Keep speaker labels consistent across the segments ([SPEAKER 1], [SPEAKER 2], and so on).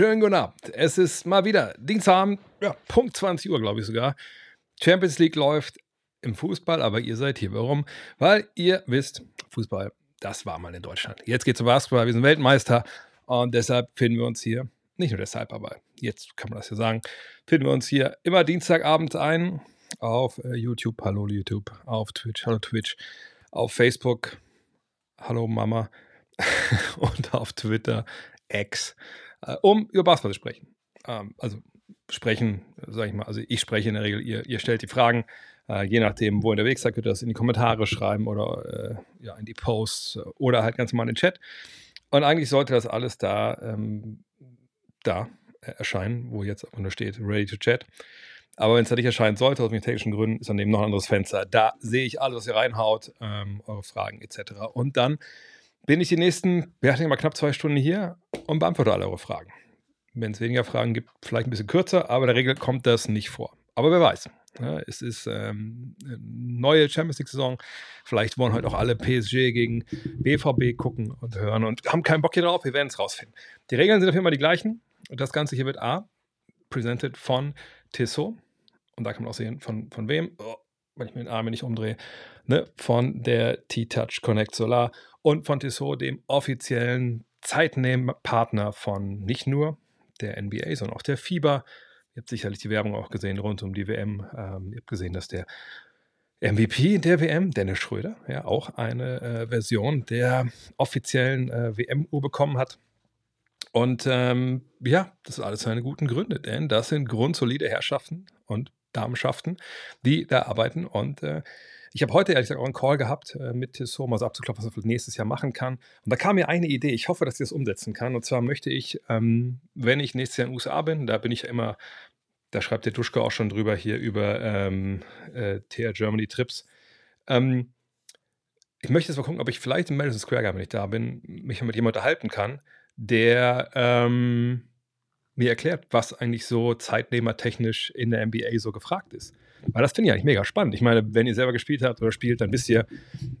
[SPEAKER 1] schönen guten Abend. Es ist mal wieder Dienstagabend, ja, Punkt 20 Uhr, glaube ich sogar. Champions League läuft im Fußball, aber ihr seid hier. Warum? Weil ihr wisst, Fußball, das war mal in Deutschland. Jetzt geht es um Basketball, wir sind Weltmeister und deshalb finden wir uns hier, nicht nur deshalb, aber jetzt kann man das ja sagen, finden wir uns hier immer Dienstagabend ein auf äh, YouTube, hallo YouTube, auf Twitch, hallo Twitch, auf Facebook, hallo Mama und auf Twitter, X, äh, um über Basketball zu sprechen. Ähm, also sprechen, sage ich mal, also ich spreche in der Regel, ihr, ihr stellt die Fragen, äh, je nachdem, wo ihr unterwegs seid, könnt ihr das in die Kommentare schreiben oder äh, ja, in die Posts oder halt ganz normal in den Chat. Und eigentlich sollte das alles da, ähm, da erscheinen, wo jetzt auch nur steht, ready to chat. Aber wenn es da nicht erscheinen sollte, aus technischen Gründen, ist dann eben noch ein anderes Fenster. Da sehe ich alles, was ihr reinhaut, ähm, eure Fragen etc. Und dann bin ich die nächsten, ja, ich denke mal knapp zwei Stunden hier und beantworte alle eure Fragen. Wenn es weniger Fragen gibt, vielleicht ein bisschen kürzer, aber in der Regel kommt das nicht vor. Aber wer weiß. Ja, es ist ähm, eine neue Champions League-Saison. Vielleicht wollen heute auch alle PSG gegen BVB gucken und hören und haben keinen Bock hier drauf. Wir werden es rausfinden. Die Regeln sind auf jeden Fall die gleichen. Und das Ganze hier wird A, presented von Tissot. Und da kann man auch sehen, von, von wem. Oh, wenn ich mir den Arm nicht umdrehe. Ne, von der T-Touch Connect Solar und von Tissot, dem offiziellen Zeitnehmpartner von nicht nur der NBA, sondern auch der FIBA. Ihr habt sicherlich die Werbung auch gesehen rund um die WM. Ähm, ihr habt gesehen, dass der MVP der WM, Dennis Schröder, ja auch eine äh, Version der offiziellen äh, WM-Uhr bekommen hat. Und ähm, ja, das ist alles seine guten Gründe, denn das sind grundsolide Herrschaften und Damenschaften, die da arbeiten. Und äh, ich habe heute ehrlich gesagt auch einen Call gehabt äh, mit Tissot, mal so abzuklopfen, was er nächstes Jahr machen kann. Und da kam mir eine Idee. Ich hoffe, dass ich das umsetzen kann. Und zwar möchte ich, ähm, wenn ich nächstes Jahr in den USA bin, da bin ich ja immer, da schreibt der Duschko auch schon drüber hier über ähm, äh, TR Germany Trips. Ähm, ich möchte jetzt mal gucken, ob ich vielleicht im Madison Square Garden, wenn ich da bin, mich mit jemandem unterhalten kann, der ähm, mir erklärt, was eigentlich so zeitnehmertechnisch in der NBA so gefragt ist. Weil das finde ich eigentlich mega spannend. Ich meine, wenn ihr selber gespielt habt oder spielt, dann wisst ihr,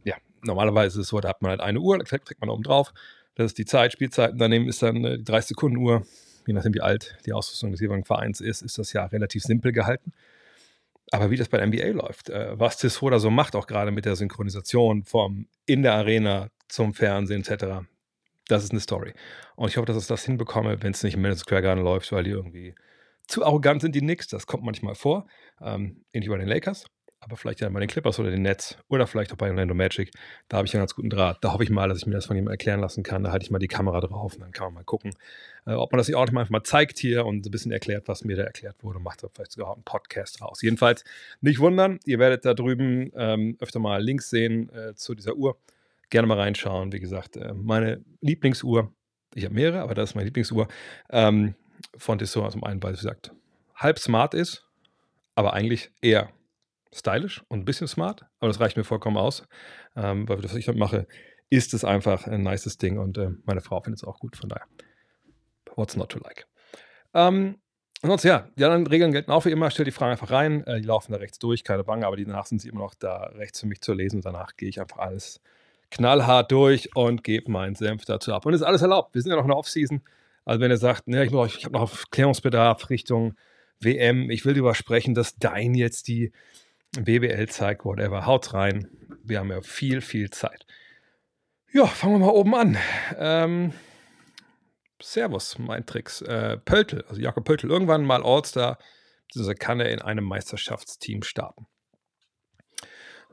[SPEAKER 1] ja, normalerweise ist es so, da hat man halt eine Uhr, da kriegt man oben drauf. Das ist die Zeit, Spielzeit. Und daneben ist dann äh, die 30-Sekunden-Uhr. Je nachdem, wie alt die Ausrüstung des jeweiligen Vereins ist, ist das ja relativ simpel gehalten. Aber wie das bei der NBA läuft, äh, was Tissot da so macht, auch gerade mit der Synchronisation vom in der Arena zum Fernsehen etc., das ist eine Story. Und ich hoffe, dass ich das hinbekomme, wenn es nicht im Madison Square Garden läuft, weil die irgendwie zu arrogant sind, die Knicks. Das kommt manchmal vor. Ähm, ähnlich bei den Lakers, aber vielleicht ja bei den Clippers oder den Nets oder vielleicht auch bei Orlando Magic. Da habe ich einen ganz guten Draht. Da hoffe ich mal, dass ich mir das von jemandem erklären lassen kann. Da halte ich mal die Kamera drauf und dann kann man mal gucken, äh, ob man das auch einfach mal zeigt hier und ein bisschen erklärt, was mir da erklärt wurde. Macht da vielleicht sogar einen Podcast raus. Jedenfalls nicht wundern, ihr werdet da drüben ähm, öfter mal Links sehen äh, zu dieser Uhr. Gerne mal reinschauen. Wie gesagt, äh, meine Lieblingsuhr, ich habe mehrere, aber das ist meine Lieblingsuhr, ähm, von Tissot zum einen, weil sie sagt, halb smart ist, aber eigentlich eher stylisch und ein bisschen smart. Aber das reicht mir vollkommen aus, ähm, weil das, was ich damit mache, ist es einfach ein nices Ding und äh, meine Frau findet es auch gut. Von daher, what's not to like? Ähm, Ansonsten, ja, die anderen Regeln gelten auch wie immer. Stellt die Fragen einfach rein. Äh, die laufen da rechts durch, keine Bange, aber danach sind sie immer noch da rechts für mich zu lesen. Danach gehe ich einfach alles knallhart durch und gebe meinen Senf dazu ab. Und ist alles erlaubt. Wir sind ja noch in der Offseason. Also wenn ihr sagt, ne, ich, ich habe noch Klärungsbedarf Richtung WM, ich will darüber sprechen, dass Dein jetzt die BBL zeigt, whatever, haut rein. Wir haben ja viel, viel Zeit. Ja, fangen wir mal oben an. Ähm, Servus, mein Tricks. Äh, Pöltl, also Jakob Pöltl, irgendwann mal All-Star, kann er in einem Meisterschaftsteam starten.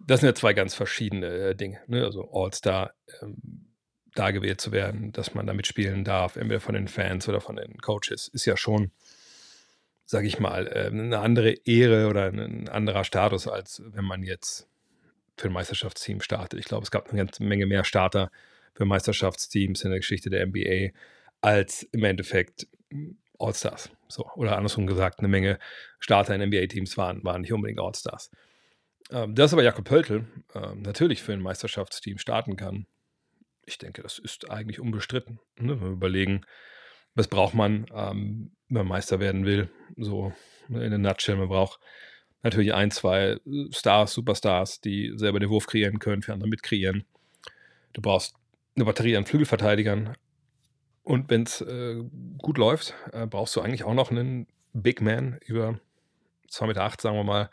[SPEAKER 1] Das sind ja zwei ganz verschiedene äh, Dinge. Ne? Also All-Star, ähm, da gewählt zu werden, dass man da mitspielen darf, entweder von den Fans oder von den Coaches, ist ja schon, sage ich mal, äh, eine andere Ehre oder ein anderer Status, als wenn man jetzt für ein Meisterschaftsteam startet. Ich glaube, es gab eine ganze Menge mehr Starter für Meisterschaftsteams in der Geschichte der NBA als im Endeffekt All-Stars. So, oder andersrum gesagt, eine Menge Starter in NBA-Teams waren, waren nicht unbedingt All-Stars. Ähm, dass aber Jakob Pöltl ähm, natürlich für ein Meisterschaftsteam starten kann, ich denke, das ist eigentlich unbestritten. Ne? Wenn wir überlegen, was braucht man, ähm, wenn man Meister werden will, so in der Nutshell, man braucht natürlich ein, zwei Stars, Superstars, die selber den Wurf kreieren können, für andere mitkreieren. Du brauchst eine Batterie an Flügelverteidigern Und wenn es äh, gut läuft, äh, brauchst du eigentlich auch noch einen Big Man über 2,8 Meter, acht, sagen wir mal,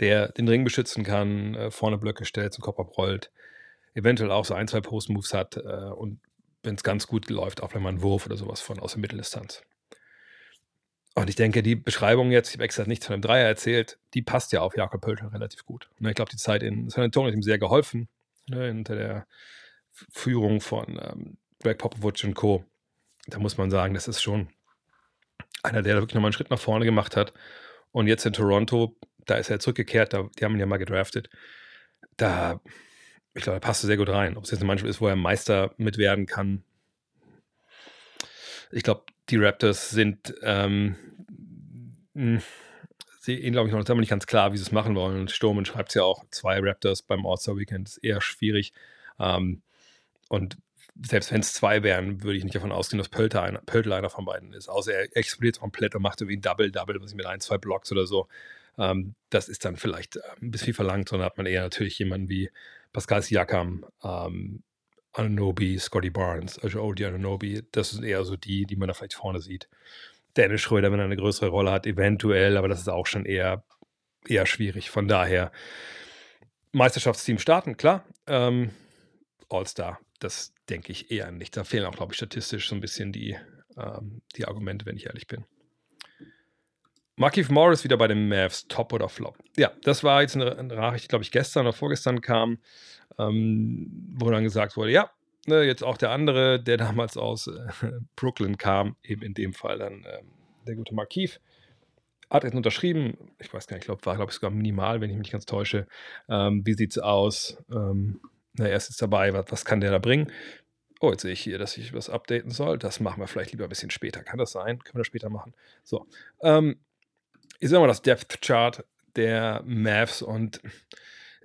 [SPEAKER 1] der den Ring beschützen kann, äh, vorne Blöcke stellt, zum Kopf abrollt, eventuell auch so ein, zwei Post-Moves hat äh, und wenn es ganz gut läuft, auch wenn man einen Wurf oder sowas von aus der Mitteldistanz. Und ich denke, die Beschreibung jetzt, ich habe extra nichts von dem Dreier erzählt, die passt ja auf Jakob Pöltl relativ gut. Ne, ich glaube, die Zeit in San Antonio hat ihm sehr geholfen, ne, unter der Führung von ähm, Greg Popovich und Co. Da muss man sagen, das ist schon einer, der da wirklich nochmal einen Schritt nach vorne gemacht hat. Und jetzt in Toronto, da ist er zurückgekehrt, da, die haben ihn ja mal gedraftet. Da, ich glaube, er passt sehr gut rein. Ob es jetzt eine Mannschaft ist, wo er Meister mit werden kann. Ich glaube, die Raptors sind, ähm, hm, ihnen, glaube ich, noch nicht ganz klar, wie sie es machen wollen. Und Sturm schreibt es ja auch, zwei Raptors beim All-Star-Weekend ist eher schwierig. Ähm, und selbst wenn es zwei wären, würde ich nicht davon ausgehen, dass Pölter einer, Pöltl einer von beiden ist. Außer er explodiert komplett und macht irgendwie ein Double-Double, was ich mit ein, zwei Blocks oder so. Ähm, das ist dann vielleicht äh, ein bisschen verlangt, sondern hat man eher natürlich jemanden wie Pascal Siakam, ähm, Ananobi, Scotty Barnes, also OG Ananobi. Das sind eher so die, die man da vielleicht vorne sieht. Dennis Schröder, wenn er eine größere Rolle hat, eventuell, aber das ist auch schon eher, eher schwierig. Von daher, Meisterschaftsteam starten, klar. Ähm, All-Star, das denke ich eher nicht. Da fehlen auch, glaube ich, statistisch so ein bisschen die, ähm, die Argumente, wenn ich ehrlich bin. Markif Morris wieder bei den Mavs, Top oder Flop? Ja, das war jetzt eine, Nachricht, glaube ich, gestern oder vorgestern kam, ähm, wo dann gesagt wurde, ja, ne, jetzt auch der andere, der damals aus äh, Brooklyn kam, eben in dem Fall dann äh, der gute Markif, hat jetzt unterschrieben, ich weiß gar nicht, ich glaube, war, glaube ich, sogar minimal, wenn ich mich ganz täusche. Ähm, wie sieht es aus? Ähm, na, er ist jetzt dabei, was, was kann der da bringen? Oh, jetzt sehe ich hier, dass ich was updaten soll. Das machen wir vielleicht lieber ein bisschen später. Kann das sein? Können wir das später machen? So. Ähm, sage mal das Depth Chart der Mavs und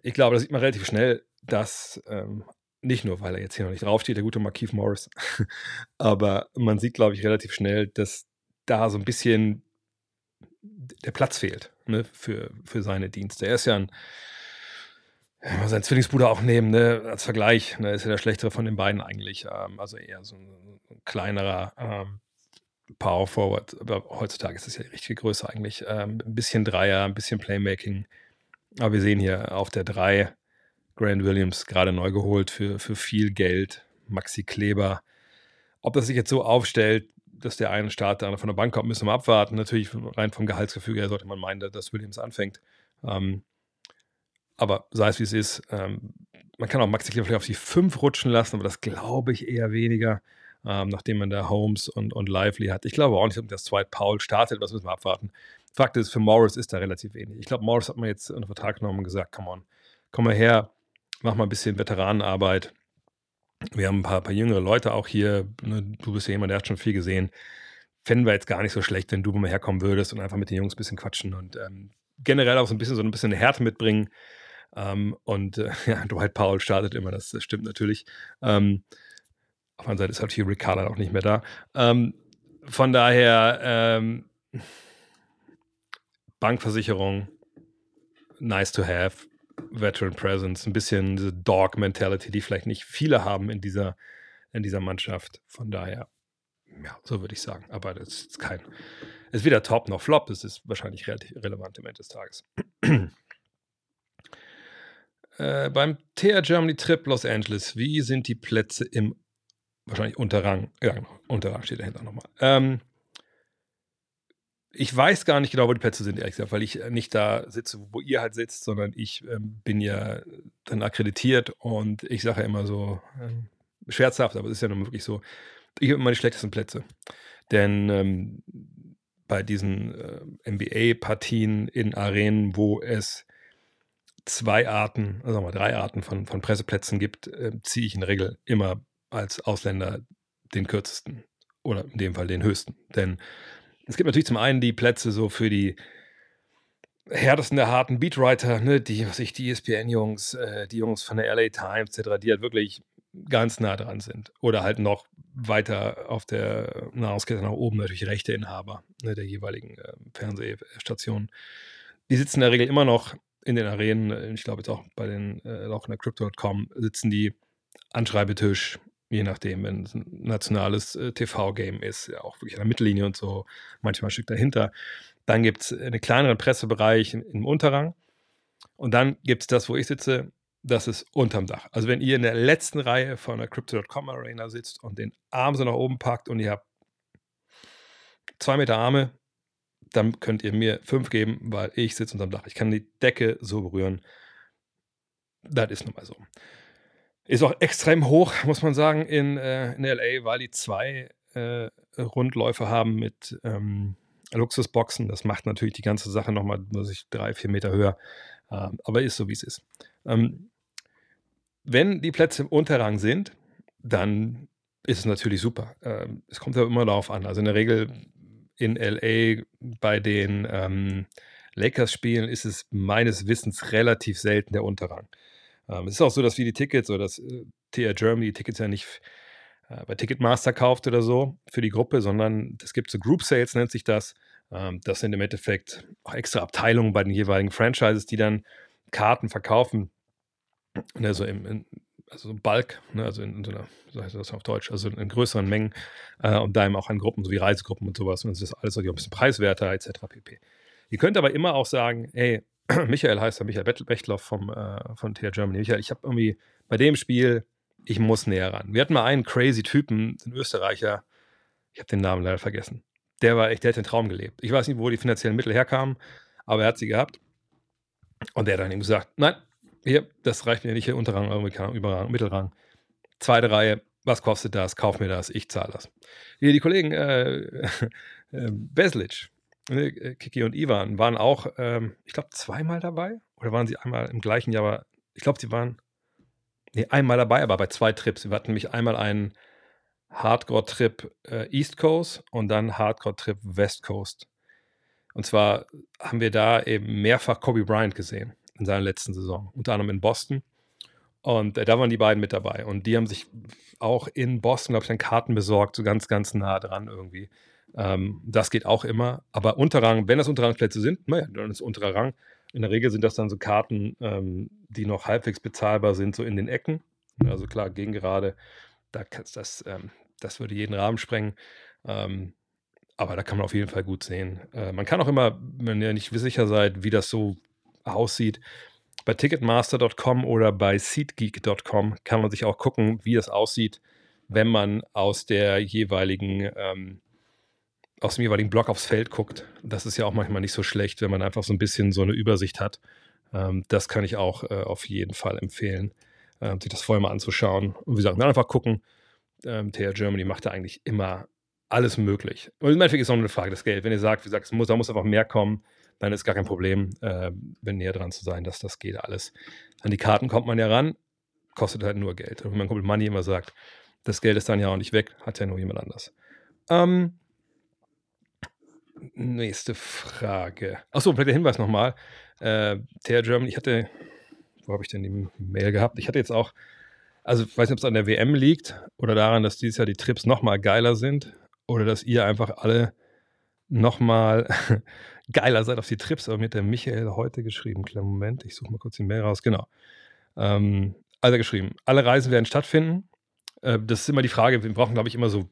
[SPEAKER 1] ich glaube, da sieht man relativ schnell, dass ähm, nicht nur, weil er jetzt hier noch nicht draufsteht, der gute Markeith Morris, aber man sieht, glaube ich, relativ schnell, dass da so ein bisschen der Platz fehlt ne, für, für seine Dienste. Er ist ja ein ja, sein Zwillingsbruder auch nehmen, ne, als Vergleich, ne, ist ja der schlechtere von den beiden eigentlich. Ähm, also eher so ein, ein kleinerer ähm, Power Forward. Aber heutzutage ist es ja die richtige Größe eigentlich. Ähm, ein bisschen Dreier, ein bisschen Playmaking. Aber wir sehen hier auf der 3 Grant Williams gerade neu geholt für, für viel Geld. Maxi Kleber. Ob das sich jetzt so aufstellt, dass der eine Starter von der Bank kommt, müssen wir abwarten. Natürlich rein vom Gehaltsgefüge her sollte man meinen, dass Williams anfängt. Ähm, aber sei es wie es ist, ähm, man kann auch Maxi Kleber vielleicht auf die 5 rutschen lassen, aber das glaube ich eher weniger, ähm, nachdem man da Holmes und, und Lively hat. Ich glaube auch nicht, dass Dwight Paul startet, das müssen wir abwarten. Fakt ist, für Morris ist da relativ wenig. Ich glaube, Morris hat man jetzt unter Vertrag genommen und gesagt, come on, komm mal her, mach mal ein bisschen Veteranenarbeit. Wir haben ein paar, paar jüngere Leute auch hier. Ne, du bist ja jemand, der hat schon viel gesehen. Fänden wir jetzt gar nicht so schlecht, wenn du mal herkommen würdest und einfach mit den Jungs ein bisschen quatschen und ähm, generell auch so ein bisschen so ein bisschen Härte mitbringen. Ähm, und äh, ja, Dwight Powell startet immer, das, das stimmt natürlich. Ähm, auf der Seite ist halt hier auch nicht mehr da. Ähm, von daher, ähm, Bankversicherung, nice to have, Veteran Presence, ein bisschen diese Dog-Mentality, die vielleicht nicht viele haben in dieser, in dieser Mannschaft. Von daher, ja, so würde ich sagen. Aber das ist kein, ist weder Top noch Flop, das ist wahrscheinlich relativ relevant im Ende des Tages. Äh, beim TR Germany Trip Los Angeles, wie sind die Plätze im wahrscheinlich Unterrang? Ja, genau, Unterrang steht dahinter nochmal. Ähm, ich weiß gar nicht genau, wo die Plätze sind, ehrlich gesagt, weil ich nicht da sitze, wo ihr halt sitzt, sondern ich ähm, bin ja dann akkreditiert und ich sage ja immer so ähm, scherzhaft, aber es ist ja nun wirklich so, ich habe immer die schlechtesten Plätze. Denn ähm, bei diesen äh, NBA-Partien in Arenen, wo es zwei Arten, also mal drei Arten von, von Presseplätzen gibt, äh, ziehe ich in der Regel immer als Ausländer den kürzesten oder in dem Fall den höchsten. Denn es gibt natürlich zum einen die Plätze so für die härtesten der harten Beatwriter, ne, die, was ich, die ESPN-Jungs, äh, die Jungs von der LA Times etc., die halt wirklich ganz nah dran sind. Oder halt noch weiter auf der Nahrungskette nach oben natürlich Rechteinhaber ne, der jeweiligen äh, Fernsehstationen. Die sitzen in der Regel immer noch in den Arenen, ich glaube jetzt auch bei den, äh, auch in der Crypto.com, sitzen die an Schreibetisch, je nachdem, wenn es ein nationales äh, TV-Game ist, ja auch wirklich an der Mittellinie und so, manchmal ein Stück dahinter. Dann gibt es einen kleineren Pressebereich im Unterrang. Und dann gibt es das, wo ich sitze, das ist unterm Dach. Also wenn ihr in der letzten Reihe von der Crypto.com Arena sitzt und den Arm so nach oben packt und ihr habt zwei Meter Arme, dann könnt ihr mir fünf geben, weil ich sitze unterm Dach. Ich kann die Decke so berühren. Das ist nun mal so. Ist auch extrem hoch, muss man sagen, in, äh, in LA, weil die zwei äh, Rundläufe haben mit ähm, Luxusboxen. Das macht natürlich die ganze Sache nochmal, muss ich drei, vier Meter höher. Ähm, aber ist so, wie es ist. Ähm, wenn die Plätze im Unterrang sind, dann ist es natürlich super. Ähm, es kommt ja immer darauf an. Also in der Regel in LA bei den ähm, Lakers-Spielen ist es meines Wissens relativ selten der Unterrang. Ähm, es ist auch so, dass wir die Tickets oder das äh, TR Germany die Tickets ja nicht äh, bei Ticketmaster kauft oder so für die Gruppe, sondern es gibt so Group Sales, nennt sich das. Ähm, das sind im Endeffekt auch extra Abteilungen bei den jeweiligen Franchises, die dann Karten verkaufen. Also im, in, also so Bulk, ne, also in, in, so einer, so heißt das auf Deutsch, also in, größeren Mengen äh, und da eben auch an Gruppen, so wie Reisegruppen und sowas. Und das ist alles so ein bisschen preiswerter etc. pp. Ihr könnt aber immer auch sagen, hey, Michael heißt ja Michael Bechtloff vom, äh, von TR Germany. Michael, ich habe irgendwie bei dem Spiel, ich muss näher ran. Wir hatten mal einen crazy Typen, einen Österreicher, ich habe den Namen leider vergessen. Der war echt, der hat den Traum gelebt. Ich weiß nicht, wo die finanziellen Mittel herkamen, aber er hat sie gehabt. Und der hat dann ihm gesagt, nein, hier, das reicht mir nicht, hier Unterrang, Überrang, Mittelrang. Zweite Reihe, was kostet das? Kauf mir das, ich zahle das. Hier die Kollegen äh, äh, Beslic, Kiki und Ivan waren auch, ähm, ich glaube, zweimal dabei. Oder waren sie einmal im gleichen Jahr? Aber ich glaube, sie waren nee, einmal dabei, aber bei zwei Trips. Wir hatten nämlich einmal einen Hardcore-Trip äh, East Coast und dann Hardcore-Trip West Coast. Und zwar haben wir da eben mehrfach Kobe Bryant gesehen in seiner letzten Saison, unter anderem in Boston. Und äh, da waren die beiden mit dabei. Und die haben sich auch in Boston, glaube ich, dann Karten besorgt, so ganz, ganz nah dran irgendwie. Ähm, das geht auch immer. Aber Unterrang, wenn das Unterrangplätze sind, naja, dann ist unterer Rang. In der Regel sind das dann so Karten, ähm, die noch halbwegs bezahlbar sind, so in den Ecken. Also klar, gegen gerade, da, das, ähm, das würde jeden Rahmen sprengen. Ähm, aber da kann man auf jeden Fall gut sehen. Äh, man kann auch immer, wenn ihr nicht sicher seid, wie das so aussieht, bei Ticketmaster.com oder bei SeatGeek.com kann man sich auch gucken, wie es aussieht, wenn man aus der jeweiligen ähm, aus dem jeweiligen Block aufs Feld guckt. Das ist ja auch manchmal nicht so schlecht, wenn man einfach so ein bisschen so eine Übersicht hat. Ähm, das kann ich auch äh, auf jeden Fall empfehlen, äh, sich das vorher mal anzuschauen. Und wie gesagt, dann einfach gucken. Ähm, TR Germany macht da eigentlich immer alles möglich. Und im Endeffekt ist auch eine Frage des Geld. Wenn ihr sagt, wie gesagt, es muss, da muss einfach mehr kommen, dann ist gar kein Problem, äh, wenn näher dran zu sein, dass das geht alles. An die Karten kommt man ja ran, kostet halt nur Geld. Und wenn mein Kumpel Money immer sagt, das Geld ist dann ja auch nicht weg, hat ja nur jemand anders. Ähm, nächste Frage. Achso, vielleicht der Hinweis nochmal. Äh, TR Germany, ich hatte, wo habe ich denn die Mail gehabt? Ich hatte jetzt auch, also ich weiß nicht, ob es an der WM liegt oder daran, dass dieses Jahr die Trips nochmal geiler sind oder dass ihr einfach alle nochmal geiler seid auf die Trips. Aber mir hat der Michael heute geschrieben. Kleinen Moment, ich suche mal kurz die Mail raus. Genau. Ähm, also geschrieben, alle Reisen werden stattfinden. Äh, das ist immer die Frage, wir brauchen, glaube ich, immer so,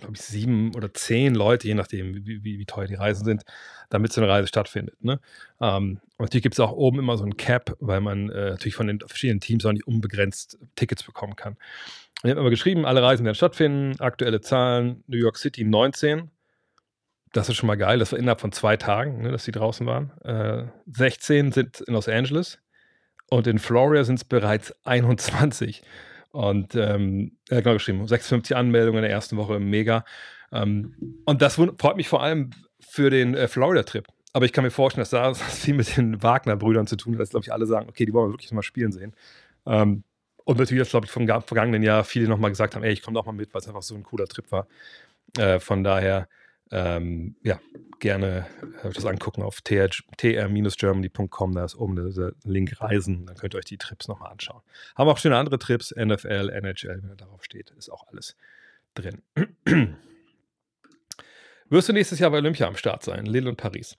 [SPEAKER 1] glaube ich, sieben oder zehn Leute, je nachdem, wie, wie, wie teuer die Reisen sind, damit so eine Reise stattfindet. Ne? Ähm, natürlich gibt es auch oben immer so ein Cap, weil man äh, natürlich von den verschiedenen Teams auch nicht unbegrenzt Tickets bekommen kann. Ich habe aber geschrieben, alle Reisen werden stattfinden, aktuelle Zahlen, New York City 19. Das ist schon mal geil, das war innerhalb von zwei Tagen, ne, dass die draußen waren. Äh, 16 sind in Los Angeles und in Florida sind es bereits 21. Und ähm, er hat genau geschrieben, 56 Anmeldungen in der ersten Woche, mega. Ähm, und das freut mich vor allem für den äh, Florida-Trip. Aber ich kann mir vorstellen, dass da viel mit den Wagner-Brüdern zu tun hat, dass, glaube ich, alle sagen, okay, die wollen wir wirklich mal spielen sehen. Ähm, und natürlich, glaube ich, vom vergangenen Jahr viele nochmal gesagt haben, ey, ich komme doch mal mit, weil es einfach so ein cooler Trip war. Äh, von daher, ähm, ja, gerne äh, das angucken auf tr-germany.com. Da ist oben der Link Reisen. Dann könnt ihr euch die Trips nochmal anschauen. Haben auch schöne andere Trips, NFL, NHL, wenn er darauf steht. Ist auch alles drin. Wirst du nächstes Jahr bei Olympia am Start sein? Lille und Paris.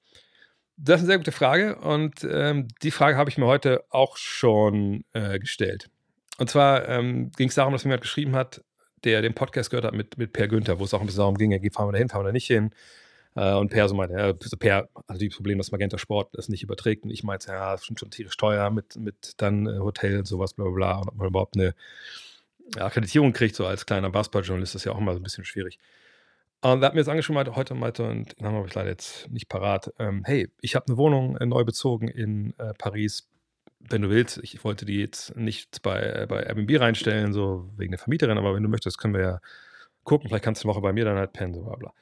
[SPEAKER 1] Das ist eine sehr gute Frage und ähm, die Frage habe ich mir heute auch schon äh, gestellt. Und zwar ähm, ging es darum, dass jemand geschrieben hat, der den Podcast gehört hat mit, mit Per Günther, wo es auch ein bisschen darum ging, fahren wir da hin, fahren wir da nicht hin. Äh, und Per so meinte, ja, also Per hatte das Problem, dass Magenta Sport das nicht überträgt. Und ich meinte, ja, das ist schon tierisch teuer mit, mit dann äh, Hotel und sowas, bla bla bla. Und ob man überhaupt eine Akkreditierung kriegt, so als kleiner Basketballjournalist, ist ja auch immer so ein bisschen schwierig. Und er hat mir jetzt angeschaut, heute meinte, und den Namen habe ich leider jetzt nicht parat, ähm, hey, ich habe eine Wohnung äh, neu bezogen in äh, Paris. Wenn du willst, ich wollte die jetzt nicht bei, äh, bei Airbnb reinstellen, so wegen der Vermieterin, aber wenn du möchtest, können wir ja gucken. Vielleicht kannst du eine Woche bei mir dann halt pennen, so bla bla.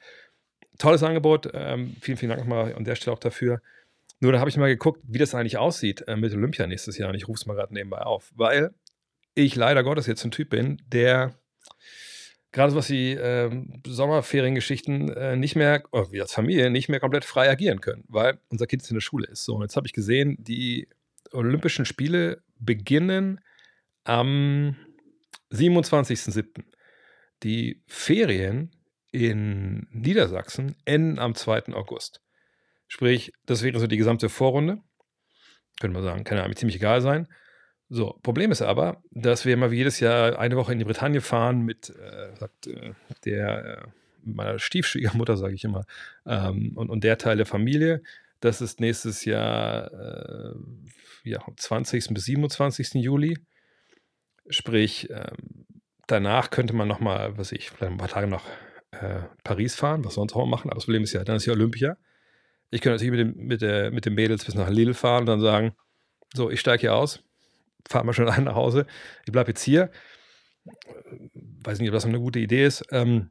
[SPEAKER 1] Tolles Angebot. Ähm, vielen, vielen Dank nochmal an der Stelle auch dafür. Nur da habe ich mal geguckt, wie das eigentlich aussieht äh, mit Olympia nächstes Jahr. Und ich rufe es mal gerade nebenbei auf, weil ich leider Gottes jetzt ein Typ bin, der gerade was die ähm, Sommerferiengeschichten äh, nicht mehr, oder wir als Familie nicht mehr komplett frei agieren können, weil unser Kind jetzt in der Schule ist. So, und jetzt habe ich gesehen, die Olympischen Spiele beginnen am 27.07. Die Ferien in Niedersachsen enden am 2. August. Sprich, das wäre so die gesamte Vorrunde. Könnte man sagen, kann ja ziemlich egal sein. So, Problem ist aber, dass wir immer wie jedes Jahr eine Woche in die Bretagne fahren mit, äh, sagt äh, der, äh, meiner Stiefschwiegermutter, sage ich immer, ähm, und, und der Teil der Familie. Das ist nächstes Jahr äh, ja, 20. bis 27. Juli. Sprich, ähm, danach könnte man nochmal, was ich, vielleicht ein paar Tage nach äh, Paris fahren, was sonst auch machen. Aber das Problem ist ja, dann ist ja Olympia. Ich könnte natürlich mit dem, mit, der, mit den Mädels bis nach Lille fahren und dann sagen, so, ich steige hier aus, fahren wir schon rein nach Hause. Ich bleibe jetzt hier. Weiß nicht, ob das eine gute Idee ist. Ähm,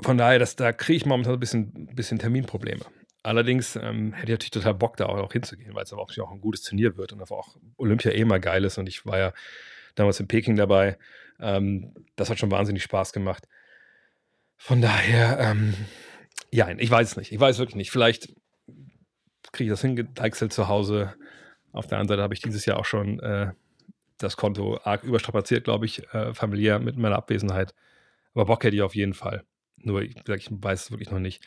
[SPEAKER 1] von daher, das, da kriege ich momentan ein bisschen, bisschen Terminprobleme. Allerdings ähm, hätte ich natürlich total Bock, da auch hinzugehen, weil es aber auch, auch ein gutes Turnier wird und einfach auch Olympia eh mal geil ist. Und ich war ja damals in Peking dabei. Ähm, das hat schon wahnsinnig Spaß gemacht. Von daher, ähm, ja, ich weiß es nicht. Ich weiß wirklich nicht. Vielleicht kriege ich das hingedeichselt zu Hause. Auf der anderen Seite habe ich dieses Jahr auch schon äh, das Konto arg überstrapaziert, glaube ich, äh, familiär mit meiner Abwesenheit. Aber Bock hätte ich auf jeden Fall. Nur, ich, ich weiß es wirklich noch nicht.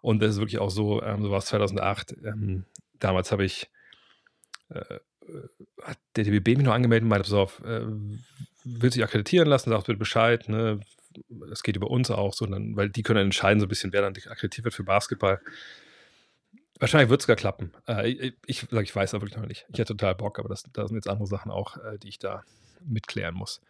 [SPEAKER 1] Und das ist wirklich auch so, ähm, so war es 2008. Ähm, damals habe ich, äh, äh hat der DBB mich noch angemeldet und meinte, pass auf, äh, will sich akkreditieren lassen, sagt bitte Bescheid, ne? Es geht über uns auch so, dann, weil die können dann entscheiden, so ein bisschen, wer dann akkreditiert wird für Basketball. Wahrscheinlich wird es gar klappen. Äh, ich, ich, ich weiß aber wirklich noch nicht. Ich hätte total Bock, aber das, da sind jetzt andere Sachen auch, äh, die ich da mitklären muss.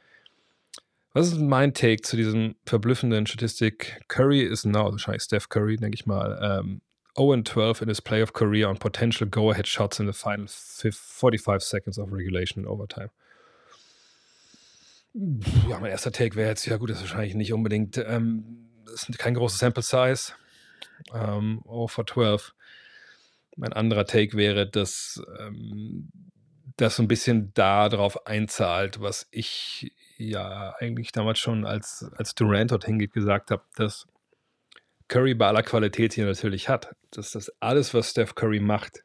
[SPEAKER 1] Was ist mein Take zu diesem verblüffenden Statistik? Curry ist now, wahrscheinlich Steph Curry, denke ich mal, um, 0-12 in his playoff career on potential go-ahead shots in the final 45 seconds of regulation and overtime. Ja, mein erster Take wäre jetzt, ja gut, das ist wahrscheinlich nicht unbedingt, ähm, das ist kein großes Sample Size. Ähm, 0 for 12. Mein anderer Take wäre, dass ähm, das so ein bisschen darauf einzahlt, was ich ja eigentlich damals schon als, als Durant dort hingeht gesagt habe, dass Curry bei aller Qualität hier natürlich hat, dass das alles, was Steph Curry macht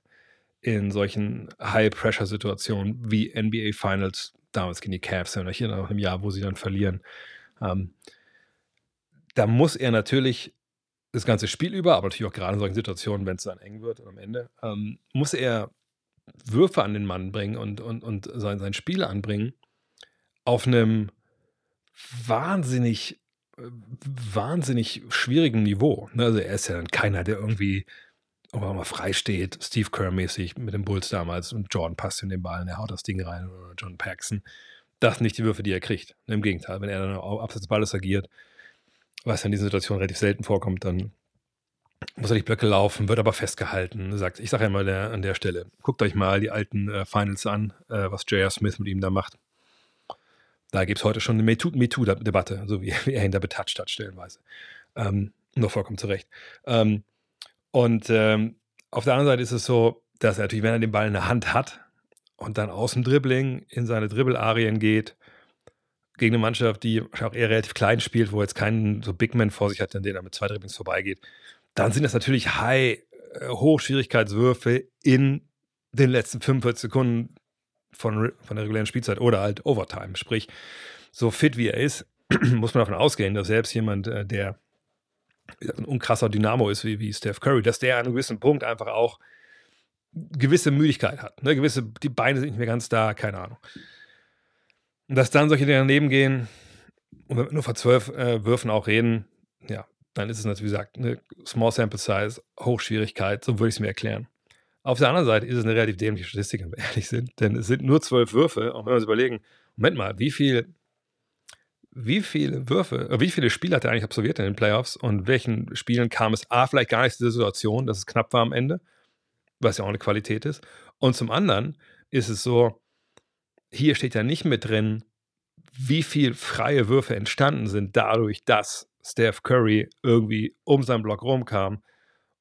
[SPEAKER 1] in solchen High-Pressure-Situationen wie NBA Finals, damals gegen die Cavs, noch im Jahr, wo sie dann verlieren, ähm, da muss er natürlich das ganze Spiel über, aber natürlich auch gerade in solchen Situationen, wenn es dann eng wird am Ende, ähm, muss er Würfe an den Mann bringen und, und, und sein, sein Spiel anbringen auf einem wahnsinnig, wahnsinnig schwierigen Niveau. Ne? Also er ist ja dann keiner, der irgendwie aber mal frei steht, Steve Kerr-mäßig mit dem Bulls damals und Jordan passt in den Ball, er haut das Ding rein oder John Paxson. Das sind nicht die Würfe, die er kriegt. Im Gegenteil, wenn er dann abseits des Balles agiert, was in diesen Situationen relativ selten vorkommt, dann muss er die Blöcke laufen, wird aber festgehalten. Sagt, ich sage ja mal der, an der Stelle, guckt euch mal die alten äh, Finals an, äh, was J.R. Smith mit ihm da macht. Da gibt es heute schon eine MeToo-Debatte, so wie, wie, er ihn da betatscht hat, stellenweise. Ähm, nur vollkommen zurecht. Ähm, und ähm, auf der anderen Seite ist es so, dass er natürlich, wenn er den Ball in der Hand hat und dann aus dem Dribbling in seine Dribbelarien geht, gegen eine Mannschaft, die auch eher relativ klein spielt, wo jetzt keinen so Big Man vor sich hat, an den er mit zwei Dribblings vorbeigeht, dann sind das natürlich High, äh, Hochschwierigkeitswürfe in den letzten 45 Sekunden von, von der regulären Spielzeit oder halt Overtime. Sprich, so fit wie er ist, muss man davon ausgehen, dass selbst jemand, äh, der ein unkrasser Dynamo ist wie, wie Steph Curry, dass der an einem gewissen Punkt einfach auch gewisse Müdigkeit hat. Ne? Gewisse, die Beine sind nicht mehr ganz da, keine Ahnung. Und dass dann solche Dinge daneben gehen, Und wenn wir nur vor zwölf äh, Würfen auch reden, ja, dann ist es natürlich, wie gesagt, eine Small Sample Size, Hochschwierigkeit, so würde ich es mir erklären. Auf der anderen Seite ist es eine relativ dämliche Statistik, wenn wir ehrlich sind, denn es sind nur zwölf Würfe. Und wenn wir uns überlegen, Moment mal, wie viel, wie viele Würfe, äh, wie viele Spiele hat er eigentlich absolviert in den Playoffs und welchen Spielen kam es A, vielleicht gar nicht zu dieser Situation, dass es knapp war am Ende, was ja auch eine Qualität ist. Und zum anderen ist es so, hier steht ja nicht mit drin, wie viel freie Würfe entstanden sind dadurch, dass Steph Curry irgendwie um seinen Block rumkam.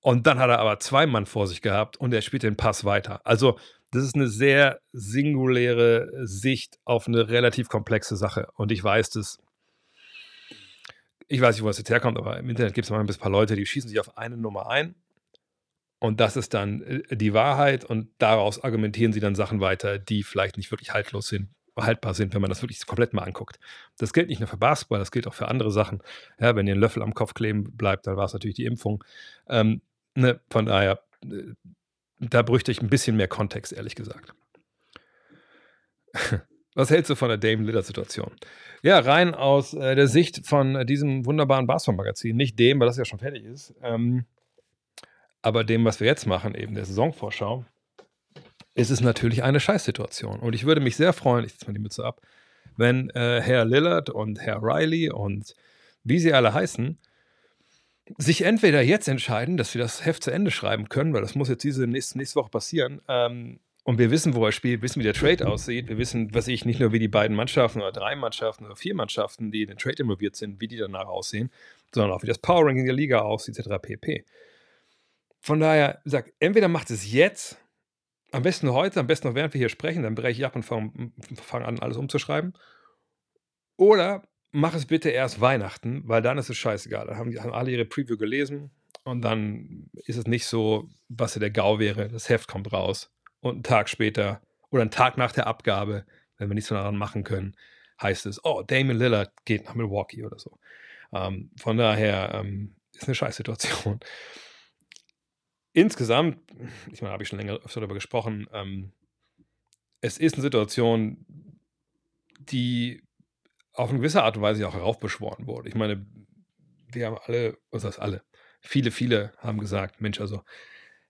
[SPEAKER 1] Und dann hat er aber zwei Mann vor sich gehabt und er spielt den Pass weiter. Also, das ist eine sehr singuläre Sicht auf eine relativ komplexe Sache. Und ich weiß das. Ich weiß nicht, wo das jetzt herkommt, aber im Internet gibt es mal ein paar Leute, die schießen sich auf eine Nummer ein. Und das ist dann äh, die Wahrheit. Und daraus argumentieren sie dann Sachen weiter, die vielleicht nicht wirklich haltlos sind haltbar sind, wenn man das wirklich komplett mal anguckt. Das gilt nicht nur für Basketball, das gilt auch für andere Sachen. Ja, wenn ihr einen Löffel am Kopf kleben bleibt, dann war es natürlich die Impfung. Ähm, ne, von daher, äh, da bräuchte ich ein bisschen mehr Kontext, ehrlich gesagt. Was hältst du von der Dame Lillard-Situation? Ja, rein aus äh, der Sicht von äh, diesem wunderbaren Basketball-Magazin, nicht dem, weil das ja schon fertig ist, ähm, aber dem, was wir jetzt machen, eben der Saisonvorschau, ist es natürlich eine Scheißsituation. Und ich würde mich sehr freuen, ich setze mal die Mütze ab, wenn äh, Herr Lillard und Herr Riley und wie sie alle heißen, sich entweder jetzt entscheiden, dass wir das Heft zu Ende schreiben können, weil das muss jetzt diese nächste, nächste Woche passieren, ähm, und wir wissen, wo er spielt, wissen, wie der Trade aussieht. Wir wissen, was ich, nicht nur wie die beiden Mannschaften oder drei Mannschaften oder vier Mannschaften, die in den Trade involviert sind, wie die danach aussehen, sondern auch wie das Power Ranking der Liga aussieht, etc. pp. Von daher, sag, entweder macht es jetzt am besten heute, am besten noch während wir hier sprechen, dann breche ich ab und fange fang an, alles umzuschreiben. Oder mach es bitte erst Weihnachten, weil dann ist es scheißegal. Dann haben, haben alle ihre Preview gelesen und dann ist es nicht so, was der GAU wäre. Das Heft kommt raus und einen Tag später oder einen Tag nach der Abgabe, wenn wir nichts mehr daran machen können, heißt es, oh, Damon Lillard geht nach Milwaukee oder so. Ähm, von daher ähm, ist eine Scheißsituation insgesamt, ich meine, habe ich schon länger darüber gesprochen, ähm, es ist eine Situation, die auf eine gewisse Art und Weise auch heraufbeschworen wurde. Ich meine, wir haben alle, was heißt alle? Viele, viele haben gesagt, Mensch, also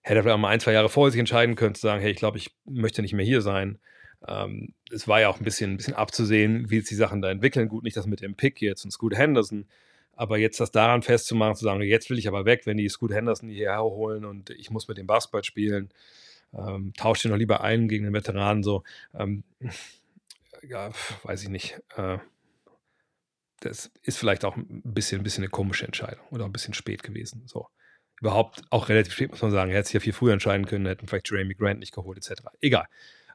[SPEAKER 1] hätte er vielleicht mal ein, zwei Jahre vor sich entscheiden können, zu sagen, hey, ich glaube, ich möchte nicht mehr hier sein. Ähm, es war ja auch ein bisschen, ein bisschen abzusehen, wie sich die Sachen da entwickeln. Gut, nicht das mit dem Pick jetzt und Scoot Henderson, aber jetzt das daran festzumachen, zu sagen, jetzt will ich aber weg, wenn die Scoot Henderson hierher holen und ich muss mit dem Basketball spielen, ähm, tauscht den noch lieber ein gegen den Veteranen, so, ähm, ja, weiß ich nicht. Äh, das ist vielleicht auch ein bisschen, ein bisschen eine komische Entscheidung oder ein bisschen spät gewesen. So. Überhaupt auch relativ spät, muss man sagen. Er hätte sich ja viel früher entscheiden können, hätten vielleicht Jeremy Grant nicht geholt, etc. Egal.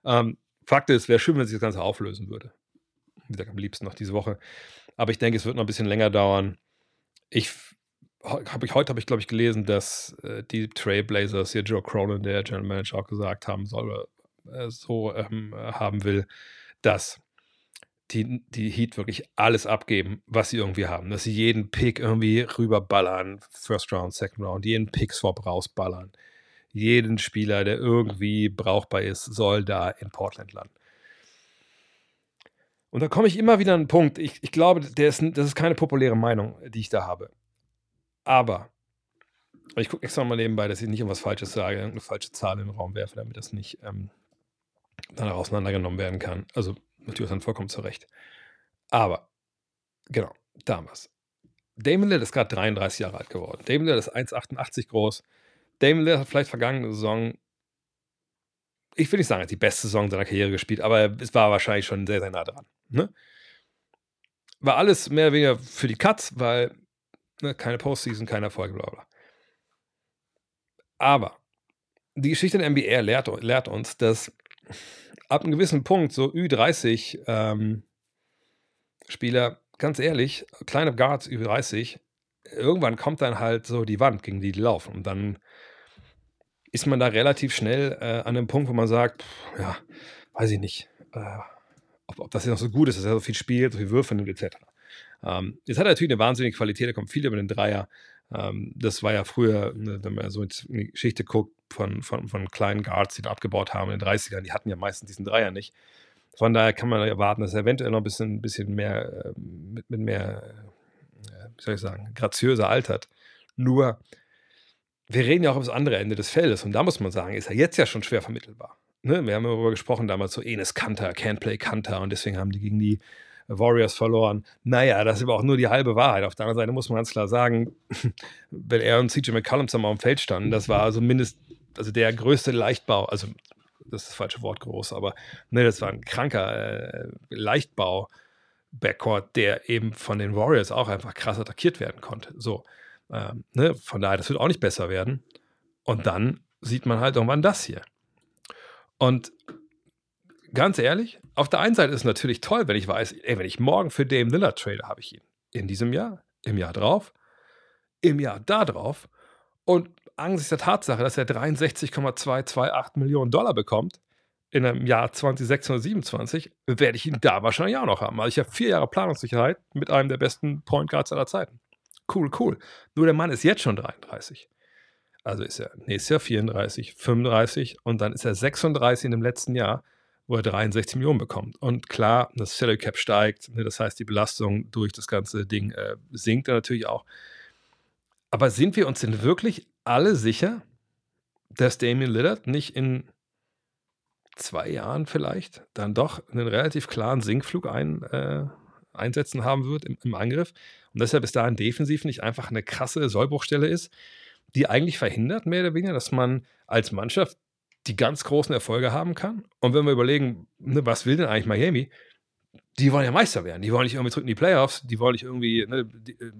[SPEAKER 1] Ähm, Fakt ist, wäre schön, wenn sich das Ganze auflösen würde. Wie gesagt, am liebsten noch diese Woche. Aber ich denke, es wird noch ein bisschen länger dauern ich habe ich heute habe ich glaube ich gelesen, dass äh, die Trailblazers hier Joe Cronin, der General Manager, auch gesagt haben soll, äh, so ähm, haben will, dass die, die Heat wirklich alles abgeben, was sie irgendwie haben. Dass sie jeden Pick irgendwie rüberballern, First Round, Second Round, jeden Pick-Swap rausballern. Jeden Spieler, der irgendwie brauchbar ist, soll da in Portland landen. Und da komme ich immer wieder an einen Punkt. Ich, ich glaube, der ist, das ist keine populäre Meinung, die ich da habe. Aber, ich gucke extra mal nebenbei, dass ich nicht irgendwas Falsches sage, irgendeine falsche Zahl in den Raum werfe, damit das nicht ähm, danach auseinandergenommen werden kann. Also natürlich dann vollkommen zurecht. Aber, genau, damals. Damon Lillard ist gerade 33 Jahre alt geworden. Damon Lillard ist 1,88 groß. Damon Lillard hat vielleicht vergangene Saison ich will nicht sagen, er hat die beste Saison seiner Karriere gespielt, aber es war wahrscheinlich schon sehr, sehr nah dran. Ne? War alles mehr oder weniger für die Cuts, weil ne, keine Postseason, keine Erfolge, bla bla. Aber die Geschichte der NBA lehrt, lehrt uns, dass ab einem gewissen Punkt so Ü30 ähm, Spieler, ganz ehrlich, kleine Guards Ü30, irgendwann kommt dann halt so die Wand, gegen die die laufen. Und dann ist man da relativ schnell äh, an einem Punkt, wo man sagt, pff, ja, weiß ich nicht, äh, ob, ob, das jetzt noch so gut ist, dass er so viel spielt, so viel Würfe nimmt, etc. Ähm, jetzt hat er natürlich eine wahnsinnige Qualität, er kommt viel über den Dreier. Ähm, das war ja früher, ne, wenn man so in die Geschichte guckt, von, von, von kleinen Guards, die da abgebaut haben in den 30ern, die hatten ja meistens diesen Dreier nicht. Von daher kann man erwarten, dass er eventuell noch ein bisschen, bisschen mehr, äh, mit, mit mehr, äh, wie soll ich sagen, graziöser altert. Nur, wir reden ja auch ums andere Ende des Feldes und da muss man sagen, ist er jetzt ja schon schwer vermittelbar. Ne? Wir haben darüber gesprochen damals, so Enes Kanter, Can't Play Kanter und deswegen haben die gegen die Warriors verloren. Naja, das ist aber auch nur die halbe Wahrheit. Auf der anderen Seite muss man ganz klar sagen, wenn er und CJ McCollum zusammen auf dem Feld standen, das war also also der größte Leichtbau, also das ist das falsche Wort groß, aber ne, das war ein kranker äh, Leichtbau. Backcourt, der eben von den Warriors auch einfach krass attackiert werden konnte. So, ähm, ne, von daher, das wird auch nicht besser werden. Und dann sieht man halt irgendwann das hier. Und ganz ehrlich, auf der einen Seite ist es natürlich toll, wenn ich weiß, ey, wenn ich morgen für Dame Lillard trade, habe ich ihn in diesem Jahr, im Jahr drauf, im Jahr da drauf und angesichts der Tatsache, dass er 63,228 Millionen Dollar bekommt, in einem Jahr 2026 werde ich ihn da wahrscheinlich auch noch haben. Also ich habe vier Jahre Planungssicherheit mit einem der besten Point Guards aller Zeiten. Cool, cool. Nur der Mann ist jetzt schon 33. Also ist er nächstes Jahr 34, 35 und dann ist er 36 in dem letzten Jahr, wo er 63 Millionen bekommt. Und klar, das Salary Cap steigt, ne, das heißt, die Belastung durch das ganze Ding äh, sinkt dann natürlich auch. Aber sind wir uns denn wirklich alle sicher, dass Damian Lillard nicht in zwei Jahren vielleicht dann doch einen relativ klaren Sinkflug ein, äh, einsetzen haben wird im, im, Angriff und dass er bis dahin defensiv nicht einfach eine krasse Sollbruchstelle ist, die eigentlich verhindert, mehr oder weniger, dass man als Mannschaft die ganz großen Erfolge haben kann. Und wenn wir überlegen, ne, was will denn eigentlich Miami? Die wollen ja Meister werden. Die wollen nicht irgendwie zurück in die Playoffs. Die wollen nicht irgendwie ne, ein äh,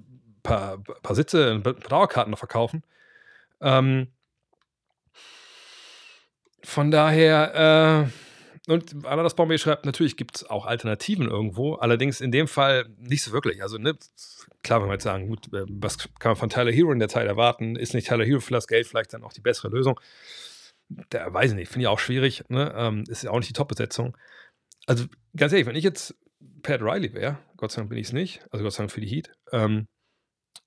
[SPEAKER 1] paar, paar Sitze, ein paar Dauerkarten noch verkaufen. Ähm, von daher, äh, und Ananas Bombay schreibt, natürlich gibt es auch Alternativen irgendwo, allerdings in dem Fall nicht so wirklich. Also, ne, klar, wenn wir jetzt sagen, gut, äh, was kann man von Tyler Hero in der Zeit erwarten? Ist nicht Tyler Hero für das Geld vielleicht dann auch die bessere Lösung? Der weiß ich nicht, finde ich auch schwierig, ne? Ähm, ist ja auch nicht die Top-Besetzung. Also, ganz ehrlich, wenn ich jetzt Pat Riley wäre, Gott sei Dank bin ich es nicht, also Gott sei Dank für die Heat, ähm,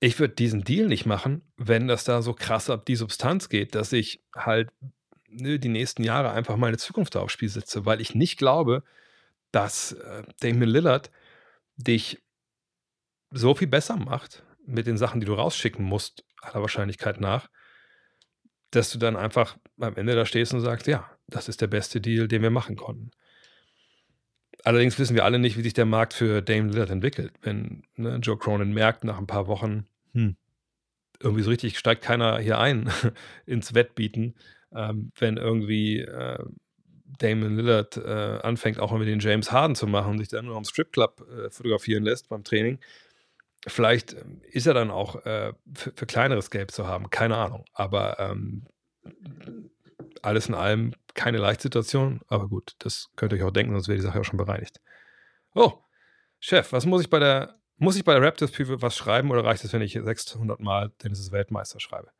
[SPEAKER 1] ich würde diesen Deal nicht machen, wenn das da so krass ab die Substanz geht, dass ich halt die nächsten Jahre einfach meine Zukunft aufs Spiel setze, weil ich nicht glaube, dass äh, Damien Lillard dich so viel besser macht mit den Sachen, die du rausschicken musst, aller Wahrscheinlichkeit nach, dass du dann einfach am Ende da stehst und sagst, ja, das ist der beste Deal, den wir machen konnten. Allerdings wissen wir alle nicht, wie sich der Markt für Dame Lillard entwickelt. Wenn ne, Joe Cronin merkt nach ein paar Wochen, hm, irgendwie so richtig steigt keiner hier ein ins Wettbieten, ähm, wenn irgendwie äh, Damon Lillard äh, anfängt, auch mal den James Harden zu machen und sich dann nur am Stripclub äh, fotografieren lässt beim Training. Vielleicht ähm, ist er dann auch äh, für, für, kleineres Geld zu haben, keine Ahnung. Aber ähm, alles in allem keine Leichtsituation, aber gut, das könnt ihr euch auch denken, sonst wäre die Sache auch schon bereinigt. Oh, Chef, was muss ich bei der, muss ich bei der Raptors Preview was schreiben oder reicht es, wenn ich 600 Mal Dennis ist Weltmeister schreibe?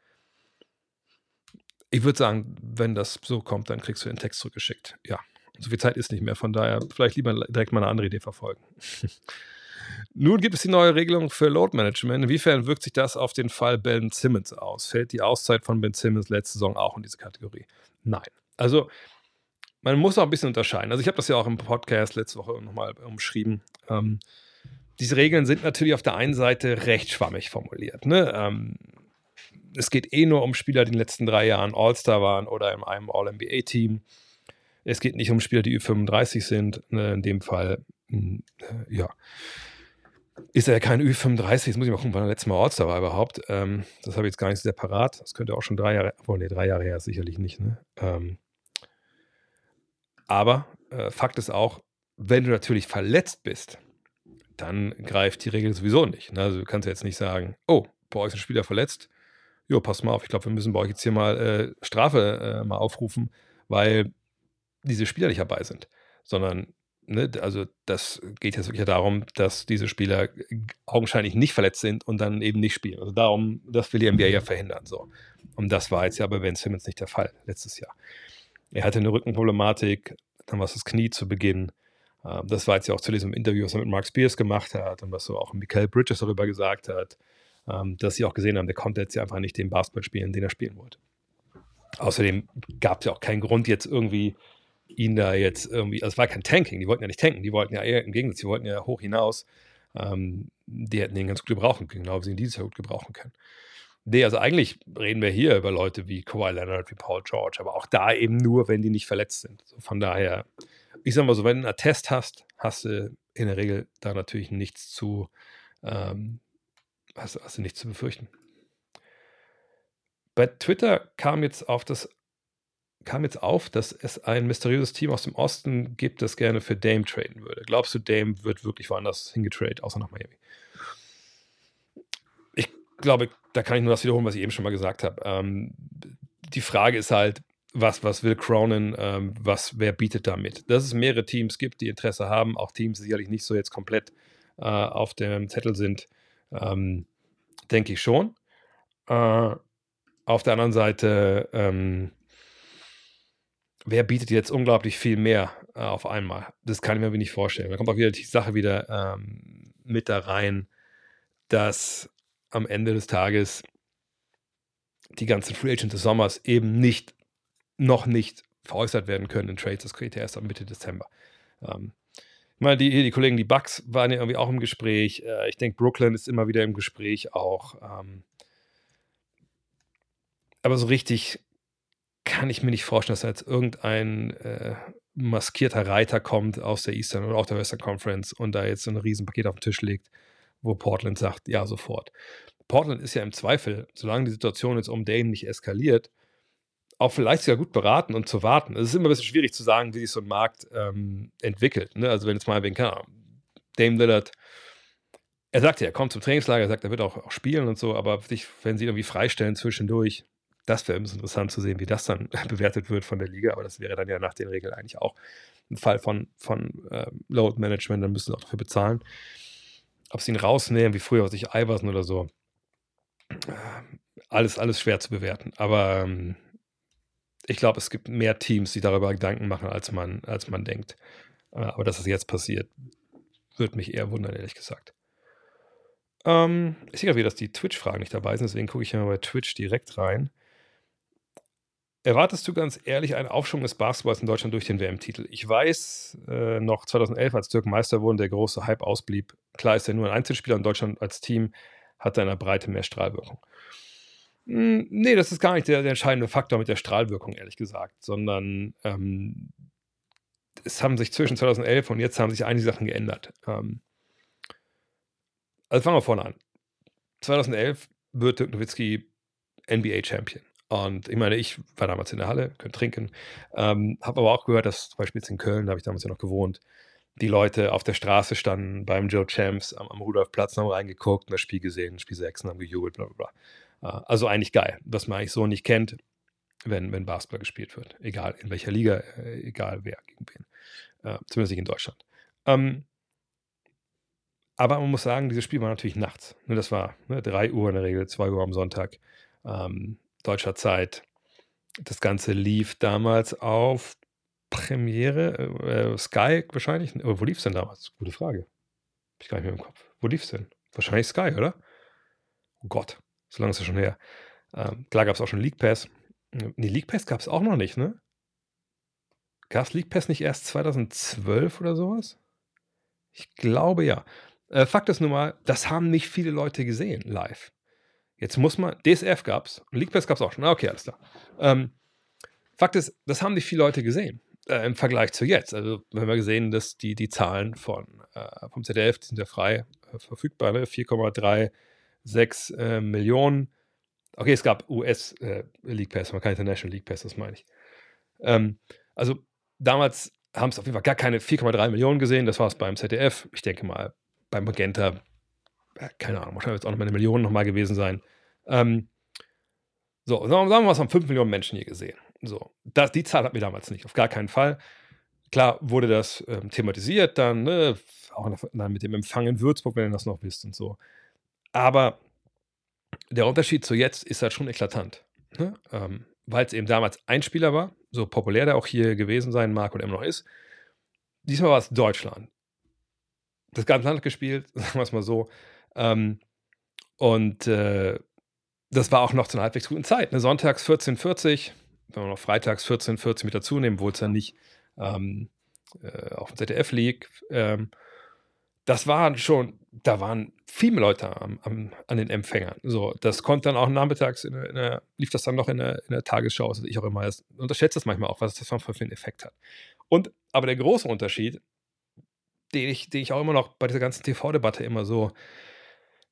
[SPEAKER 1] Ich würde sagen, wenn das so kommt, dann kriegst du den Text zurückgeschickt. Ja, so viel Zeit ist nicht mehr, von daher vielleicht lieber direkt mal eine andere Idee verfolgen. Nun gibt es die neue Regelung für Load Management. Inwiefern wirkt sich das auf den Fall Ben Simmons aus? Fällt die Auszeit von Ben Simmons letzte Saison auch in diese Kategorie? Nein. Also, man muss auch ein bisschen unterscheiden. Also, ich habe das ja auch im Podcast letzte Woche nochmal umschrieben. Ähm, diese Regeln sind natürlich auf der einen Seite recht schwammig formuliert. Ne? Ähm, es geht eh nur um Spieler, die in den letzten drei Jahren All-Star waren oder in einem All-NBA-Team. Es geht nicht um Spieler, die Ü35 sind. Ne? In dem Fall, hm, äh, ja ist er kein Ü35. Jetzt muss ich mal gucken, wann er letztes Mal All-Star war überhaupt. Ähm, das habe ich jetzt gar nicht sehr parat. Das könnte auch schon drei Jahre, oh nee, drei Jahre her sicherlich nicht. Ne? Ähm, aber äh, Fakt ist auch, wenn du natürlich verletzt bist, dann greift die Regel sowieso nicht. Ne? Also du kannst jetzt nicht sagen, oh, bei euch ist ein Spieler verletzt. Jo, pass mal auf, ich glaube, wir müssen bei euch jetzt hier mal äh, Strafe äh, mal aufrufen, weil diese Spieler nicht dabei sind. Sondern ne, also das geht jetzt wirklich darum, dass diese Spieler augenscheinlich nicht verletzt sind und dann eben nicht spielen. Also darum, das will die NBA ja verhindern. So. Und das war jetzt ja bei Ben Simmons nicht der Fall letztes Jahr. Er hatte eine Rückenproblematik, dann war es das Knie zu Beginn. Ähm, das war jetzt ja auch zu diesem Interview, was er mit Mark Spears gemacht hat und was so auch Michael Bridges darüber gesagt hat, dass sie auch gesehen haben, der konnte jetzt ja einfach nicht den Basketball spielen, den er spielen wollte. Außerdem gab es ja auch keinen Grund, jetzt irgendwie ihn da jetzt irgendwie, also es war kein Tanking, die wollten ja nicht tanken, die wollten ja eher im Gegensatz, die wollten ja hoch hinaus. Ähm, die hätten den ganz gut gebrauchen können, genau wie sie ihn dieses Jahr gut gebrauchen können. Nee, also eigentlich reden wir hier über Leute wie Kawhi Leonard, wie Paul George, aber auch da eben nur, wenn die nicht verletzt sind. So von daher, ich sag mal so, wenn du einen Attest hast, hast du in der Regel da natürlich nichts zu, ähm, hast, hast du nichts zu befürchten. Bei Twitter kam jetzt auf das kam jetzt auf, dass es ein mysteriöses Team aus dem Osten gibt, das gerne für Dame traden würde. Glaubst du, Dame wird wirklich woanders hingetradet, außer nach Miami? Ich glaube, da kann ich nur das wiederholen, was ich eben schon mal gesagt habe. Ähm, die Frage ist halt, was, was will Cronin, ähm, was, wer bietet damit? Dass es mehrere Teams gibt, die Interesse haben, auch Teams, die sicherlich nicht so jetzt komplett äh, auf dem Zettel sind, ähm, denke ich schon. Äh, auf der anderen Seite, ähm, wer bietet jetzt unglaublich viel mehr äh, auf einmal? Das kann ich mir nicht vorstellen. Da kommt auch wieder die Sache wieder ähm, mit da rein, dass am Ende des Tages die ganzen Free Agents des Sommers eben nicht, noch nicht veräußert werden können in Trades. Das kriegt er erst am Mitte Dezember. Ähm, ich meine, die, die Kollegen, die Bucks waren ja irgendwie auch im Gespräch. Äh, ich denke, Brooklyn ist immer wieder im Gespräch auch. Ähm, aber so richtig kann ich mir nicht vorstellen, dass da jetzt irgendein äh, maskierter Reiter kommt aus der Eastern oder auch der Western Conference und da jetzt so ein Riesenpaket auf den Tisch legt, wo Portland sagt, ja, sofort. Portland ist ja im Zweifel, solange die Situation jetzt um Dame nicht eskaliert, auch vielleicht sogar gut beraten und zu warten. Es ist immer ein bisschen schwierig zu sagen, wie sich so ein Markt ähm, entwickelt. Ne? Also wenn jetzt mal wegen, keine Dame Lillard, er sagt ja, er kommt zum Trainingslager, er sagt, er wird auch, auch spielen und so, aber sich, wenn sie irgendwie freistellen zwischendurch, das wäre interessant zu sehen, wie das dann bewertet wird von der Liga, aber das wäre dann ja nach den Regeln eigentlich auch ein Fall von, von äh, Load Management, dann müssen sie auch dafür bezahlen. Ob sie ihn rausnehmen, wie früher sich Iverson oder so, äh, alles, alles schwer zu bewerten. Aber ähm, ich glaube, es gibt mehr Teams, die darüber Gedanken machen, als man, als man denkt. Äh, aber dass es jetzt passiert, würde mich eher wundern, ehrlich gesagt. Ähm, ich sehe gerade wieder, dass die Twitch-Fragen nicht dabei sind, deswegen gucke ich mal bei Twitch direkt rein. Erwartest du ganz ehrlich einen Aufschwung des Basketballs in Deutschland durch den WM-Titel? Ich weiß äh, noch 2011, als Dirk Meister wurde, der große Hype ausblieb. Klar ist er nur ein Einzelspieler und Deutschland als Team hat in der Breite mehr Strahlwirkung. Hm, nee, das ist gar nicht der, der, entscheidende Faktor mit der Strahlwirkung, ehrlich gesagt, sondern ähm, es haben sich zwischen 2011 und jetzt haben sich einige Sachen geändert. Ähm, also fangen wir vorne an. 2011 wird Dirk Nowitzki NBA-Champion. Und ich meine, ich war damals in der Halle, könnt trinken, ähm, habe aber auch gehört, dass zum Beispiel jetzt in Köln, da habe ich damals ja noch gewohnt, die Leute auf der Straße standen beim Joe Champs am, am Rudolfplatz, haben reingeguckt, das Spiel gesehen, Spiel 6 und haben gejubelt, bla bla bla. Äh, also eigentlich geil, was man eigentlich so nicht kennt, wenn, wenn Basketball gespielt wird. Egal in welcher Liga, äh, egal wer gegen wen. Äh, zumindest nicht in Deutschland. Ähm, aber man muss sagen, dieses Spiel war natürlich nachts. Ne, das war ne, 3 Uhr in der Regel, 2 Uhr am Sonntag. Ähm, deutscher Zeit. Das Ganze lief damals auf Premiere, äh, Sky wahrscheinlich. Aber wo lief es denn damals? Gute Frage. Hab ich gar nicht mehr im Kopf. Wo lief es denn? Wahrscheinlich Sky, oder? Oh Gott, so lange ist es schon her. Ähm, klar gab es auch schon League Pass. Nee, League Pass gab es auch noch nicht, ne? Gab es League Pass nicht erst 2012 oder sowas? Ich glaube ja. Äh, Fakt ist nun mal, das haben nicht viele Leute gesehen live. Jetzt muss man, DSF gab es, League Pass gab es auch schon. Okay, alles klar. Ähm, Fakt ist, das haben nicht viele Leute gesehen äh, im Vergleich zu jetzt. Also, wir gesehen, dass die, die Zahlen von, äh, vom ZDF, die sind ja frei äh, verfügbar, ne? 4,36 äh, Millionen. Okay, es gab US äh, League Pass, man kein International League Pass, das meine ich. Ähm, also, damals haben es auf jeden Fall gar keine 4,3 Millionen gesehen. Das war es beim ZDF. Ich denke mal, beim Magenta, äh, keine Ahnung, wahrscheinlich wird es auch noch mal eine Million nochmal gewesen sein. Ähm, so, sagen wir mal, es haben 5 Millionen Menschen hier gesehen. So, das, die Zahl hatten wir damals nicht, auf gar keinen Fall. Klar wurde das ähm, thematisiert dann, ne, auch noch, dann mit dem Empfang in Würzburg, wenn ihr das noch wisst und so. Aber der Unterschied zu jetzt ist halt schon eklatant. Ne? Ähm, Weil es eben damals ein Spieler war, so populär der auch hier gewesen sein mag und immer noch ist. Diesmal war es Deutschland. Das ganze Land gespielt, sagen wir es mal so. Ähm, und äh, das war auch noch zu einer halbwegs guten Zeit. Ne? Sonntags 14,40, wenn wir noch freitags 14,40 mit dazu nehmen, obwohl es dann nicht ähm, äh, auf dem ZDF liegt. Ähm, das waren schon, da waren viele Leute am, am, an den Empfängern. So, das konnte dann auch nachmittags, in in lief das dann noch in der, in der Tagesschau, also ich auch immer das, unterschätze das manchmal auch, was das für einen Effekt hat. Und, aber der große Unterschied, den ich, den ich auch immer noch bei dieser ganzen TV-Debatte immer so,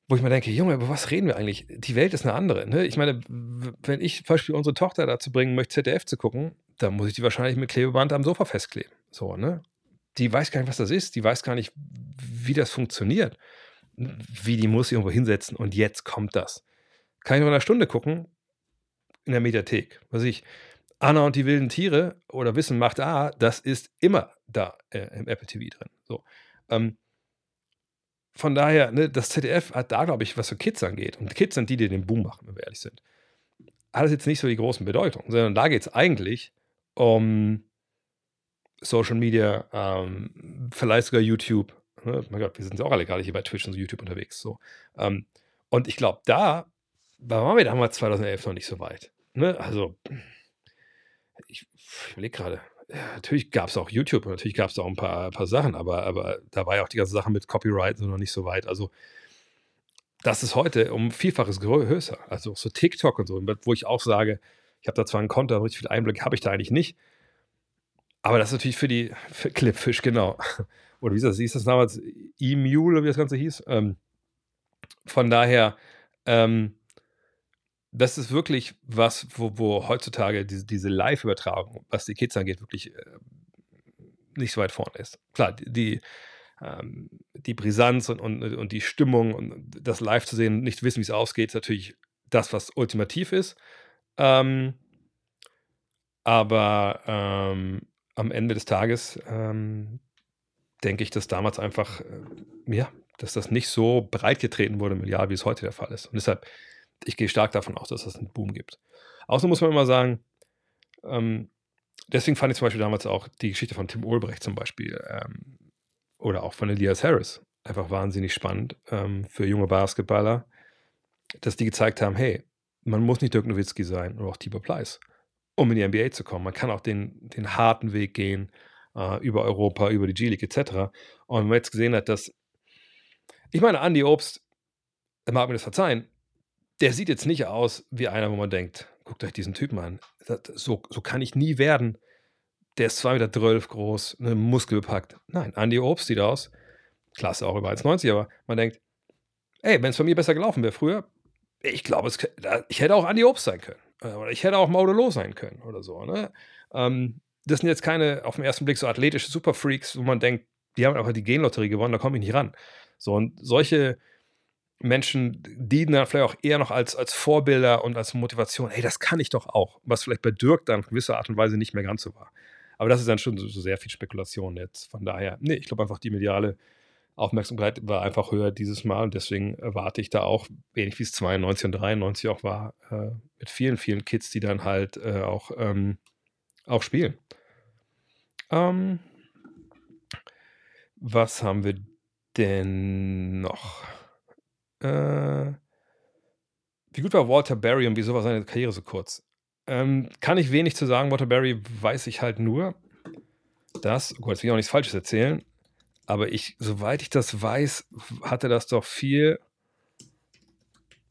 [SPEAKER 1] wo ich mir denke, Junge, über was reden wir eigentlich? Die Welt ist eine andere. Ne? Ich meine, wenn ich zum Beispiel unsere Tochter dazu bringen möchte, ZDF zu gucken, dann muss ich die wahrscheinlich mit Klebeband am Sofa festkleben. So, ne? Die weiß gar nicht, was das ist. Die weiß gar nicht, wie das funktioniert. Wie die muss irgendwo hinsetzen und jetzt kommt das. Kann ich noch in einer Stunde gucken? In der Mediathek. Was ich, Anna und die wilden Tiere oder Wissen macht A, das ist immer da äh, im Apple TV drin. So. Ähm, von daher, ne, das ZDF hat da, glaube ich, was für Kids angeht, und Kids sind die, die den Boom machen, wenn wir ehrlich sind, hat es jetzt nicht so die großen Bedeutung, sondern da geht es eigentlich um Social Media, ähm, vielleicht sogar YouTube. Ne? Mein Gott, wir sind ja auch alle gerade hier bei Twitch und YouTube unterwegs. So. Ähm, und ich glaube, da waren wir damals 2011 noch nicht so weit. Ne? Also, ich, überlege gerade, ja, natürlich gab es auch YouTube und natürlich gab es auch ein paar, paar Sachen, aber, aber da war ja auch die ganze Sache mit Copyright noch nicht so weit. Also, das ist heute um Vielfaches größer. Also so TikTok und so, wo ich auch sage, ich habe da zwar ein Konto, aber richtig viel Einblick habe ich da eigentlich nicht. Aber das ist natürlich für die für Clipfish, genau. Oder wie das, hieß das damals? E-Mule, wie das Ganze hieß. Ähm, von daher, ähm, das ist wirklich was, wo, wo heutzutage diese, diese Live-Übertragung, was die Kids angeht, wirklich äh, nicht so weit vorne ist. Klar, die, ähm, die Brisanz und, und, und die Stimmung und das live zu sehen, nicht wissen, wie es ausgeht, ist natürlich das, was ultimativ ist. Ähm, aber ähm, am Ende des Tages ähm, denke ich, dass damals einfach, äh, ja, dass das nicht so breit getreten wurde medial, wie es heute der Fall ist. Und deshalb, ich gehe stark davon aus, dass es das einen Boom gibt. Außerdem muss man immer sagen, ähm, deswegen fand ich zum Beispiel damals auch die Geschichte von Tim Ulbrecht zum Beispiel ähm, oder auch von Elias Harris einfach wahnsinnig spannend ähm, für junge Basketballer, dass die gezeigt haben, hey, man muss nicht Dirk Nowitzki sein oder auch Tibor Pleiss um in die NBA zu kommen. Man kann auch den, den harten Weg gehen äh, über Europa, über die G-League etc. Und wenn man jetzt gesehen hat, dass ich meine, Andy Obst, er mag mir das verzeihen, der sieht jetzt nicht aus wie einer, wo man denkt, guckt euch diesen Typen an. So, so kann ich nie werden. Der ist 2,12 Meter groß, ne, muskelbepackt. Nein, Andy Obst sieht aus, klasse, auch über 1,90, aber man denkt, ey, wenn es bei mir besser gelaufen wäre früher, ich glaube, ich hätte auch Andy Obst sein können. Äh, oder ich hätte auch Maudelo sein können oder so. Ne? Ähm, das sind jetzt keine auf den ersten Blick so athletische Superfreaks, wo man denkt, die haben einfach die Genlotterie gewonnen, da komme ich nicht ran. So, und solche Menschen dienen dann vielleicht auch eher noch als, als Vorbilder und als Motivation. Hey, das kann ich doch auch. Was vielleicht bei Dirk dann in gewisser Art und Weise nicht mehr ganz so war. Aber das ist dann schon so, so sehr viel Spekulation jetzt. Von daher, nee, ich glaube einfach, die mediale Aufmerksamkeit war einfach höher dieses Mal und deswegen erwarte ich da auch, ähnlich wie es 92 und 93 auch war, äh, mit vielen, vielen Kids, die dann halt äh, auch, ähm, auch spielen. Ähm, was haben wir denn noch? Äh, wie gut war Walter Barry und wieso war seine Karriere so kurz? Ähm, kann ich wenig zu sagen. Walter Barry weiß ich halt nur, dass, oh Gott, jetzt will ich auch nichts Falsches erzählen, aber ich, soweit ich das weiß, hatte das doch viel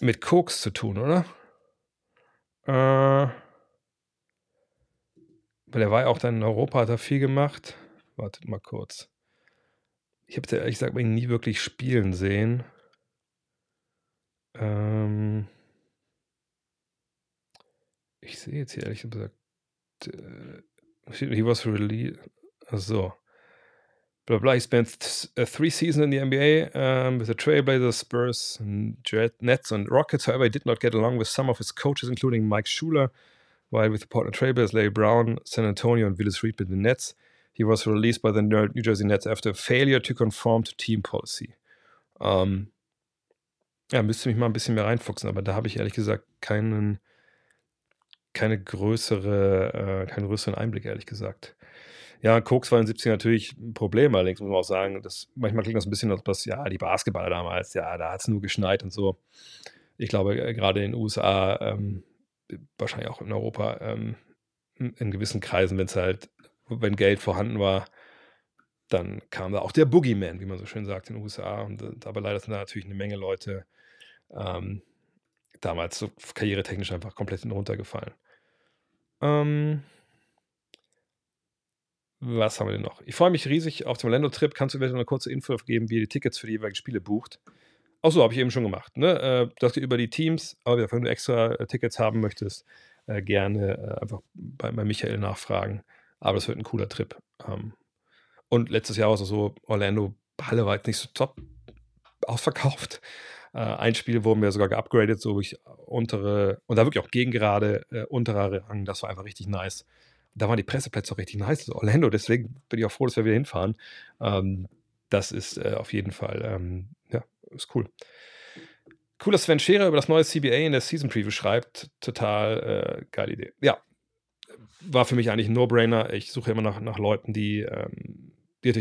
[SPEAKER 1] mit Koks zu tun, oder? Äh, weil er war ja auch dann in Europa, hat er viel gemacht. Wartet mal kurz. Ich habe ehrlich gesagt ihn nie wirklich spielen sehen. Ähm, ich sehe jetzt hier ehrlich gesagt. Äh, he was released. Achso blah blah. He spent uh, three seasons in the NBA um, with the Trailblazers, Spurs, and Jet, Nets, and Rockets. However, he did not get along with some of his coaches, including Mike Schuler, while with the Portland Trailblazers, Larry Brown, San Antonio, and Willis Reed with the Nets. He was released by the New Jersey Nets after failure to conform to team policy. Um, ja, müsste mich mal ein bisschen mehr reinfuchsen, aber da habe ich ehrlich gesagt keinen, keine größere, äh, keinen größeren Einblick, ehrlich gesagt. Ja, Koks war in den 70ern natürlich ein Problem, allerdings muss man auch sagen, das, manchmal klingt das ein bisschen, als was, ja, die Basketballer damals, ja, da hat es nur geschneit und so. Ich glaube, äh, gerade in den USA, ähm, wahrscheinlich auch in Europa, ähm, in gewissen Kreisen, wenn es halt wenn Geld vorhanden war, dann kam da auch der Boogeyman, wie man so schön sagt in den USA. Und, aber leider sind da natürlich eine Menge Leute ähm, damals so karrieretechnisch einfach komplett runtergefallen. Ähm, was haben wir denn noch? Ich freue mich riesig auf den Orlando-Trip. Kannst du mir eine kurze Info geben, wie ihr die Tickets für die jeweiligen Spiele bucht? Achso, habe ich eben schon gemacht. Ne? Äh, das geht über die Teams, aber wenn du extra äh, Tickets haben möchtest, äh, gerne äh, einfach bei, Michael nachfragen. Aber das wird ein cooler Trip. Ähm, und letztes Jahr war es so, Orlando Halle war jetzt nicht so top ausverkauft. Äh, ein Spiel wurden wir sogar geupgradet, so ich untere, und da wirklich auch gegen gerade äh, unterer Rang, das war einfach richtig nice. Da waren die Presseplätze auch richtig nice, Orlando, deswegen bin ich auch froh, dass wir wieder hinfahren. Ähm, das ist äh, auf jeden Fall, ähm, ja, ist cool. Cool, dass Sven Scherer über das neue CBA in der Season Preview schreibt. Total äh, geile Idee. Ja, war für mich eigentlich ein No-Brainer. Ich suche immer nach, nach Leuten, die, ähm, die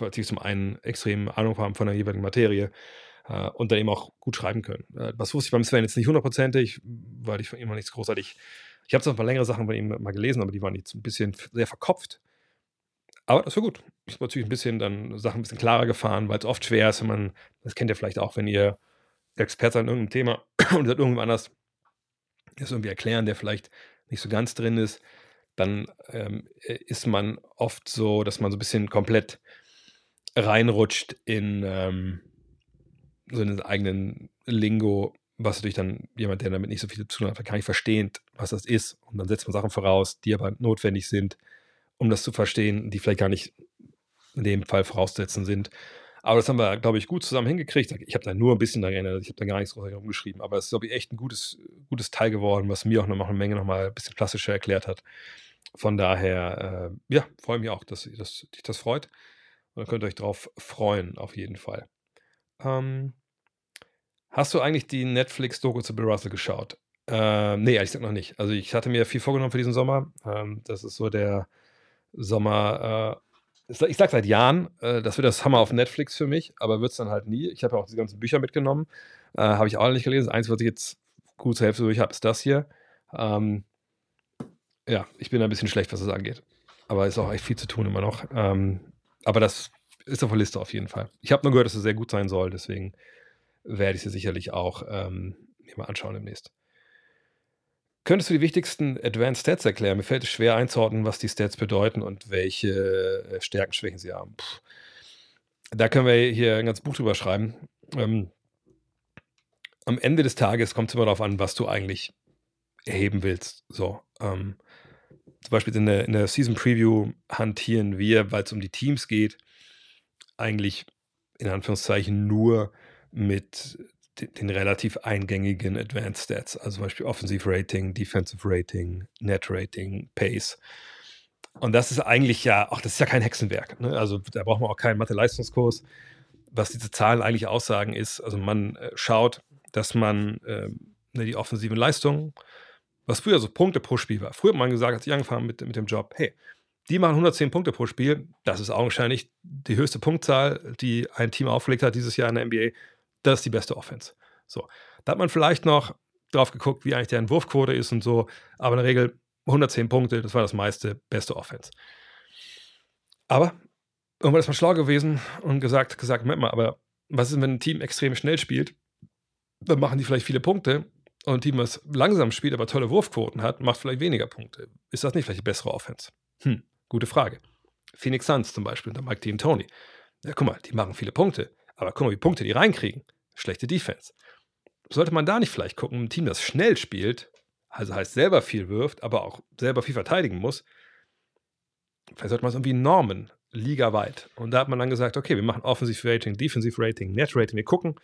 [SPEAKER 1] natürlich zum einen extrem Ahnung haben von der jeweiligen Materie äh, und dann eben auch gut schreiben können. Äh, was wusste ich beim Sven jetzt nicht hundertprozentig, weil ich von ihm noch nichts großartig. Ich habe zwar ein paar längere Sachen von ihm mal gelesen, aber die waren jetzt ein bisschen sehr verkopft. Aber das war gut. Ich habe natürlich ein bisschen dann Sachen ein bisschen klarer gefahren, weil es oft schwer ist, wenn man, das kennt ihr vielleicht auch, wenn ihr Experte in irgendeinem Thema und seid irgendwo anders das irgendwie erklären, der vielleicht nicht so ganz drin ist, dann ähm, ist man oft so, dass man so ein bisschen komplett reinrutscht in, ähm, so einen eigenen Lingo, was natürlich dann jemand, der damit nicht so viel zu tun hat, gar nicht versteht, was das ist. Und dann setzt man Sachen voraus, die aber notwendig sind, um das zu verstehen, die vielleicht gar nicht in dem Fall voraussetzen sind. Aber das haben wir, glaube ich, gut zusammen hingekriegt. Ich habe da nur ein bisschen daran erinnert, ich habe da gar nichts rumgeschrieben. Aber es ist, glaube ich, echt ein gutes, gutes Teil geworden, was mir auch noch eine Menge noch mal ein bisschen klassischer erklärt hat. Von daher, äh, ja, freue mich auch, dass, dass dich das freut. Und dann könnt ihr euch drauf freuen, auf jeden Fall. Ähm, Hast du eigentlich die Netflix-Doku zu Bill Russell geschaut? Ähm, nee, ehrlich gesagt noch nicht. Also ich hatte mir viel vorgenommen für diesen Sommer. Ähm, das ist so der Sommer, äh, ich sag seit Jahren, äh, das wird das Hammer auf Netflix für mich, aber wird es dann halt nie. Ich habe ja auch diese ganzen Bücher mitgenommen. Äh, habe ich auch nicht gelesen. Einzige, was ich jetzt gut zur Hälfte durch habe, ist das hier. Ähm, ja, ich bin ein bisschen schlecht, was das angeht. Aber es ist auch echt viel zu tun immer noch. Ähm, aber das ist auf der Liste auf jeden Fall. Ich habe nur gehört, dass es sehr gut sein soll, deswegen werde ich sie sicherlich auch ähm, mir mal anschauen demnächst. Könntest du die wichtigsten Advanced Stats erklären? Mir fällt es schwer einzuordnen, was die Stats bedeuten und welche äh, Stärken, Schwächen sie haben. Puh. Da können wir hier ein ganzes Buch drüber schreiben. Ähm, am Ende des Tages kommt es immer darauf an, was du eigentlich erheben willst. So, ähm, zum Beispiel in der, in der Season Preview hantieren wir, weil es um die Teams geht, eigentlich in Anführungszeichen nur mit den relativ eingängigen Advanced Stats, also zum Beispiel Offensive Rating, Defensive Rating, Net Rating, Pace. Und das ist eigentlich ja, auch das ist ja kein Hexenwerk. Ne? Also da braucht man auch keinen Mathe-Leistungskurs. Was diese Zahlen eigentlich aussagen, ist, also man äh, schaut, dass man äh, die offensiven Leistungen, was früher so Punkte pro Spiel war. Früher hat man gesagt, als ich angefangen mit, mit dem Job, hey, die machen 110 Punkte pro Spiel. Das ist augenscheinlich die höchste Punktzahl, die ein Team aufgelegt hat dieses Jahr in der NBA das ist die beste Offense. So, da hat man vielleicht noch drauf geguckt, wie eigentlich deren Wurfquote ist und so, aber in der Regel 110 Punkte, das war das meiste, beste Offense. Aber irgendwann ist man schlau gewesen und gesagt, gesagt, Moment mal, aber was ist, wenn ein Team extrem schnell spielt? Dann machen die vielleicht viele Punkte und ein Team, was langsam spielt, aber tolle Wurfquoten hat, macht vielleicht weniger Punkte. Ist das nicht vielleicht die bessere Offense? Hm, gute Frage. Phoenix Suns zum Beispiel, da Mike Team Tony. Ja, guck mal, die machen viele Punkte, aber guck mal, wie Punkte die reinkriegen. Schlechte Defense. Sollte man da nicht vielleicht gucken, ein Team, das schnell spielt, also heißt selber viel wirft, aber auch selber viel verteidigen muss, vielleicht sollte man es irgendwie normen, ligaweit. Und da hat man dann gesagt, okay, wir machen Offensive Rating, Defensive Rating, Net Rating. Wir gucken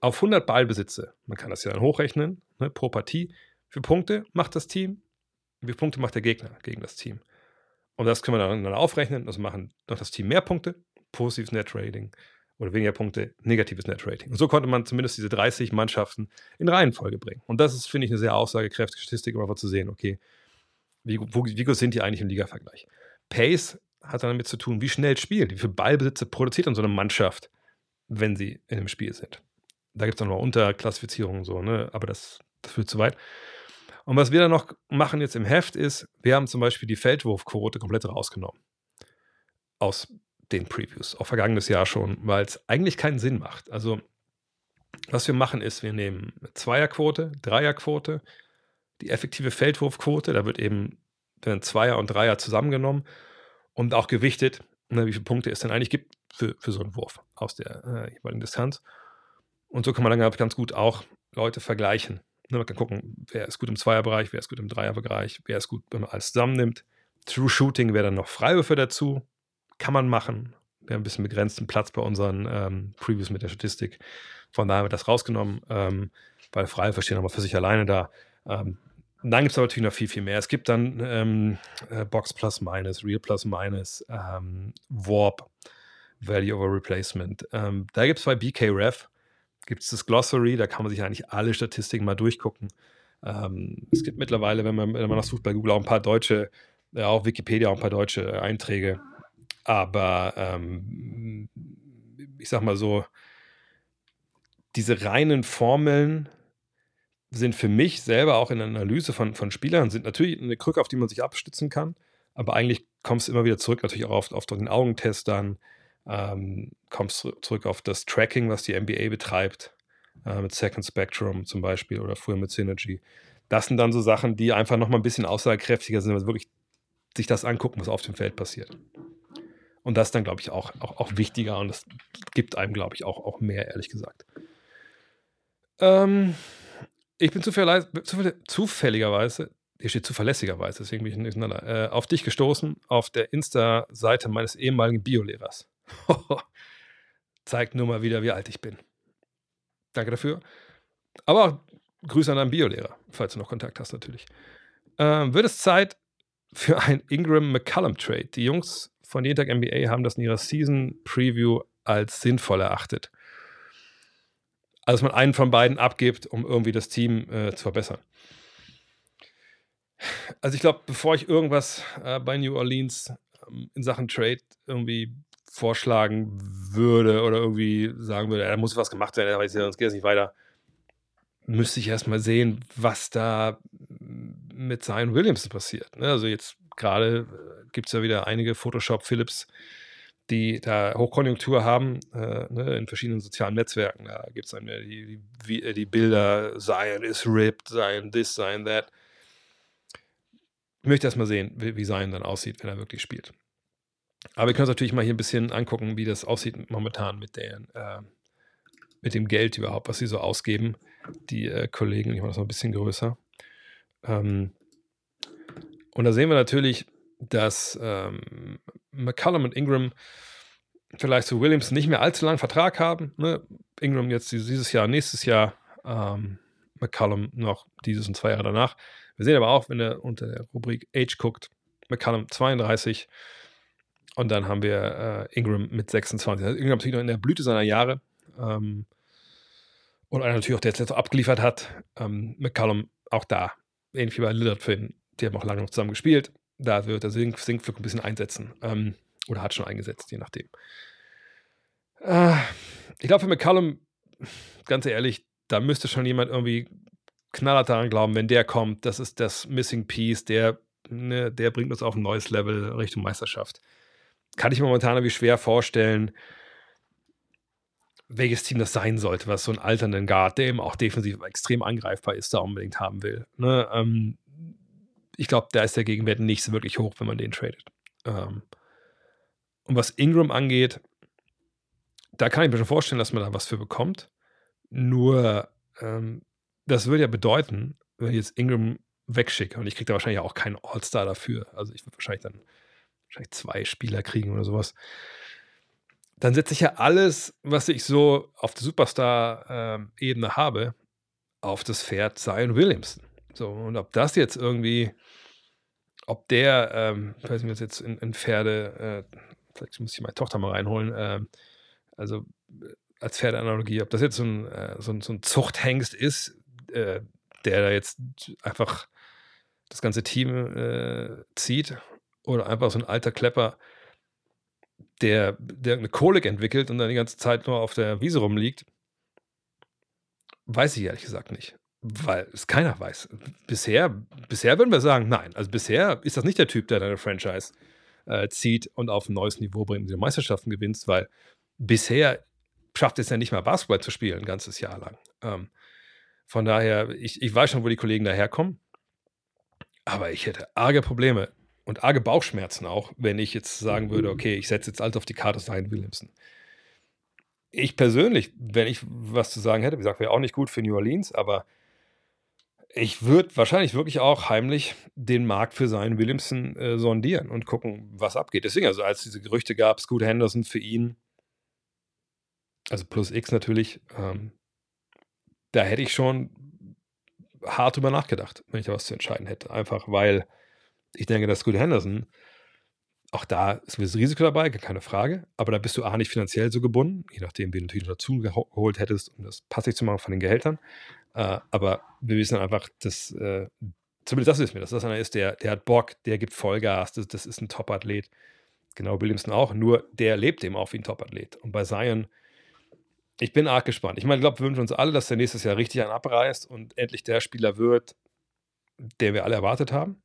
[SPEAKER 1] auf 100 Ballbesitze. Man kann das ja dann hochrechnen, ne, pro Partie. Wie viele Punkte macht das Team? Wie viele Punkte macht der Gegner gegen das Team? Und das können wir dann aufrechnen. Also machen noch das Team mehr Punkte, positives Net Rating oder weniger Punkte, negatives Net Rating. Und so konnte man zumindest diese 30 Mannschaften in Reihenfolge bringen. Und das ist, finde ich, eine sehr aussagekräftige Statistik, um einfach zu sehen, okay, wie, wo, wie gut sind die eigentlich im Liga-Vergleich? Pace hat dann damit zu tun, wie schnell spielen, wie viele Ballbesitze produziert dann so eine Mannschaft, wenn sie in einem Spiel sind. Da gibt es noch Unterklassifizierungen, so, ne? aber das, das führt zu weit. Und was wir dann noch machen jetzt im Heft ist, wir haben zum Beispiel die Feldwurfquote komplett rausgenommen. aus den Previews, auch vergangenes Jahr schon, weil es eigentlich keinen Sinn macht. Also, was wir machen ist, wir nehmen Zweierquote, Dreierquote, die effektive Feldwurfquote, da wird eben werden Zweier und Dreier zusammengenommen und auch gewichtet, ne, wie viele Punkte es denn eigentlich gibt für, für so einen Wurf aus der äh, jeweiligen Distanz. Und so kann man dann ganz gut auch Leute vergleichen. Ne, man kann gucken, wer ist gut im Zweierbereich, wer ist gut im Dreierbereich, wer ist gut, wenn man alles zusammennimmt. True Shooting wäre dann noch Freiwürfe dazu. Kann man machen. Wir haben ein bisschen begrenzten Platz bei unseren ähm, Previews mit der Statistik. Von daher haben wir das rausgenommen, ähm, weil Freiwürfe stehen aber für sich alleine da. Ähm, dann gibt es aber natürlich noch viel, viel mehr. Es gibt dann ähm, äh, Box Plus Minus, Real Plus Minus, ähm, Warp, Value over Replacement. Ähm, da gibt es bei BKREF, gibt es das Glossary, da kann man sich eigentlich alle Statistiken mal durchgucken. Ähm, es gibt mittlerweile, wenn man, wenn man das sucht bei Google, auch ein paar deutsche, äh, auch Wikipedia auch ein paar deutsche Einträge. Aber ähm, ich sag mal so, diese reinen Formeln sind für mich selber auch in der Analyse von, von Spielern, sind natürlich eine Krücke, auf die man sich abstützen kann, aber eigentlich kommst du immer wieder zurück, natürlich auch auf, auf den Augentest dann, ähm, kommst zurück auf das Tracking, was die NBA betreibt, äh, mit Second Spectrum zum Beispiel oder früher mit Synergy. Das sind dann so Sachen, die einfach nochmal ein bisschen aussagekräftiger sind, wenn wirklich sich das angucken, was auf dem Feld passiert. Und das ist dann, glaube ich, auch, auch, auch wichtiger und das gibt einem, glaube ich, auch, auch mehr, ehrlich gesagt. Ähm, ich bin zufällig, zufälligerweise, hier steht zuverlässigerweise, deswegen bin ich nicht äh, auf dich gestoßen, auf der Insta-Seite meines ehemaligen Biolehrers. Zeigt nur mal wieder, wie alt ich bin. Danke dafür. Aber auch Grüße an deinen Biolehrer, falls du noch Kontakt hast, natürlich. Ähm, wird es Zeit für ein Ingram McCallum Trade? Die Jungs von Jeden Tag NBA haben das in ihrer Season Preview als sinnvoll erachtet also dass man einen von beiden abgibt, um irgendwie das Team äh, zu verbessern. Also ich glaube, bevor ich irgendwas äh, bei New Orleans ähm, in Sachen Trade irgendwie vorschlagen würde oder irgendwie sagen würde, da muss was gemacht werden, sonst geht es nicht weiter, müsste ich erstmal sehen, was da mit Zion Williamson passiert. Ne? Also jetzt gerade äh, gibt es ja wieder einige Photoshop Philips die da Hochkonjunktur haben, äh, ne, in verschiedenen sozialen Netzwerken. Da gibt es dann die, die, äh, die, Bilder, Zion is ripped, Zion this, Zion that. Ich möchte erst mal sehen, wie, wie Zion dann aussieht, wenn er wirklich spielt. Aber wir können uns natürlich mal hier ein bisschen angucken, wie das aussieht momentan mit, den, äh, mit dem Geld überhaupt, was sie so ausgeben. Die äh, Kollegen, ich mache das noch ein bisschen größer. Ähm, und da sehen wir natürlich, dass ähm, McCallum und Ingram vielleicht zu Williams nicht mehr allzu langen Vertrag haben. Ne? Ingram jetzt dieses Jahr, nächstes Jahr, ähm, McCallum noch dieses und zwei Jahre danach. Wir sehen aber auch, wenn er unter der Rubrik Age guckt, McCallum 32 und dann haben wir äh, Ingram mit 26. Also Ingram natürlich noch in der Blüte seiner Jahre ähm, und einer natürlich auch, der jetzt abgeliefert hat. Ähm, McCallum auch da, ähnlich wie bei Lillard für ihn, die haben auch lange noch zusammen gespielt da wird der Sinkflug ein bisschen einsetzen. Ähm, oder hat schon eingesetzt, je nachdem. Äh, ich glaube, für McCallum, ganz ehrlich, da müsste schon jemand irgendwie knallhart daran glauben, wenn der kommt, das ist das Missing Piece, der, ne, der bringt uns auf ein neues Level Richtung Meisterschaft. Kann ich mir momentan irgendwie schwer vorstellen, welches Team das sein sollte, was so einen alternden Guard, der eben auch defensiv extrem angreifbar ist, da unbedingt haben will. Ne? Ähm, ich glaube, da ist der Gegenwert nicht so wirklich hoch, wenn man den tradet. Ähm, und was Ingram angeht, da kann ich mir schon vorstellen, dass man da was für bekommt. Nur, ähm, das würde ja bedeuten, wenn ich jetzt Ingram wegschicke und ich kriege da wahrscheinlich auch keinen All-Star dafür. Also ich würde wahrscheinlich dann wahrscheinlich zwei Spieler kriegen oder sowas. Dann setze ich ja alles, was ich so auf der Superstar-Ebene ähm, habe, auf das Pferd Zion Williamson. So, und ob das jetzt irgendwie, ob der, ähm, ich weiß nicht, was jetzt in, in Pferde, äh, vielleicht muss ich meine Tochter mal reinholen, äh, also äh, als Pferdeanalogie, ob das jetzt so ein, äh, so ein, so ein Zuchthengst ist, äh, der da jetzt einfach das ganze Team äh, zieht, oder einfach so ein alter Klepper, der, der eine Kolik entwickelt und dann die ganze Zeit nur auf der Wiese rumliegt, weiß ich ehrlich gesagt nicht weil es keiner weiß. Bisher, bisher würden wir sagen, nein. Also bisher ist das nicht der Typ, der deine Franchise äh, zieht und auf ein neues Niveau bringt und die Meisterschaften gewinnst, weil bisher schafft es ja nicht mal Basketball zu spielen, ein ganzes Jahr lang. Ähm, von daher, ich, ich weiß schon, wo die Kollegen daherkommen, aber ich hätte arge Probleme und arge Bauchschmerzen auch, wenn ich jetzt sagen würde, okay, ich setze jetzt alles auf die Karte Zion Williamson. Ich persönlich, wenn ich was zu sagen hätte, wie gesagt, wäre auch nicht gut für New Orleans, aber ich würde wahrscheinlich wirklich auch heimlich den Markt für seinen Williamson äh, sondieren und gucken, was abgeht. Deswegen, also als diese Gerüchte gab, Scoot Henderson für ihn, also plus X natürlich, ähm, da hätte ich schon hart drüber nachgedacht, wenn ich da was zu entscheiden hätte. Einfach weil ich denke, dass Scoot Henderson, auch da ist ein Risiko dabei, keine Frage, aber da bist du auch nicht finanziell so gebunden, je nachdem, wie du natürlich dazu geholt hättest, um das passig zu machen von den Gehältern. Äh, aber wir wissen einfach, dass, äh, zumindest das wissen wir, dass das einer ist, der, der hat Bock, der gibt Vollgas, das, das ist ein Top-Athlet. Genau, Williamson auch, nur der lebt eben auch wie ein Top-Athlet. Und bei Zion, ich bin arg gespannt. Ich meine, ich glaube, wir wünschen uns alle, dass der nächstes Jahr richtig einen abreißt und endlich der Spieler wird, der wir alle erwartet haben.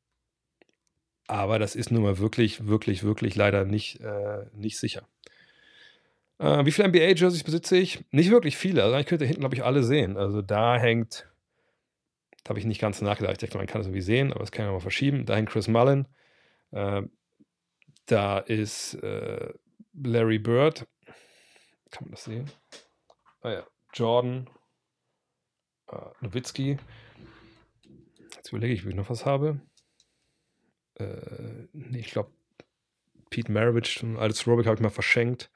[SPEAKER 1] Aber das ist nun mal wirklich, wirklich, wirklich leider nicht, äh, nicht sicher. Äh, wie viele NBA-Jerseys besitze ich? Nicht wirklich viele. Also ich könnte hinten, glaube ich, alle sehen. Also da hängt, da habe ich nicht ganz nachgedacht. Ich denke, man kann es irgendwie sehen, aber das kann ich mal verschieben. Da hängt Chris Mullen. Äh, da ist äh, Larry Bird. Kann man das sehen? Ah ja, Jordan. Äh, Nowitzki. Jetzt überlege ich, ob ich noch was habe. Äh, nee, ich glaube, Pete Maravich, altes Throwback, habe ich mal verschenkt.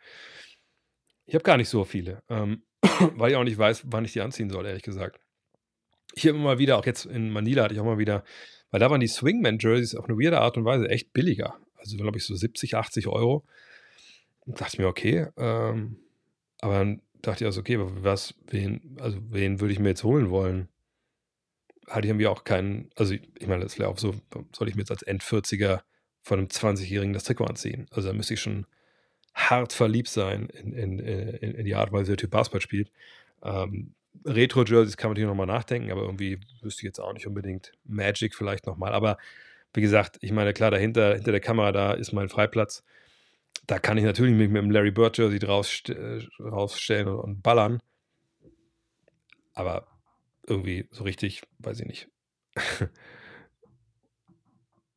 [SPEAKER 1] Ich habe gar nicht so viele, ähm, weil ich auch nicht weiß, wann ich die anziehen soll, ehrlich gesagt. Ich habe immer wieder, auch jetzt in Manila hatte ich auch mal wieder, weil da waren die Swingman-Jerseys auf eine weirde Art und Weise echt billiger. Also, glaube ich, so 70, 80 Euro. Und dachte ich mir, okay. Ähm, aber dann dachte ich also, okay, was, wen, also wen würde ich mir jetzt holen wollen? Hatte ich irgendwie auch keinen, also ich meine, das wäre auch so, soll ich mir jetzt als End-40er von einem 20-Jährigen das Trikot anziehen? Also da müsste ich schon hart verliebt sein in, in, in, in die Art, weil der Typ Basketball spielt. Ähm, Retro-Jerseys kann man natürlich nochmal nachdenken, aber irgendwie wüsste ich jetzt auch nicht unbedingt. Magic vielleicht nochmal. Aber wie gesagt, ich meine, klar, dahinter, hinter der Kamera, da ist mein Freiplatz. Da kann ich natürlich mich mit dem Larry Bird Jersey draus, äh, rausstellen und, und ballern. Aber irgendwie so richtig, weiß ich nicht.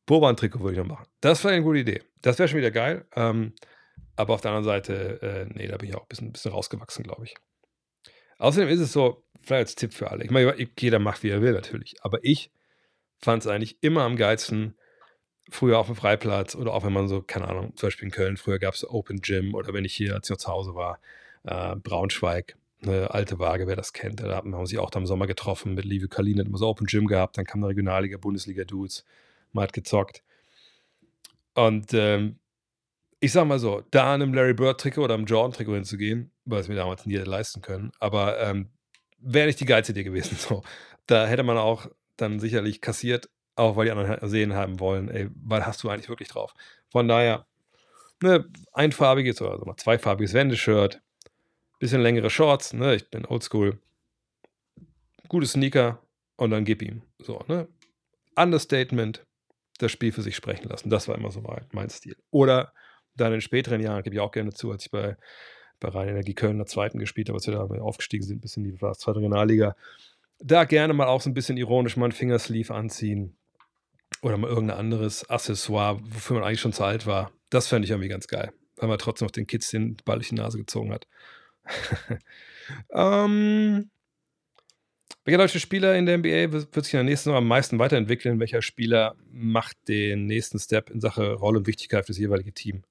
[SPEAKER 1] Boban-Trikot würde ich noch machen. Das wäre eine gute Idee. Das wäre schon wieder geil. Ähm, aber auf der anderen Seite, äh, nee, da bin ich auch ein bisschen, bisschen rausgewachsen, glaube ich. Außerdem ist es so, vielleicht als Tipp für alle. Ich meine, jeder macht, wie er will, natürlich. Aber ich fand es eigentlich immer am geilsten, früher auf dem Freiplatz oder auch wenn man so, keine Ahnung, zum Beispiel in Köln, früher gab es Open Gym oder wenn ich hier, als ich noch zu Hause war, äh, Braunschweig, eine alte Waage, wer das kennt. Da haben wir sich auch da im Sommer getroffen mit Lieve Kalin, hat immer so Open Gym gehabt, dann kam eine Regionalliga, Bundesliga-Dudes, man hat gezockt. Und ähm, ich sag mal so, da an einem Larry Bird-Trikot oder einem Jordan-Trikot hinzugehen, weil es mir damals nie hätte leisten können, aber ähm, wäre nicht die geilste Idee gewesen. So. Da hätte man auch dann sicherlich kassiert, auch weil die anderen sehen haben wollen, ey, was hast du eigentlich wirklich drauf? Von daher, ne, einfarbiges oder also mal zweifarbiges Wendeshirt, bisschen längere Shorts, ne, ich bin oldschool, gute Sneaker und dann gib ihm. So, ne? Understatement, das Spiel für sich sprechen lassen. Das war immer so mein, mein Stil. Oder dann in späteren Jahren, gebe ich auch gerne zu, als ich bei, bei Rhein Energie Köln in der zweiten gespielt habe, als wir da aufgestiegen sind, ein bisschen in die zweite Regionalliga, da gerne mal auch so ein bisschen ironisch mal einen Fingersleeve anziehen oder mal irgendein anderes Accessoire, wofür man eigentlich schon zu alt war. Das fände ich irgendwie ganz geil, weil man trotzdem noch den Kids den Ball durch die Nase gezogen hat. ähm, welcher deutsche Spieler in der NBA wird sich in der nächsten Saison am meisten weiterentwickeln? Welcher Spieler macht den nächsten Step in Sache Rolle und Wichtigkeit für das jeweilige Team?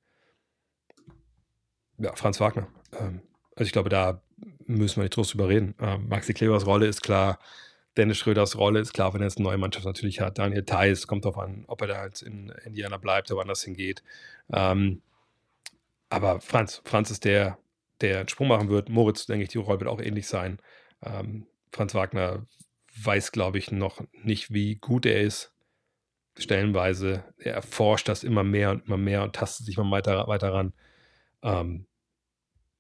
[SPEAKER 1] Ja, Franz Wagner. Ähm, also ich glaube, da müssen wir nicht groß drüber reden. Ähm, Maxi Klebers Rolle ist klar. Dennis Schröders Rolle ist klar, wenn er jetzt eine neue Mannschaft natürlich hat. Daniel Theiss kommt darauf an, ob er da jetzt in Indiana bleibt oder woanders hingeht. Ähm, aber Franz, Franz ist der, der einen Sprung machen wird. Moritz, denke ich, die Rolle wird auch ähnlich sein. Ähm, Franz Wagner weiß, glaube ich, noch nicht, wie gut er ist. Stellenweise. Er erforscht das immer mehr und immer mehr und tastet sich immer weiter, weiter ran. Ähm,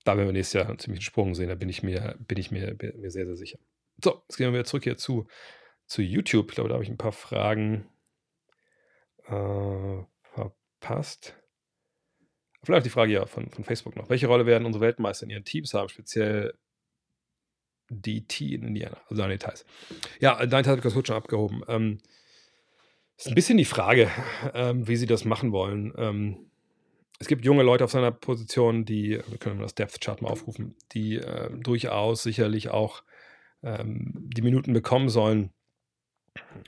[SPEAKER 1] da werden wir nächstes Jahr einen ziemlichen Sprung sehen, da bin ich mir, bin ich mir, bin mir sehr, sehr sicher. So, jetzt gehen wir wieder zurück hier zu, zu YouTube. Ich glaube, da habe ich ein paar Fragen äh, verpasst. Vielleicht die Frage ja von, von Facebook noch. Welche Rolle werden unsere Weltmeister in ihren Teams haben, speziell DT in Indiana? Also deine Details. Ja, dein Teil habe ich das schon abgehoben. Ähm, ist ein bisschen die Frage, ähm, wie sie das machen wollen. Ähm, es gibt junge Leute auf seiner Position, die, wir können das Depth Chart mal aufrufen, die äh, durchaus sicherlich auch ähm, die Minuten bekommen sollen.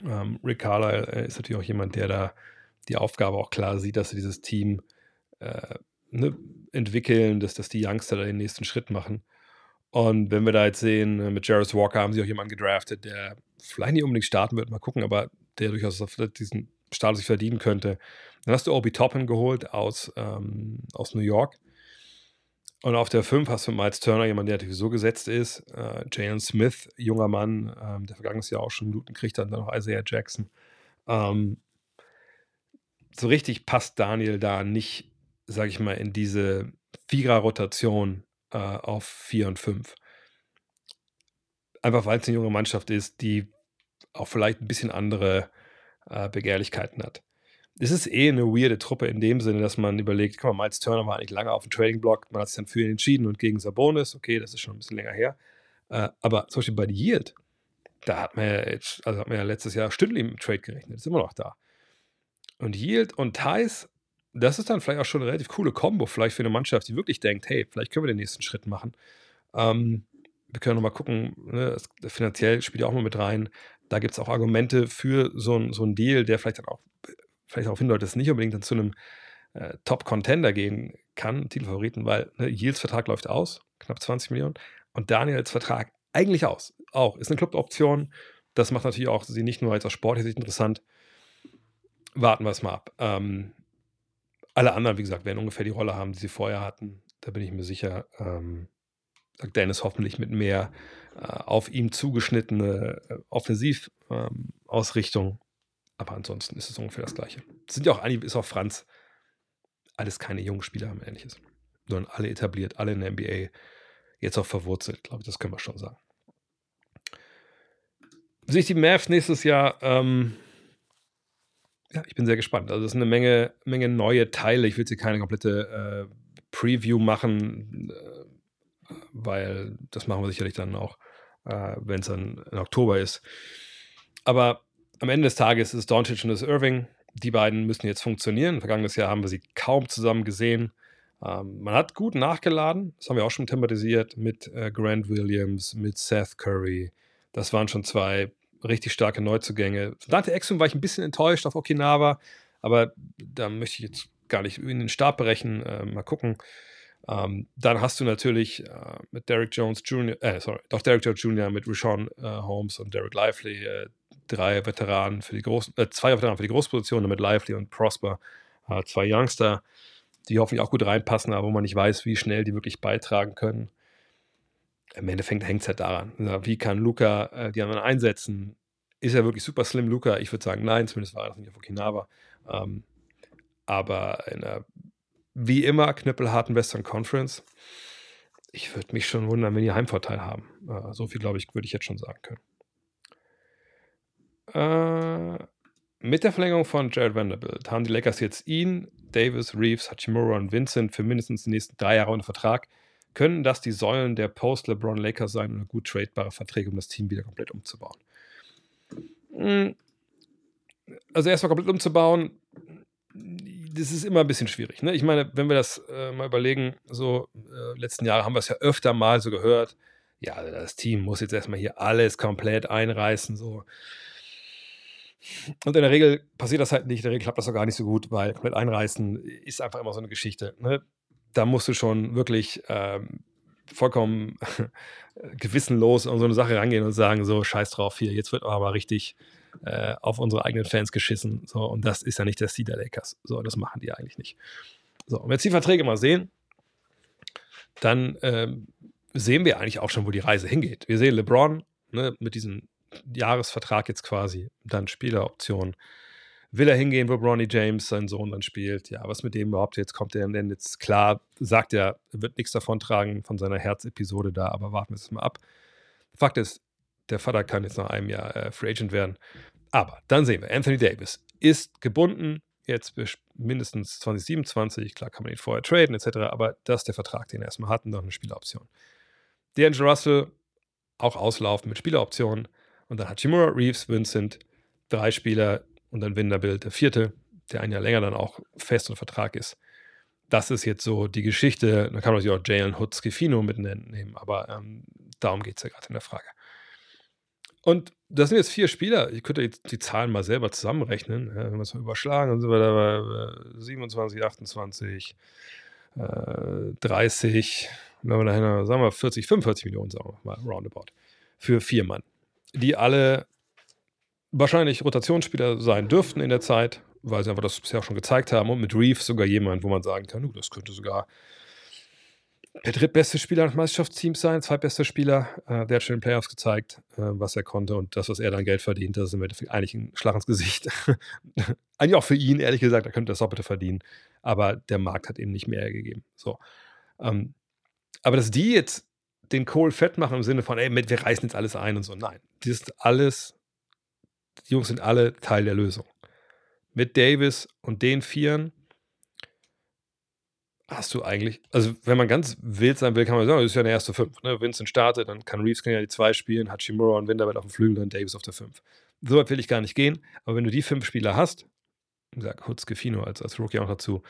[SPEAKER 1] Ähm, Rick Carlisle äh, ist natürlich auch jemand, der da die Aufgabe auch klar sieht, dass sie dieses Team äh, ne, entwickeln, dass, dass die Youngster da den nächsten Schritt machen. Und wenn wir da jetzt sehen, äh, mit Jarvis Walker haben sie auch jemanden gedraftet, der vielleicht nicht unbedingt starten wird, mal gucken, aber der durchaus diesen Status verdienen könnte. Dann hast du Obi Toppin geholt aus, ähm, aus New York. Und auf der 5 hast du Miles Turner, jemand, der natürlich so gesetzt ist. Äh, Jalen Smith, junger Mann, ähm, der vergangenes Jahr auch schon Minuten kriegt, dann noch Isaiah Jackson. Ähm, so richtig passt Daniel da nicht, sag ich mal, in diese Vierer-Rotation äh, auf 4 und 5. Einfach weil es eine junge Mannschaft ist, die auch vielleicht ein bisschen andere äh, Begehrlichkeiten hat. Es ist eh eine weirde Truppe in dem Sinne, dass man überlegt, guck mal, Miles Turner war eigentlich lange auf dem Trading-Block, man hat sich dann für ihn entschieden und gegen Sabonis, okay, das ist schon ein bisschen länger her. Äh, aber zum Beispiel bei Yield, da hat man ja, jetzt, also hat man ja letztes Jahr stündlich im Trade gerechnet, ist immer noch da. Und Yield und Thais, das ist dann vielleicht auch schon eine relativ coole Kombo, vielleicht für eine Mannschaft, die wirklich denkt, hey, vielleicht können wir den nächsten Schritt machen. Ähm, wir können nochmal gucken, ne, finanziell spielt ja auch mal mit rein. Da gibt es auch Argumente für so, so einen Deal, der vielleicht dann auch vielleicht darauf hindeutet, dass es nicht unbedingt dann zu einem äh, Top-Contender gehen kann, Titelfavoriten, weil ne, Yields Vertrag läuft aus, knapp 20 Millionen, und Daniels Vertrag eigentlich aus. Auch, ist eine Club-Option. Das macht natürlich auch sie nicht nur als aus interessant. Warten wir es mal ab. Ähm, alle anderen, wie gesagt, werden ungefähr die Rolle haben, die sie vorher hatten. Da bin ich mir sicher. Ähm, sagt Dennis hoffentlich mit mehr äh, auf ihm zugeschnittene äh, Offensivausrichtung. Ähm, Aber ansonsten ist es ungefähr das Gleiche. Es sind ja auch einige, ist auch Franz. Alles keine jungen Spieler haben ähnliches. Sondern alle etabliert, alle in der NBA. Jetzt auch verwurzelt, glaube ich, das können wir schon sagen. Sehe ich die Mavs nächstes Jahr? Ähm, ja, ich bin sehr gespannt. Also, es sind eine Menge, Menge neue Teile. Ich will jetzt hier keine komplette äh, Preview machen. Äh, weil das machen wir sicherlich dann auch, äh, wenn es dann in Oktober ist. Aber am Ende des Tages ist es Doncic und es Irving. Die beiden müssen jetzt funktionieren. Vergangenes Jahr haben wir sie kaum zusammen gesehen. Ähm, man hat gut nachgeladen, das haben wir auch schon thematisiert, mit äh, Grant Williams, mit Seth Curry. Das waren schon zwei richtig starke Neuzugänge. Dante Exum war ich ein bisschen enttäuscht auf Okinawa, aber da möchte ich jetzt gar nicht in den Stab brechen. Äh, mal gucken. Ähm, dann hast du natürlich äh, mit Derek Jones Jr., äh, sorry, doch Derek Jones Jr., mit Rashawn äh, Holmes und Derek Lively, äh, drei Veteranen für die großen, äh, zwei Veteranen für die Großpositionen, mit Lively und Prosper, äh, zwei Youngster, die hoffentlich auch gut reinpassen, aber wo man nicht weiß, wie schnell die wirklich beitragen können. Im Endeffekt hängt es halt daran. Wie kann Luca die anderen einsetzen? Ist er wirklich super slim, Luca? Ich würde sagen, nein, zumindest war er das nicht auf Okinawa. Ähm, aber in einer wie immer knüppelharten Western Conference. Ich würde mich schon wundern, wenn die Heimvorteil haben. Äh, so viel, glaube ich, würde ich jetzt schon sagen können. Äh, mit der Verlängerung von Jared Vanderbilt haben die Lakers jetzt ihn, Davis, Reeves, Hachimura und Vincent für mindestens die nächsten drei Jahre unter Vertrag. Können das die Säulen der Post-LeBron Lakers sein oder gut tradebare Verträge, um das Team wieder komplett umzubauen? Hm. Also erstmal komplett umzubauen, das ist immer ein bisschen schwierig. Ne? Ich meine, wenn wir das äh, mal überlegen, so äh, letzten Jahre haben wir es ja öfter mal so gehört, ja, das Team muss jetzt erstmal hier alles komplett einreißen, so. Und in der Regel passiert das halt nicht, in der Regel klappt das auch gar nicht so gut, weil komplett einreißen ist einfach immer so eine Geschichte. Ne? Da musst du schon wirklich ähm, vollkommen gewissenlos an so eine Sache rangehen und sagen, so, scheiß drauf hier, jetzt wird aber richtig äh, auf unsere eigenen Fans geschissen. So, und das ist ja nicht der Stil der Lakers. So, das machen die eigentlich nicht. So, und wenn wir jetzt die Verträge mal sehen, dann ähm, sehen wir eigentlich auch schon, wo die Reise hingeht. Wir sehen LeBron ne, mit diesem Jahresvertrag jetzt quasi, dann Spieleroptionen. Will er hingehen, wo Bronny James, sein Sohn, dann spielt? Ja, was mit dem überhaupt jetzt kommt er denn jetzt klar? Sagt er wird nichts davon tragen von seiner Herzepisode da, aber warten wir es mal ab. Fakt ist, der Vater kann jetzt nach einem Jahr äh, Free Agent werden. Aber dann sehen wir, Anthony Davis ist gebunden, jetzt mindestens 2027. Klar kann man ihn vorher traden, etc. Aber das ist der Vertrag, den er erstmal hat und noch eine Spieleroption. D'Angelo Russell auch auslaufen mit Spieleroptionen. Und dann Hachimura, Reeves, Vincent, drei Spieler und dann Winterbild, der vierte, der ein Jahr länger dann auch fest unter Vertrag ist. Das ist jetzt so die Geschichte. Dann kann man natürlich auch Jalen Hood Skifino mitnehmen, aber ähm, darum geht es ja gerade in der Frage. Und das sind jetzt vier Spieler. Ich könnte jetzt die Zahlen mal selber zusammenrechnen. Ja, wenn wir es mal überschlagen, dann sind wir da bei 27, 28, äh, 30, wenn wir dahin, sagen wir 40, 45 Millionen, sagen wir mal, roundabout. Für vier Mann. Die alle wahrscheinlich Rotationsspieler sein dürften in der Zeit, weil sie einfach das bisher auch schon gezeigt haben. Und mit Reeves sogar jemand, wo man sagen kann, das könnte sogar der drittbeste Spieler des Meisterschaftsteams sein, zweitbester Spieler. Äh, der hat schon in den Playoffs gezeigt, äh, was er konnte und das, was er dann Geld verdient, das ist eigentlich ein Schlag ins Gesicht. eigentlich auch für ihn, ehrlich gesagt, er könnte das bitte verdienen. Aber der Markt hat ihm nicht mehr gegeben. So. Ähm, aber dass die jetzt den Kohl fett machen im Sinne von, ey, wir reißen jetzt alles ein und so. Nein, das ist alles, die Jungs sind alle Teil der Lösung. Mit Davis und den Vieren hast du eigentlich, also wenn man ganz wild sein will, kann man sagen, das ist ja eine erste Fünf. Ne? Vincent startet, dann kann Reeves kann ja die zwei spielen, Hachimura und Winterwelt auf dem Flügel und Davis auf der Fünf. So weit will ich gar nicht gehen, aber wenn du die fünf Spieler hast, wie gesagt, Hutzke als, als Rookie auch dazu,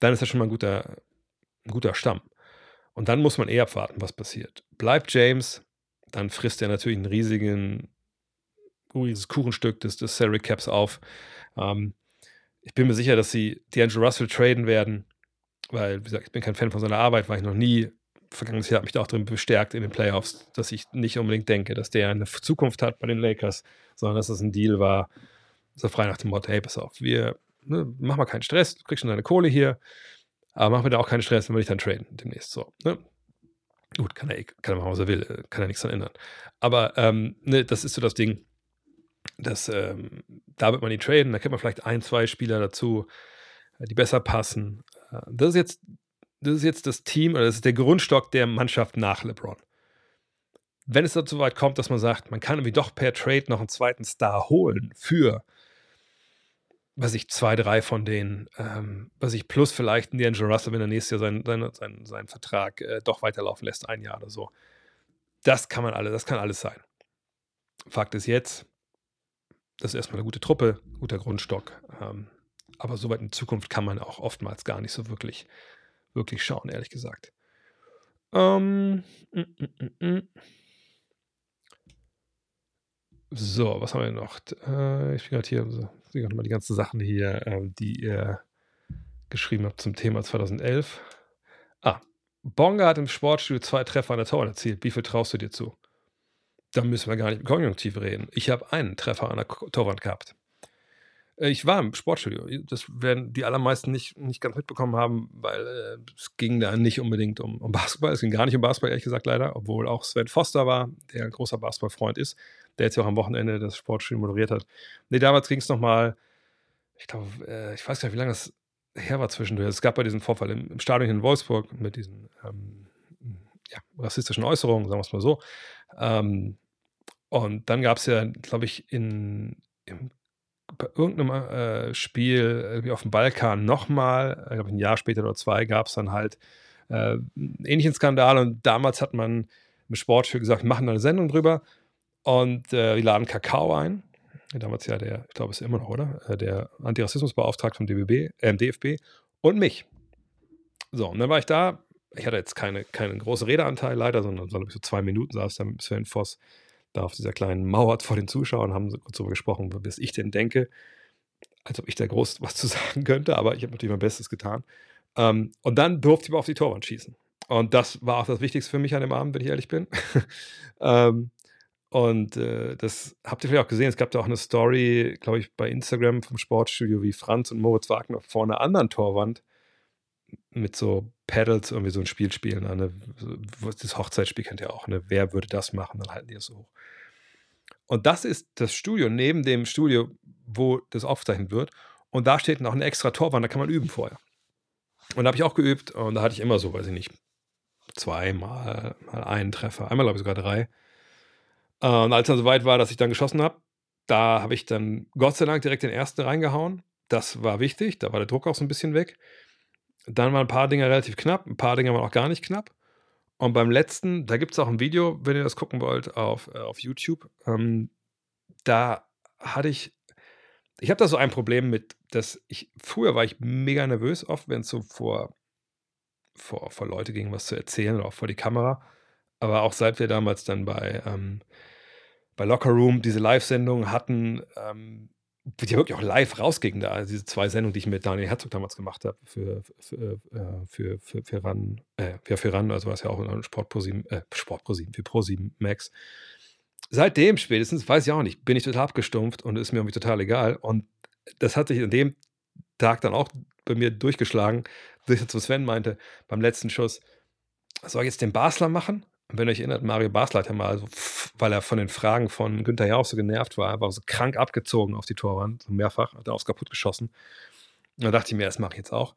[SPEAKER 1] dann ist das schon mal ein guter, ein guter Stamm. Und dann muss man eher abwarten, was passiert. Bleibt James, dann frisst er natürlich einen riesigen, riesiges Kuchenstück des, des Salary Caps auf. Ähm, ich bin mir sicher, dass sie D'Angelo Russell traden werden weil, wie gesagt, ich bin kein Fan von seiner Arbeit, war ich noch nie. Vergangenes Jahr hat mich da auch drin bestärkt in den Playoffs, dass ich nicht unbedingt denke, dass der eine Zukunft hat bei den Lakers, sondern dass das ein Deal war, so frei nach dem Motto, hey, pass auf, wir ne, machen mal keinen Stress, du kriegst schon deine Kohle hier, aber machen wir da auch keinen Stress, wenn wir dich dann traden demnächst so. Ne? Gut, kann er, kann er machen, was er will, äh, kann er nichts dran ändern. Aber ähm, ne, das ist so das Ding, dass ähm, da wird man die traden, da kriegt man vielleicht ein, zwei Spieler dazu, äh, die besser passen. Das ist jetzt das, ist jetzt das Team oder das ist der Grundstock der Mannschaft nach LeBron. Wenn es dazu weit kommt, dass man sagt, man kann irgendwie doch per Trade noch einen zweiten Star holen für, was ich, zwei, drei von denen, ähm, was ich plus vielleicht ein D'Angelo Russell, wenn er nächstes Jahr seinen, seinen, seinen, seinen Vertrag äh, doch weiterlaufen lässt, ein Jahr oder so. Das kann man alle, das kann alles sein. Fakt ist jetzt, das ist erstmal eine gute Truppe, guter Grundstock. Ähm, aber so weit in Zukunft kann man auch oftmals gar nicht so wirklich, wirklich schauen, ehrlich gesagt. Ähm, mm, mm, mm, so, was haben wir noch? Äh, ich bin gerade hier, so, sehe gerade mal die ganzen Sachen hier, äh, die ihr geschrieben habt zum Thema 2011. Ah, Bonga hat im Sportstudio zwei Treffer an der Torwand erzielt. Wie viel traust du dir zu? Da müssen wir gar nicht im Konjunktiv reden. Ich habe einen Treffer an der Torwand gehabt. Äh, ich war im Sportstudio. Das werden die allermeisten nicht, nicht ganz mitbekommen haben, weil äh, es ging da nicht unbedingt um, um, Basketball. Es ging gar nicht um Basketball, ehrlich gesagt, leider. Obwohl auch Sven Foster war, der ein großer Basketballfreund ist, der jetzt ja auch am Wochenende das Sportstudio moderiert hat. Nee, damals ging es nochmal, ich glaube, äh, ich weiß gar nicht, wie lange das her war zwischendurch. Es gab bei diesem Vorfall im, im Stadion in Wolfsburg mit diesen ähm, ja, rassistischen Äußerungen, sagen wir es mal so. Ähm, und dann gab es ja, glaube ich, in, im bei irgendeinem äh, Spiel wie auf dem Balkan nochmal, ich glaube ein Jahr später oder zwei, gab es dann halt äh, einen ähnlichen Skandal und damals hat man im Sportspiel gesagt, machen da eine Sendung drüber und äh, wir laden Kakao ein. Damals ja der, ich glaube es ist immer noch, oder? Äh, der Antirassismusbeauftragte vom DBB, äh, DFB und mich. So, und dann war ich da. Ich hatte jetzt keine, keinen großen Redeanteil leider, sondern so zwei Minuten saß da mit Sven Voss da auf dieser kleinen Mauer vor den Zuschauern, haben kurz darüber gesprochen, was ich denn denke, als ob ich da groß was zu sagen könnte, aber ich habe natürlich mein Bestes getan. Ähm, und dann durfte ich mal auf die Torwand schießen. Und das war auch das Wichtigste für mich an dem Abend, wenn ich ehrlich bin. ähm, und äh, das habt ihr vielleicht auch gesehen. Es gab da auch eine Story, glaube ich, bei Instagram vom Sportstudio, wie Franz und Moritz Wagner vor einer anderen Torwand mit so Pedals irgendwie so ein Spiel spielen. Ne? Das Hochzeitsspiel kennt ihr auch. Ne? Wer würde das machen? Dann halten die das so hoch. Und das ist das Studio neben dem Studio, wo das aufgezeichnet wird. Und da steht noch eine extra Torwand, da kann man üben vorher. Und da habe ich auch geübt und da hatte ich immer so, weiß ich nicht, zweimal mal einen Treffer, einmal glaube ich sogar drei. Und als dann soweit war, dass ich dann geschossen habe, da habe ich dann Gott sei Dank direkt den ersten reingehauen Das war wichtig, da war der Druck auch so ein bisschen weg. Dann waren ein paar Dinge relativ knapp, ein paar Dinge waren auch gar nicht knapp. Und beim letzten, da gibt es auch ein Video, wenn ihr das gucken wollt, auf, äh, auf YouTube. Ähm, da hatte ich, ich habe da so ein Problem mit, dass ich, früher war ich mega nervös oft, wenn es so vor, vor, vor Leute ging, was zu erzählen oder auch vor die Kamera. Aber auch seit wir damals dann bei, ähm, bei Locker Room diese Live-Sendung hatten, ähm, die wirklich auch live rausgingen da. Diese zwei Sendungen, die ich mit Daniel Herzog damals gemacht habe für, für, äh, für, für, für RAN, äh, RAN, also was ja auch in Sport Pro 7, äh, Sport Pro 7, für Pro 7 Max. Seitdem spätestens, weiß ich auch nicht, bin ich total abgestumpft und ist mir irgendwie total egal. Und das hat sich an dem Tag dann auch bei mir durchgeschlagen, dass ich zu Sven meinte, beim letzten Schuss, soll ich jetzt den Basler machen? Wenn ihr euch erinnert, Mario Basler hat ja mal, so, weil er von den Fragen von Günther ja auch so genervt war, war so krank abgezogen auf die Torwand, so mehrfach, hat er aufs kaputt geschossen. Und da dachte ich mir, das mache ich jetzt auch.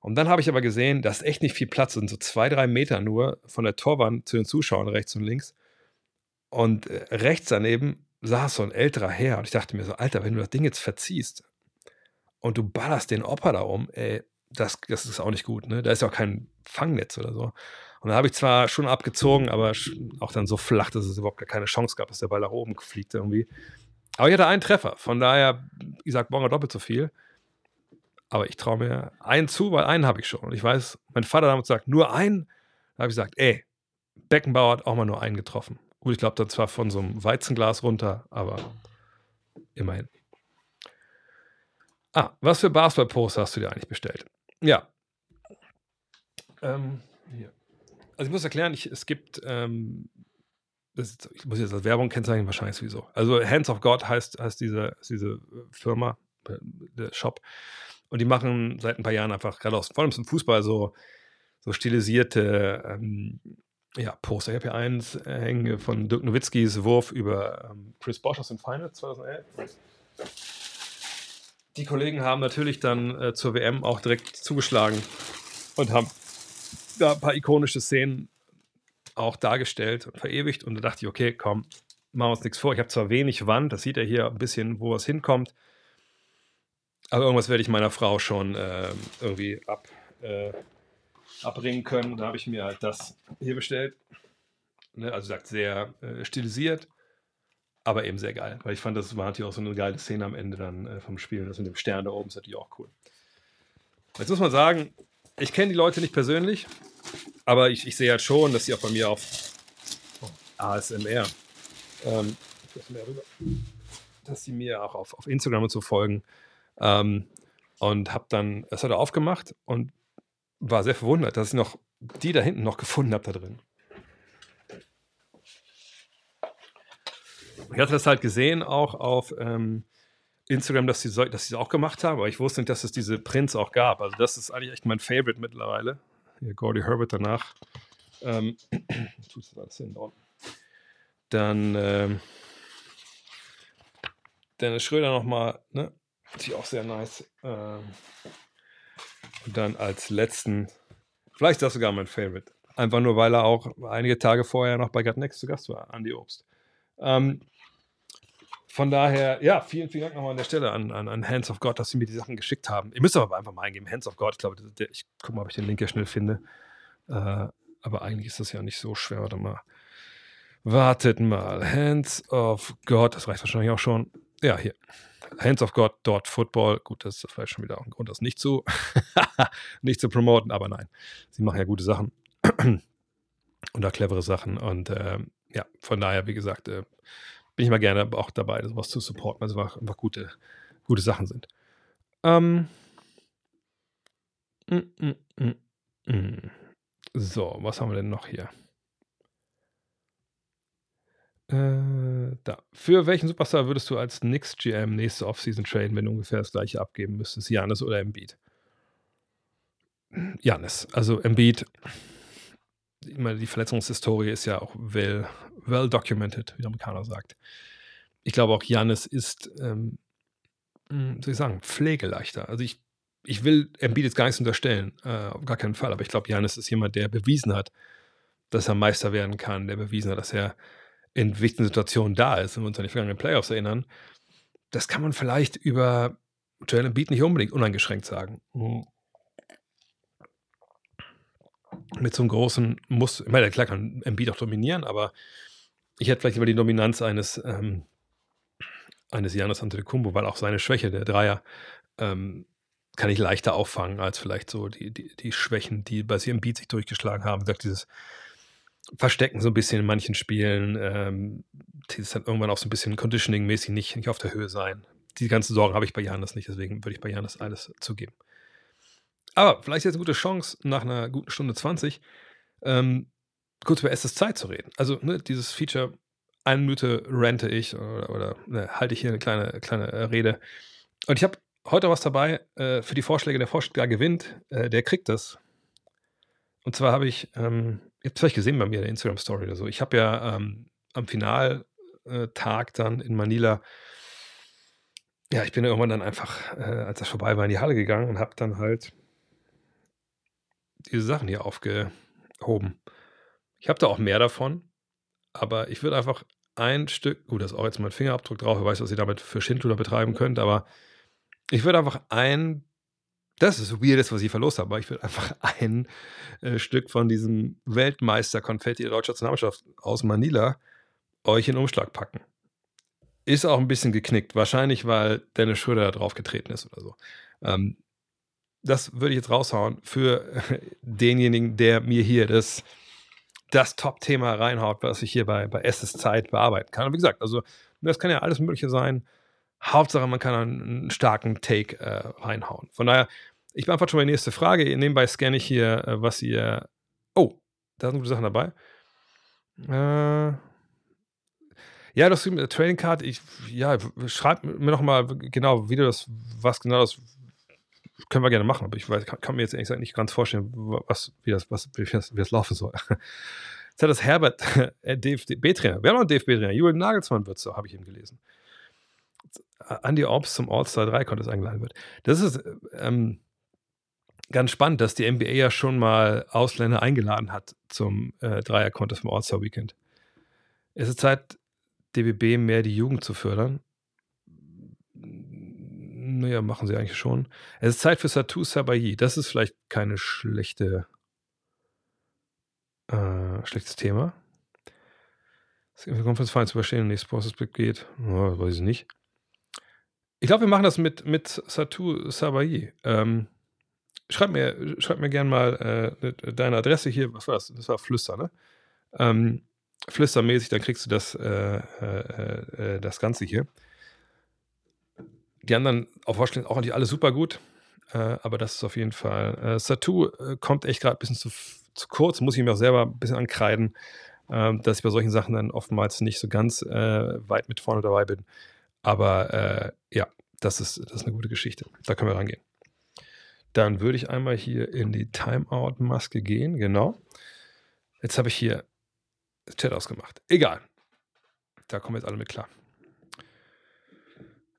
[SPEAKER 1] Und dann habe ich aber gesehen, dass echt nicht viel Platz sind, so zwei, drei Meter nur von der Torwand zu den Zuschauern rechts und links. Und äh, rechts daneben saß so ein älterer Herr. Und ich dachte mir so, Alter, wenn du das Ding jetzt verziehst und du ballerst den Opa da um, ey, das, das ist auch nicht gut. Ne? Da ist ja auch kein Fangnetz oder so. Und da habe ich zwar schon abgezogen, aber auch dann so flach, dass es überhaupt gar keine Chance gab, dass der Ball nach oben fliegt irgendwie. Aber ich hatte einen Treffer. Von daher, sage Bonger doppelt so viel. Aber ich traue mir einen zu, weil einen habe ich schon. Und ich weiß, mein Vater damals sagt, nur einen. Da habe ich gesagt, ey, Beckenbauer hat auch mal nur einen getroffen. Gut, ich glaube, dann zwar von so einem Weizenglas runter, aber immerhin. Ah, was für Basketball-Poster hast du dir eigentlich bestellt? Ja. Ähm. Also ich muss erklären, ich, es gibt, ähm, ist, ich muss jetzt als Werbung kennzeichnen, wahrscheinlich sowieso. Also Hands of God heißt, heißt diese, diese Firma, der Shop. Und die machen seit ein paar Jahren einfach gerade aus, vor allem zum Fußball, so, so stilisierte ähm, ja, Poster. Ich habe hier eins äh, hängen von Dirk Nowitzkis Wurf über ähm, Chris Bosch aus dem Final 2011. Die Kollegen haben natürlich dann äh, zur WM auch direkt zugeschlagen und haben da ein paar ikonische Szenen auch dargestellt und verewigt. Und da dachte ich, okay, komm, machen wir uns nichts vor. Ich habe zwar wenig Wand, das sieht er hier ein bisschen, wo es hinkommt. Aber irgendwas werde ich meiner Frau schon äh, irgendwie ab, äh, abbringen können. Da habe ich mir halt das hier bestellt. Ne, also sagt sehr äh, stilisiert, aber eben sehr geil. Weil ich fand, das war natürlich auch so eine geile Szene am Ende dann äh, vom Spiel. Das mit dem Stern da oben ist natürlich auch cool. Jetzt muss man sagen, ich kenne die Leute nicht persönlich, aber ich, ich sehe halt schon, dass sie auch bei mir auf ASMR, ähm, dass sie mir auch auf, auf Instagram und so folgen. Ähm, und habe dann, es hat er aufgemacht und war sehr verwundert, dass ich noch die da hinten noch gefunden habe da drin. Ich hatte das halt gesehen auch auf ähm, Instagram, dass sie so, dass sie es auch gemacht haben, aber ich wusste nicht, dass es diese Prints auch gab. Also das ist eigentlich echt mein Favorite mittlerweile. Hier Gordy Herbert danach. Ähm, Dann ähm, Dennis Schröder nochmal, ne? Ist auch sehr nice. Ähm, und dann als letzten, vielleicht ist das sogar mein Favorite. Einfach nur, weil er auch einige Tage vorher noch bei Gut Next zu Gast war, Andy Obst. Ähm, von daher, ja, vielen, vielen Dank nochmal an der Stelle an, an, an, Hands of God, dass sie mir die Sachen geschickt haben. Ihr müsst aber einfach mal eingeben, Hands of God. Ich glaube, der, ich gucke mal, ob ich den Link hier schnell finde. Äh, aber eigentlich ist das ja nicht so schwer. Warte mal. Wartet mal. Hands of God, das reicht wahrscheinlich auch schon. Ja, hier. Hands of God dort Football. Gut, das ist vielleicht schon wieder auch ein Grund, das nicht zu, nicht zu promoten, aber nein. Sie machen ja gute Sachen. Und auch clevere Sachen. Und äh, ja, von daher, wie gesagt, äh, bin ich mal gerne auch dabei, sowas zu supporten, es einfach, einfach gute, gute Sachen sind. Ähm, mm, mm, mm, mm. so, was haben wir denn noch hier? Äh, da. Für welchen Superstar würdest du als Knicks GM nächste Offseason traden, wenn du ungefähr das gleiche abgeben müsstest? Janis oder Embiid? Janis. Also Embiid immer die Verletzungshistorie ist ja auch well, well documented, wie der Amerikaner sagt. Ich glaube auch Janis ist, ähm, hm, soll ich sagen, pflegeleichter. Also ich, ich will Embiid jetzt gar nichts unterstellen, äh, auf gar keinen Fall, aber ich glaube, Janis ist jemand, der bewiesen hat, dass er Meister werden kann, der bewiesen hat, dass er in wichtigen Situationen da ist, wenn wir uns an die vergangenen Playoffs erinnern. Das kann man vielleicht über Joel Embiid nicht unbedingt uneingeschränkt sagen. Mhm. Mit so einem großen Muss, ich meine, klar kann Embiid auch dominieren, aber ich hätte vielleicht über die Dominanz eines, ähm, eines Janis Antetokounmpo, weil auch seine Schwäche, der Dreier, ähm, kann ich leichter auffangen als vielleicht so die, die, die Schwächen, die bei im Beat sich durchgeschlagen haben. Wie dieses Verstecken so ein bisschen in manchen Spielen, ähm, dieses dann irgendwann auch so ein bisschen Conditioning-mäßig nicht, nicht auf der Höhe sein. Die ganzen Sorgen habe ich bei Janis nicht, deswegen würde ich bei Janis alles zugeben. Aber vielleicht ist jetzt eine gute Chance, nach einer guten Stunde 20 ähm, kurz über SS Zeit zu reden. Also ne, dieses Feature, eine Minute rente ich oder, oder ne, halte ich hier eine kleine, kleine äh, Rede. Und ich habe heute was dabei äh, für die Vorschläge. Der Vorschlag gewinnt, äh, der kriegt das. Und zwar habe ich, ähm, ihr habt es vielleicht gesehen bei mir in der Instagram-Story oder so. Ich habe ja ähm, am Finaltag dann in Manila, ja, ich bin irgendwann dann einfach, äh, als das vorbei war, in die Halle gegangen und habe dann halt diese Sachen hier aufgehoben. Ich habe da auch mehr davon, aber ich würde einfach ein Stück, gut, da ist auch jetzt mein Fingerabdruck drauf, ich weiß, was ihr damit für Schindluder betreiben könnt, aber ich würde einfach ein, das ist weird, was ich verlost habe, aber ich würde einfach ein äh, Stück von diesem Weltmeister-Konfetti der deutschen Nationalmannschaft aus Manila euch in Umschlag packen. Ist auch ein bisschen geknickt, wahrscheinlich, weil Dennis Schröder da drauf getreten ist oder so. Ähm, das würde ich jetzt raushauen für denjenigen, der mir hier das, das Top-Thema reinhaut, was ich hier bei, bei Esses Zeit bearbeiten kann. Und wie gesagt, also das kann ja alles Mögliche sein. Hauptsache, man kann einen starken Take äh, reinhauen. Von daher, ich beantworte schon die nächste Frage. Nebenbei scanne ich hier, äh, was ihr. Oh, da sind gute Sachen dabei. Äh, ja, das äh, Trading Card, ich, ja, schreib mir noch mal genau, wie du das, was genau das, können wir gerne machen, aber ich weiß, kann, kann mir jetzt ehrlich gesagt nicht ganz vorstellen, was, wie das, was, wie das, wie das laufen soll. Jetzt hat das Herbert, äh, DFB-Trainer, haben noch einen DFB-Trainer, Julian Nagelsmann wird so, habe ich eben gelesen. Andy Orbs zum All-Star 3 Contest eingeladen wird. Das ist ähm, ganz spannend, dass die NBA ja schon mal Ausländer eingeladen hat zum äh, Dreier-Contest vom All-Star Weekend. Es ist Zeit, DBB mehr die Jugend zu fördern. Naja, machen sie eigentlich schon. Es ist Zeit für Satu Sabayi. Das ist vielleicht keine schlechte, äh, schlechtes Thema. Das Conference Finals überstehen und die Sports geht. Oh, weiß ich nicht. Ich glaube, wir machen das mit, mit Satu Sabayi. Ähm, schreib, mir, schreib mir gern mal äh, deine Adresse hier. Was war das? Das war Flüster, ne? Ähm, Flüstermäßig, dann kriegst du das, äh, äh, äh das Ganze hier. Die anderen auf Vorstellung auch alle super gut. Äh, aber das ist auf jeden Fall. Äh, Satu kommt echt gerade ein bisschen zu, zu, kurz, muss ich mir auch selber ein bisschen ankreiden, ähm, dass ich bei solchen Sachen dann oftmals nicht so ganz weit mit vorne dabei bin. Aber äh, ja, das ist, das ist eine gute Geschichte. Da können wir rangehen. Dann würde ich einmal hier in die Timeout-Maske gehen. Genau. Jetzt habe ich hier Chat ausgemacht. Egal. Da kommen jetzt alle mit klar.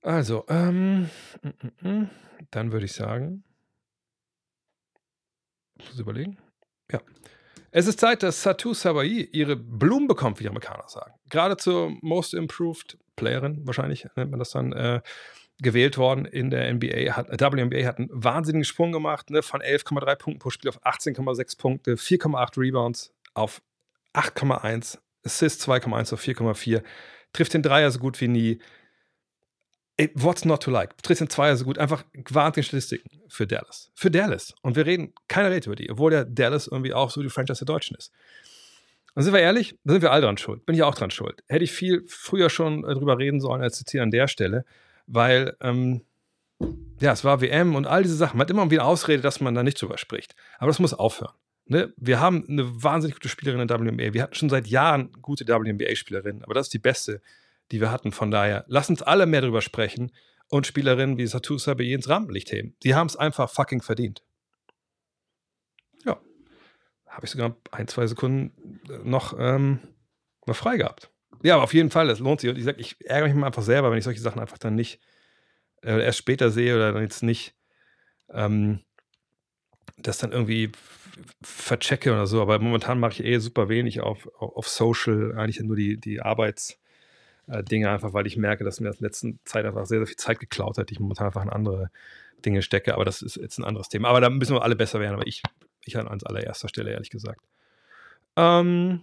[SPEAKER 1] Also, ähm, mm, mm, mm. dann würde ich sagen, muss überlegen. Ja. Es ist Zeit, dass Satu Sabai ihre Blumen bekommt, wie die Amerikaner sagen. Gerade zur Most Improved Playerin, wahrscheinlich nennt man das dann, äh, gewählt worden in der NBA. Hat, WNBA hat einen wahnsinnigen Sprung gemacht, ne, von 11,3 Punkten pro Spiel auf 18,6 Punkte, 4,8 Rebounds auf 8,1, Assists 2,1 auf 4,4, trifft den Dreier so gut wie nie. What's not to like? Trifft den Zweier so gut. Einfach wahnsinnige Statistiken für Dallas. Für Dallas. Und wir reden, keiner redet über die, obwohl der Dallas irgendwie auch so die Franchise der Deutschen ist. Und sind wir ehrlich, da sind wir alle dran schuld. Bin ich auch dran schuld. Hätte ich viel früher schon äh, drüber reden sollen, als jetzt hier an der Stelle, weil, ähm, ja, es war WM und all diese Sachen. Man hat immer wieder Ausrede, dass man da nicht drüber spricht. Aber das muss aufhören. Ne? Wir haben eine wahnsinnig gute Spielerin in der WNBA. Wir hatten schon seit Jahren gute WNBA-Spielerinnen, aber das ist die beste, die wir hatten. Von daher, lass uns alle mehr drüber sprechen und Spielerinnen wie Satu Sabe ins Rampenlicht heben. Die haben es einfach fucking verdient habe ich sogar ein, zwei Sekunden äh, noch, ähm, noch frei gehabt. Ja, aber auf jeden Fall, das lohnt sich. Und ich sage, ich ärgere mich einfach selber, wenn ich solche Sachen einfach dann nicht äh, erst später sehe oder dann jetzt nicht ähm, das dann irgendwie verchecke oder so. Aber momentan mache ich eh super wenig auf, auf Social, eigentlich nur die, die Arbeits, äh, Dinge, einfach weil ich merke, dass mir das in der letzten Zeit einfach sehr, sehr viel Zeit geklaut hat. Ich momentan einfach in andere Dinge stecke, aber das ist jetzt ein anderes Thema. Aber da müssen wir alle besser werden, aber ich, ich an allererster Stelle, ehrlich gesagt. Ähm,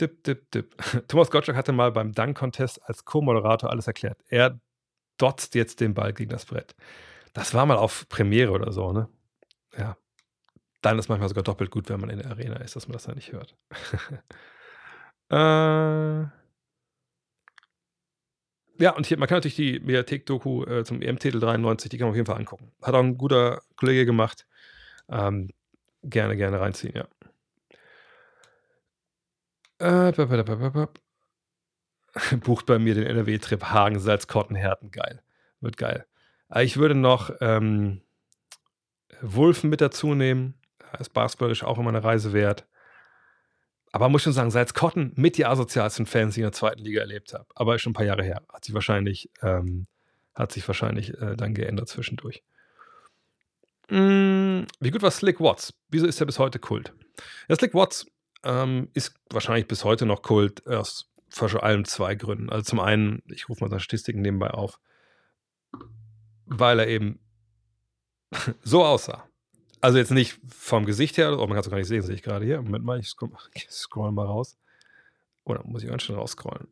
[SPEAKER 1] dip, dip, dip. Thomas Gottschalk hatte mal beim Dunk-Contest als Co-Moderator alles erklärt. Er dotzt jetzt den Ball gegen das Brett. Das war mal auf Premiere oder so, ne? Ja. Dann ist manchmal sogar doppelt gut, wenn man in der Arena ist, dass man das dann nicht hört. äh, ja, und hier, man kann natürlich die Mediathek-Doku äh, zum EM-Titel 93, die kann man auf jeden Fall angucken. Hat auch ein guter Kollege gemacht. Ähm, gerne, gerne reinziehen, ja. Äh, Bucht bei mir den NRW-Trip Hagen, Salzkotten, Herten. Geil. Wird geil. Äh, ich würde noch ähm, Wulfen mit dazu nehmen. Ist basketballisch auch immer eine Reise wert. Aber muss schon sagen, Salzkotten mit die asozialsten Fans, die ich in der zweiten Liga erlebt habe. Aber ist schon ein paar Jahre her. Hat sich wahrscheinlich, ähm, hat sich wahrscheinlich äh, dann geändert zwischendurch. Mm, wie gut war Slick Watts? Wieso ist er bis heute Kult? Ja, Slick Watts ähm, ist wahrscheinlich bis heute noch Kult aus vor allem zwei Gründen. Also zum einen, ich rufe mal seine Statistiken nebenbei auf, weil er eben so aussah. Also jetzt nicht vom Gesicht her, oh, man kann es gar nicht sehen, sehe ich gerade hier. Moment mal, ich scroll, ich scroll mal raus. Oder muss ich ganz schön rausscrollen?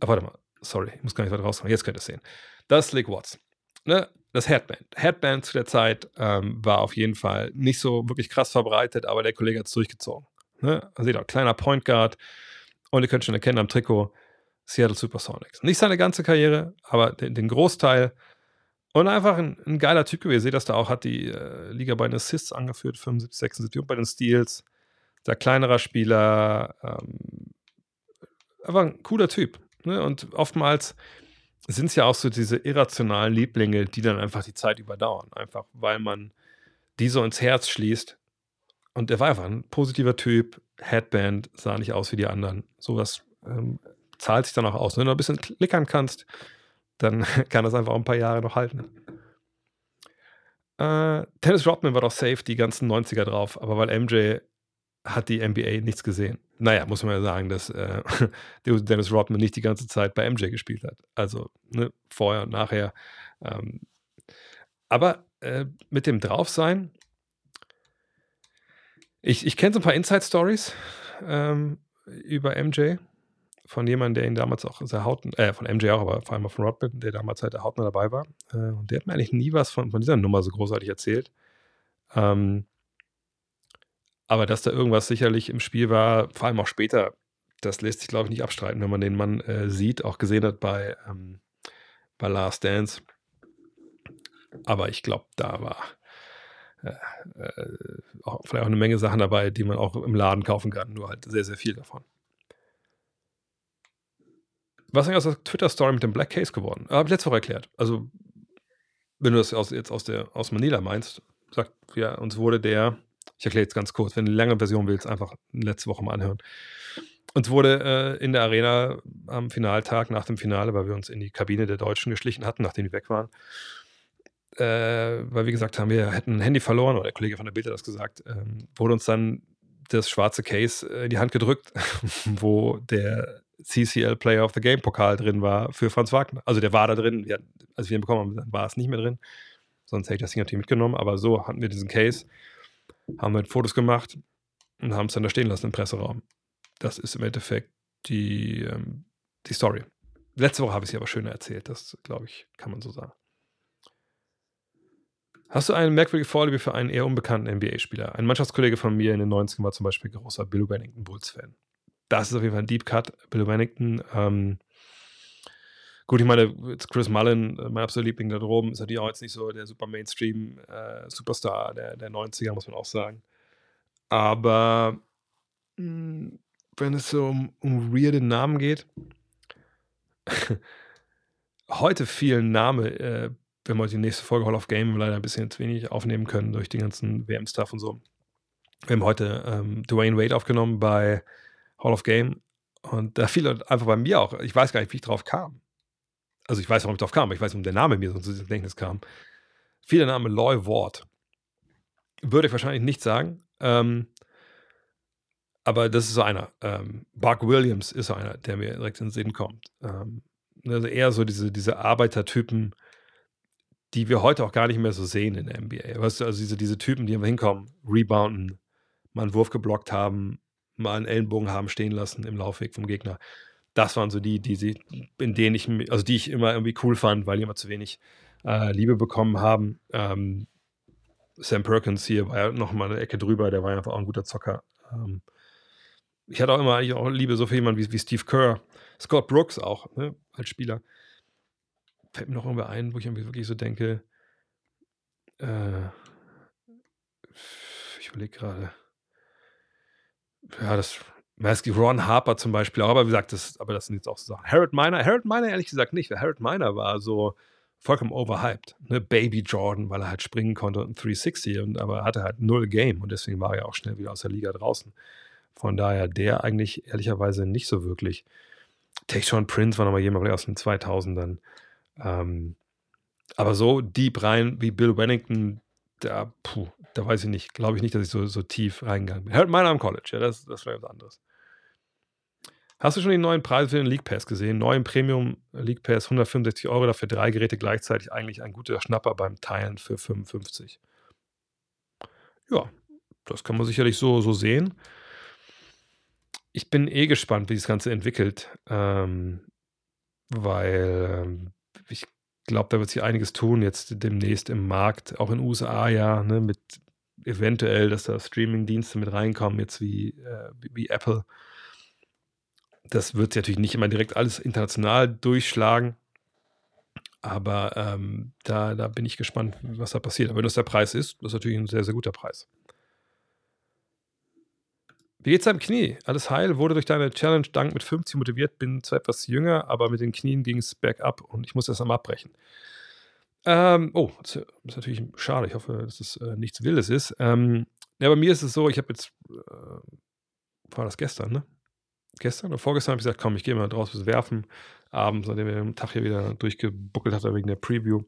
[SPEAKER 1] Ah, warte mal, sorry, ich muss gar nicht weiter rausscrollen. Jetzt könnt ihr es sehen. Das ist Slick Watts. Ne? Das Headband. Headband zu der Zeit ähm, war auf jeden Fall nicht so wirklich krass verbreitet, aber der Kollege hat es durchgezogen. Ne? Also seht ihr, kleiner Point Guard. Und ihr könnt schon erkennen am Trikot Seattle Supersonics. Nicht seine ganze Karriere, aber den, den Großteil. Und einfach ein, ein, geiler Typ gewesen. Ihr seht das da auch, hat die äh, Liga bei den Assists angeführt, 75, 76 und bei den Steals. Der kleinerer Spieler. Ähm, einfach ein cooler Typ. Ne? Und oftmals sind es ja auch so diese irrationalen Lieblinge, die dann einfach die Zeit überdauern. Einfach weil man die so ins Herz schließt. Und er war einfach ein positiver Typ. Headband sah nicht aus wie die anderen. Sowas ähm, zahlt sich dann auch aus. Wenn du ein bisschen klickern kannst, dann kann das einfach ein paar Jahre noch halten. Äh, Dennis Rodman war doch safe die ganzen 90er drauf, aber weil MJ hat die NBA nichts gesehen. Naja, muss man ja sagen, dass äh, Dennis Rodman nicht die ganze Zeit bei MJ gespielt hat. Also ne, vorher und nachher. Ähm, aber äh, mit dem Draufsein, ich, ich kenne so ein paar Inside-Stories ähm, über MJ von jemandem, der ihn damals auch sehr hautnah, äh, von MJ auch, aber vor allem von Rodman, der damals halt der hautnah dabei war. Äh, und der hat mir eigentlich nie was von, von dieser Nummer so großartig erzählt. Ähm, aber dass da irgendwas sicherlich im Spiel war, vor allem auch später, das lässt sich, glaube ich, nicht abstreiten, wenn man den Mann äh, sieht, auch gesehen hat bei, ähm, bei Last Dance. Aber ich glaube, da war äh, äh, auch, vielleicht auch eine Menge Sachen dabei, die man auch im Laden kaufen kann, nur halt sehr, sehr viel davon. Was ist eigentlich aus der Twitter-Story mit dem Black Case geworden? Habe ich letzte Woche erklärt. Also, wenn du das aus, jetzt aus, der, aus Manila meinst, sagt, ja, uns wurde der, ich erkläre jetzt ganz kurz, wenn du eine lange Version willst, einfach letzte Woche mal anhören. Uns wurde äh, in der Arena am Finaltag, nach dem Finale, weil wir uns in die Kabine der Deutschen geschlichen hatten, nachdem die weg waren, äh, weil wir gesagt haben, wir hätten ein Handy verloren, oder der Kollege von der Bild hat das gesagt, ähm, wurde uns dann das schwarze Case äh, in die Hand gedrückt, wo der CCL Player of the Game Pokal drin war für Franz Wagner. Also der war da drin, wir, als wir ihn bekommen haben, war es nicht mehr drin. Sonst hätte ich das Ding natürlich mitgenommen, aber so hatten wir diesen Case, haben wir Fotos gemacht und haben es dann da stehen lassen im Presseraum. Das ist im Endeffekt die, ähm, die Story. Letzte Woche habe ich sie aber schöner erzählt, das glaube ich, kann man so sagen. Hast du eine merkwürdige Vorliebe für einen eher unbekannten NBA-Spieler? Ein Mannschaftskollege von mir in den 90ern war zum Beispiel großer Bill Bennington Bulls-Fan das ist auf jeden Fall ein Deep Cut. Bill Wennington. Ähm, gut, ich meine, Chris Mullen, äh, mein absoluter Liebling da droben, ist natürlich auch jetzt nicht so der super Mainstream-Superstar äh, der, der 90er, muss man auch sagen. Aber mh, hm, wenn es so um, um weirde Namen geht, heute vielen Namen, äh, wir haben heute die nächste Folge Hall of Game leider ein bisschen zu wenig aufnehmen können durch den ganzen WM-Stuff und so. Wir haben heute ähm, Dwayne Wade aufgenommen bei Hall of Game. Und da fiel einfach bei mir auch, ich weiß gar nicht, wie ich drauf kam. Also ich weiß, warum ich drauf kam, aber ich weiß, warum der Name mir so ins Gedächtnis kam. Fiel der Name Loy Ward. Würde ich wahrscheinlich nicht sagen. Ähm, aber das ist so einer. Ähm, Buck Williams ist so einer, der mir direkt in den Sinn kommt. Ähm, also eher so diese, diese Arbeitertypen, die wir heute auch gar nicht mehr so sehen in der NBA. Weißt du, also diese, diese Typen, die einfach hinkommen, rebounden, mal einen Wurf geblockt haben, mal einen Ellenbogen haben stehen lassen im Laufweg vom Gegner. Das waren so die, die sie, in denen ich, also die ich immer irgendwie cool fand, weil die immer zu wenig äh, Liebe bekommen haben. Ähm, Sam Perkins hier war ja noch mal eine Ecke drüber, der war einfach auch ein guter Zocker. Ähm, ich hatte auch immer eigentlich auch Liebe so für jemanden wie, wie Steve Kerr, Scott Brooks auch, ne, als Spieler. Fällt mir noch irgendwie ein, wo ich irgendwie wirklich so denke, äh, ich überlege gerade. Ja, das Masky Ron Harper zum Beispiel, aber wie gesagt, das, aber das sind jetzt auch so Sachen. Harold Miner, Harold Miner ehrlich gesagt nicht, weil Harold Miner war so vollkommen overhyped. Ne? Baby Jordan, weil er halt springen konnte und 360, und, aber er hatte halt null Game und deswegen war er auch schnell wieder aus der Liga draußen. Von daher der eigentlich ehrlicherweise nicht so wirklich. Tayshaun Prince war nochmal jemand aus den 2000ern. Ähm, aber so deep rein wie Bill Wennington, da, puh, da weiß ich nicht, glaube ich nicht, dass ich so, so tief reingegangen bin. Hört meiner am College, ja, das, das wäre was anderes. Hast du schon die neuen Preise für den League Pass gesehen? Neu im Premium League Pass 165 Euro, dafür drei Geräte gleichzeitig. Eigentlich ein guter Schnapper beim Teilen für 55. Ja, das kann man sicherlich so, so sehen. Ich bin eh gespannt, wie das Ganze entwickelt, ähm, weil ähm, glaube, da wird sich einiges tun jetzt demnächst im Markt, auch in den USA ja, ne, mit eventuell, dass da Streaming-Dienste mit reinkommen, jetzt wie, äh, wie, Apple das wird natürlich nicht immer direkt alles international durchschlagen. Aber ähm, da, da bin ich gespannt, was da passiert. Aber wenn das der Preis ist, das ist natürlich ein sehr, sehr guter Preis. Wie geht's deinem Knie? Alles heil, wurde durch deine Challenge Dank mit 50 motiviert, bin zwar etwas jünger, aber mit den Knien ging es bergab und ich muss das einmal abbrechen. Ähm, oh, das ist natürlich schade. Ich hoffe, dass es äh, nichts Wildes ist. Ähm, ja, bei mir ist es so, ich habe jetzt, äh, war das gestern, ne? gestern oder vorgestern habe ich gesagt, komm, ich gehe mal draußen werfen. Abends, nachdem wir den Tag hier wieder durchgebuckelt hat wegen der Preview,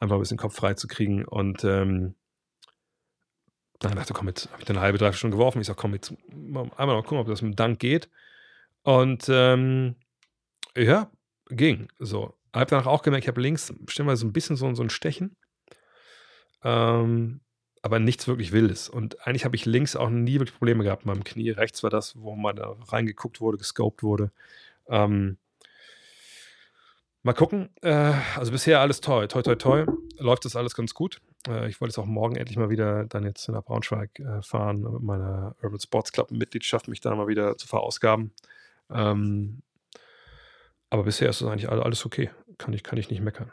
[SPEAKER 1] einfach ein bisschen Kopf frei zu kriegen. Und ähm, dann dachte ich, komm, jetzt habe ich eine halbe, dreiviertel Stunde geworfen. Ich sage, komm, jetzt einmal noch gucken, ob das mit dem Dank geht. Und ähm, ja, ging. So. Habe danach auch gemerkt, ich habe links bestimmt so ein bisschen so, so ein Stechen. Ähm, aber nichts wirklich Wildes. Und eigentlich habe ich links auch nie wirklich Probleme gehabt mit meinem Knie. Rechts war das, wo mal da reingeguckt wurde, gescoped wurde. Ähm, mal gucken. Äh, also bisher alles toll. Toi, toi, toi. Läuft das alles ganz gut. Äh, ich wollte jetzt auch morgen endlich mal wieder dann jetzt nach Braunschweig äh, fahren, mit meiner Urban Sports Club Mitgliedschaft mich dann mal wieder zu verausgaben. Ähm, aber bisher ist es eigentlich alles okay. Kann ich, kann ich nicht meckern.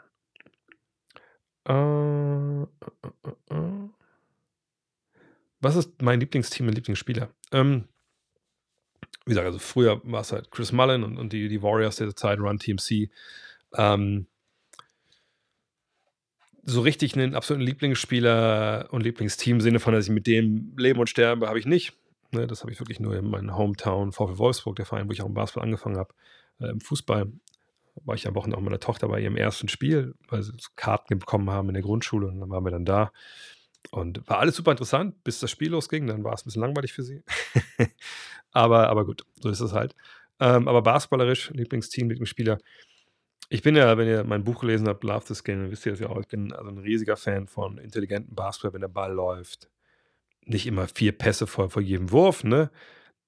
[SPEAKER 1] Äh, äh, äh, äh. Was ist mein Lieblingsteam und Lieblingsspieler? Ähm, wie gesagt, also früher war es halt Chris Mullen und, und die, die Warriors der Zeit, Run TMC. Ähm, so richtig einen absoluten Lieblingsspieler und Lieblingsteam im Sinne von, dass ich mit dem leben und sterbe, habe ich nicht. Ne, das habe ich wirklich nur in meinem Hometown VfL Wolfsburg, der Verein, wo ich auch im Basketball angefangen habe. Äh, Im Fußball war ich am Wochenende auch mit meiner Tochter bei ihrem ersten Spiel, weil sie Karten bekommen haben in der Grundschule und dann waren wir dann da. Und war alles super interessant, bis das Spiel losging. Dann war es ein bisschen langweilig für sie. aber, aber gut, so ist es halt. Ähm, aber basketballerisch, Lieblingsteam, Lieblingsspieler. Ich bin ja, wenn ihr mein Buch gelesen habt, Love this Game, wisst ihr das ja auch. Ich bin also ein riesiger Fan von intelligentem Basketball, wenn der Ball läuft. Nicht immer vier Pässe vor, vor jedem Wurf, ne?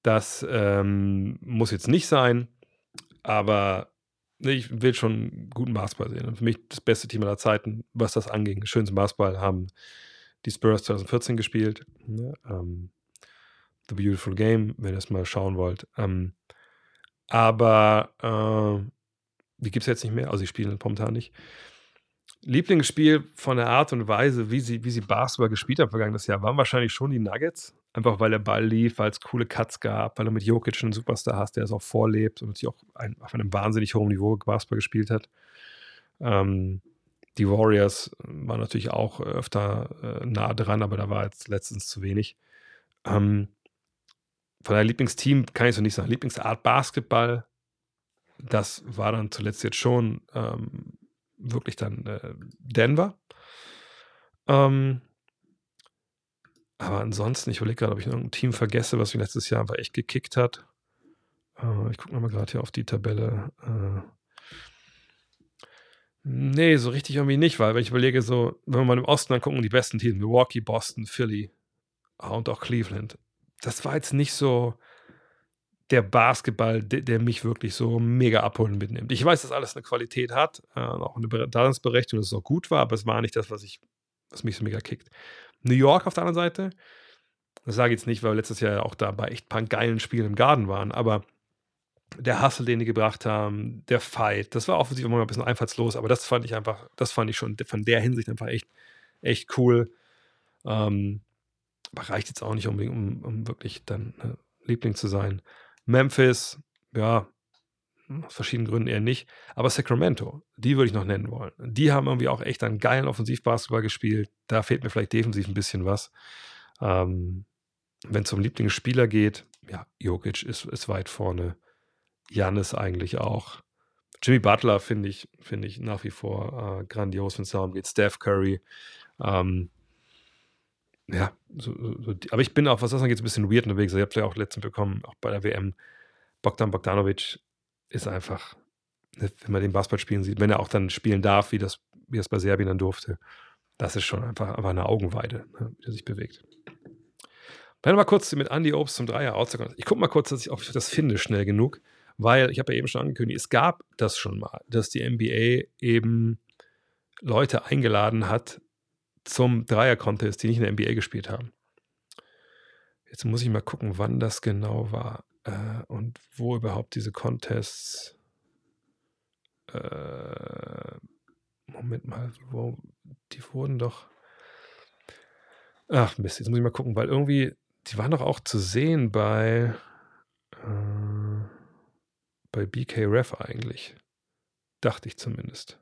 [SPEAKER 1] Das ähm, muss jetzt nicht sein, aber ich will schon guten Basketball sehen. Und für mich das beste Team aller Zeiten, was das anging. Schönsten Basketball haben die Spurs 2014 gespielt. Ne? Ähm, The Beautiful Game, wenn ihr es mal schauen wollt. Ähm, aber äh, die gibt es jetzt nicht mehr, also sie spielen momentan nicht. Lieblingsspiel von der Art und Weise, wie sie, wie sie Basketball gespielt haben vergangenes Jahr, waren wahrscheinlich schon die Nuggets. Einfach weil der Ball lief, weil es coole Cuts gab, weil du mit Jokic einen Superstar hast, der es auch vorlebt und sich auch ein, auf einem wahnsinnig hohen Niveau Basketball gespielt hat. Ähm, die Warriors waren natürlich auch öfter äh, nah dran, aber da war jetzt letztens zu wenig. Ähm, von deinem Lieblingsteam kann ich so nicht sagen. Lieblingsart Basketball, das war dann zuletzt jetzt schon ähm, wirklich dann äh, Denver. Ähm, Aber ansonsten, ich überlege gerade, ob ich irgendein Team vergesse, was mich letztes Jahr einfach echt gekickt hat. Äh, ich gucke nochmal gerade hier auf die Tabelle. Äh, nee, so richtig irgendwie nicht, weil wenn ich überlege, so, wenn wir mal im Osten angucken, die besten Teams, Milwaukee, Boston, Philly und auch Cleveland, das war jetzt nicht so der Basketball, der, der mich wirklich so mega abholen mitnimmt. Ich weiß, dass alles eine Qualität hat, äh, auch eine Daseinsberechtigung, dass es auch gut war, aber es war nicht das, was ich, was mich so mega kickt. New York auf der anderen Seite, das sage ich jetzt nicht, weil wir letztes Jahr auch da bei echt ein paar geilen Spielen im Garten waren, aber der Hustle, den die gebracht haben, der Fight, das war offensichtlich immer ein bisschen einfallslos, aber das fand ich einfach, das fand ich schon von der Hinsicht einfach echt, echt cool. Ähm, aber reicht jetzt auch nicht unbedingt, um, um wirklich dann ne, Liebling zu sein. Memphis, ja, aus verschiedenen Gründen eher nicht. Aber Sacramento, die würde ich noch nennen wollen. Die haben irgendwie auch echt einen geilen Offensivbasketball gespielt. Da fehlt mir vielleicht defensiv ein bisschen was. Ähm, Wenn es um Lieblingsspieler geht, ja, Jokic ist, ist weit vorne. Janis eigentlich auch. Jimmy Butler finde ich, find ich nach wie vor äh, grandios, wenn es darum geht. Steph Curry. Ähm, ja, so, so, aber ich bin auch, was das angeht, ein bisschen weird unterwegs. Ich habe es ja auch letztens bekommen, auch bei der WM. Bogdan Bogdanovic ist einfach, ne, wenn man den Basketball spielen sieht, wenn er auch dann spielen darf, wie das, wie das bei Serbien dann durfte, das ist schon einfach, einfach eine Augenweide, ne, wie er sich bewegt. Dann mal kurz mit Andy Obst zum Dreier auszukommen. Ich gucke mal kurz, dass ich, ob ich das finde, schnell genug, weil ich habe ja eben schon angekündigt, es gab das schon mal, dass die NBA eben Leute eingeladen hat zum Dreier-Contest, die nicht in der NBA gespielt haben. Jetzt muss ich mal gucken, wann das genau war äh, und wo überhaupt diese Contests. Äh, Moment mal, wo die wurden doch. Ach Mist, jetzt muss ich mal gucken, weil irgendwie, die waren doch auch zu sehen bei äh, bei BK Ref eigentlich. Dachte ich zumindest.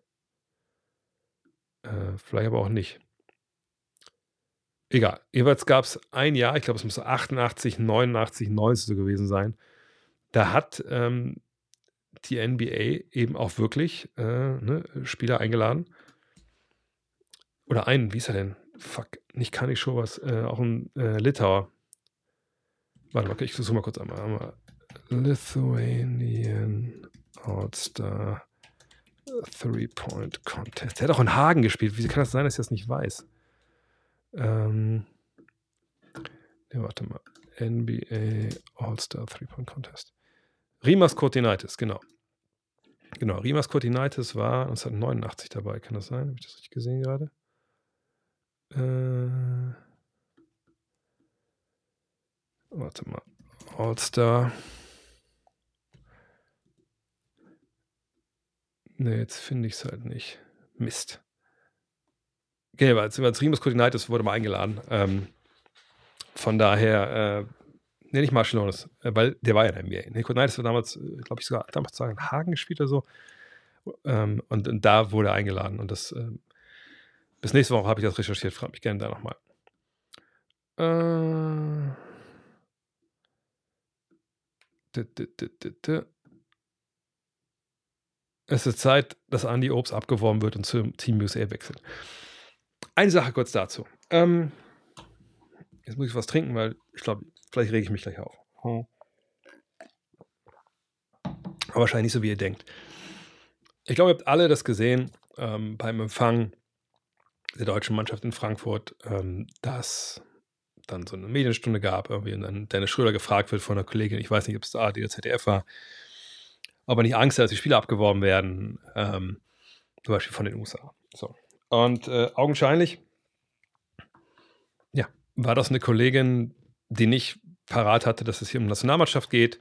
[SPEAKER 1] Äh, vielleicht aber auch nicht. Egal. Jeweils gab es ein Jahr, ich glaube, es muss 88, 89, 90 so gewesen sein. Da hat ähm, die NBA eben auch wirklich äh, ne, Spieler eingeladen. Oder einen, wie ist er denn? Fuck, nicht kann ich schon was. Äh, auch ein äh, Litauer. Warte mal, ich versuche mal kurz einmal. einmal. Lithuanian All-Star Three-Point Contest. Der hat auch in Hagen gespielt. Wie kann das sein, dass ich das nicht weiß? Ähm, ja, warte mal. NBA All-Star Three-Point Contest. Rimas Cortinitis, genau. Genau, Rimas Cortinitis war 1989 dabei, kann das sein? Habe ich das richtig gesehen gerade? Äh, warte mal. All-Star. Ne, jetzt finde ich es halt nicht. Mist. Okay, weil als Rimus Coordinatus wurde mal eingeladen. Ähm, von daher äh, nenne ich Marshall Jonas, äh, weil der war ja in der NBA. Ne, war damals, äh, glaube ich, sogar damals in Hagen gespielt oder so. Ähm, und, und, da wurde er eingeladen. Und das äh, bis nächste Woche habe ich das recherchiert. Frag mich gerne da nochmal. Äh, es ist Zeit, dass Andy Obst abgeworben wird und zum Team USA wechselt. Eine Sache kurz dazu. Ähm, jetzt muss ich was trinken, weil ich glaube, vielleicht rege ich mich gleich auf. Hm. Aber wahrscheinlich nicht so, wie ihr denkt. Ich glaube, ihr habt alle das gesehen ähm, beim Empfang der deutschen Mannschaft in Frankfurt, ähm, dass dann so eine Medienstunde gab, irgendwie, und dann Dennis Schröder gefragt wird von einer Kollegin, ich weiß nicht, ob es ARD oder ZDF war, ob er nicht Angst hat, dass die Spieler abgeworben werden, ähm, zum Beispiel von den USA. So. Und äh, augenscheinlich, ja, war das eine Kollegin, die nicht parat hatte, dass es hier um Nationalmannschaft geht.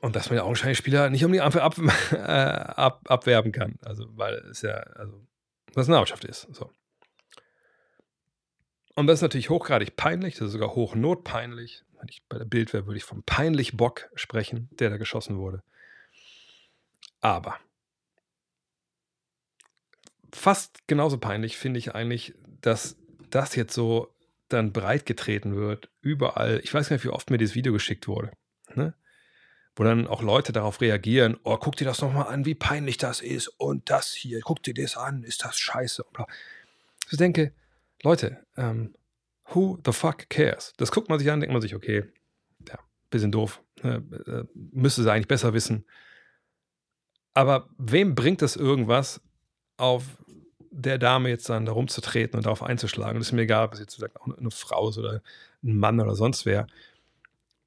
[SPEAKER 1] Und dass man ja augenscheinlich Spieler nicht um die Ampel ab, äh, ab, abwerben kann. Also, weil es ja, also, Nationalmannschaft ist. So. Und das ist natürlich hochgradig peinlich, das ist sogar hochnotpeinlich. Wenn ich bei der Bild würde ich vom peinlich Bock sprechen, der da geschossen wurde. Aber fast genauso peinlich finde ich eigentlich, dass das jetzt so dann breit getreten wird, überall. Ich weiß gar nicht, wie oft mir dieses Video geschickt wurde. Ne? Wo dann auch Leute darauf reagieren: Oh, guck dir das nochmal an, wie peinlich das ist. Und das hier, guck dir das an, ist das scheiße. Ich denke, Leute, ähm, Who the fuck cares? Das guckt man sich an, denkt man sich, okay, ja, bisschen doof. Ne, äh, müsste sie eigentlich besser wissen. Aber wem bringt es irgendwas, auf der Dame jetzt dann da rumzutreten und darauf einzuschlagen? Das ist mir egal, ob es jetzt auch eine Frau ist oder ein Mann oder sonst wer.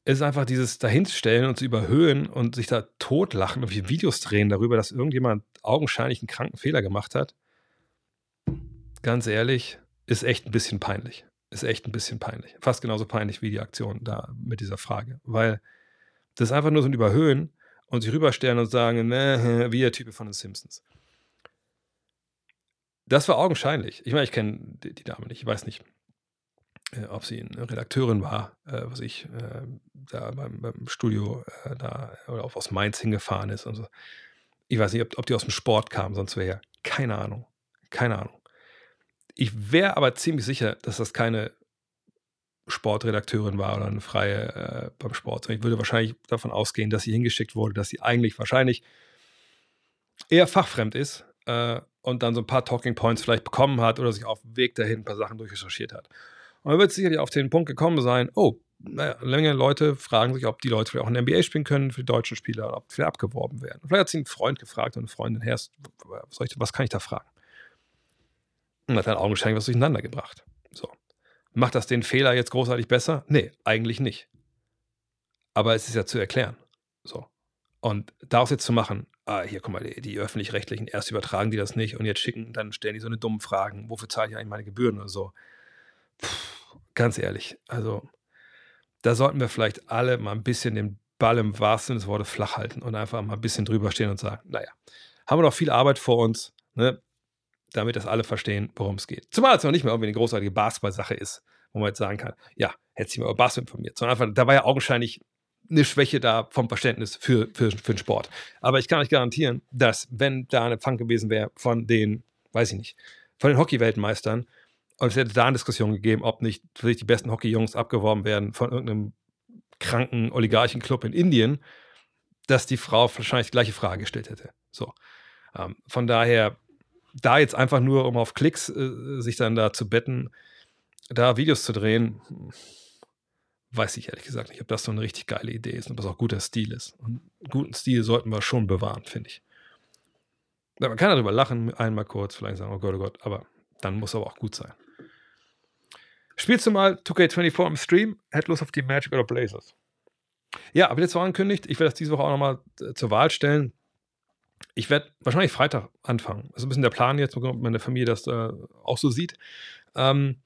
[SPEAKER 1] Es ist einfach dieses dahinstellen und zu überhöhen und sich da totlachen und Videos drehen darüber, dass irgendjemand augenscheinlich einen kranken Fehler gemacht hat. Ganz ehrlich, ist echt ein bisschen peinlich. Ist echt ein bisschen peinlich. Fast genauso peinlich wie die Aktion da mit dieser Frage. Weil das ist einfach nur so ein Überhöhen und sich rüberstellen und sagen, wie der Typ von den Simpsons. Das war augenscheinlich. Ich meine, ich kenne die, die, Dame nicht. Ich weiß nicht, äh, ob sie eine Redakteurin war, äh, was ich äh, da beim, beim Studio äh, da oder auch aus Mainz hingefahren ist und so. Ich weiß nicht, ob, ob die aus dem Sport kam, sonst wäre keine Ahnung. Keine Ahnung. Ich wäre aber ziemlich sicher, dass das keine Sportredakteurin war oder eine freie äh, beim Sport. Ich würde wahrscheinlich davon ausgehen, dass sie hingeschickt wurde, dass sie eigentlich wahrscheinlich eher fachfremd ist äh, und dann so ein paar Talking Points vielleicht bekommen hat oder sich auf dem Weg dahin ein paar Sachen durchrecherchiert hat. Und dann wird sicherlich auf den Punkt gekommen sein, oh, naja, Menge Leute fragen sich, ob die Leute vielleicht auch in NBA spielen können für die deutschen Spieler, ob sie abgeworben werden. Vielleicht hat sie einen Freund gefragt und eine Freundin, Herr, was, was kann ich da fragen? Und hat dann augenscheinlich was durcheinander gebracht. So. Macht das den Fehler jetzt großartig besser? Nee, eigentlich nicht. Aber es ist ja zu erklären. So. Und daraus jetzt zu machen, ah, hier, guck mal, die, die öffentlich-rechtlichen, erst übertragen die das nicht und jetzt schicken, dann stellen die so eine dumme Fragen, wofür zahle ich eigentlich meine Gebühren oder so. Puh, ganz ehrlich, also da sollten wir vielleicht alle mal ein bisschen den Ball im wahrsten Sinne des Wortes flach halten und einfach mal ein bisschen drüber stehen und sagen, naja, haben wir noch viel Arbeit vor uns, ne? damit das alle verstehen, worum es geht. Zumal es noch nicht mehr irgendwie eine großartige Basketball-Sache ist, wo man jetzt sagen kann, ja, hätte sich mal über Basketball informiert, sondern einfach, da war ja augenscheinlich eine Schwäche da vom Verständnis für, für, für den Sport. Aber ich kann euch garantieren, dass, wenn da eine Fang gewesen wäre von den, weiß ich nicht, von den Hockey-Weltmeistern, und es hätte da eine Diskussion gegeben, ob nicht vielleicht die besten Hockey-Jungs abgeworben werden von irgendeinem kranken Oligarchenclub in Indien, dass die Frau wahrscheinlich die gleiche Frage gestellt hätte. So. Ähm, von daher da jetzt einfach nur, um auf Klicks äh, sich dann da zu betten, da Videos zu drehen, weiß ich ehrlich gesagt nicht, ob das so eine richtig geile Idee ist und ob das auch guter Stil ist. Und guten Stil sollten wir schon bewahren, finde ich. man kann darüber lachen, einmal kurz, vielleicht sagen, oh Gott, oh Gott, aber dann muss aber auch gut sein. Spielst du mal 2K24 im Stream? Lust auf die Magic oder Blazers? Ja, aber jetzt war angekündigt, ich werde das diese Woche auch nochmal äh, zur Wahl stellen ich werde wahrscheinlich Freitag anfangen. Das ist ein bisschen der Plan jetzt, ob meine Familie das äh, auch so sieht. Ähm,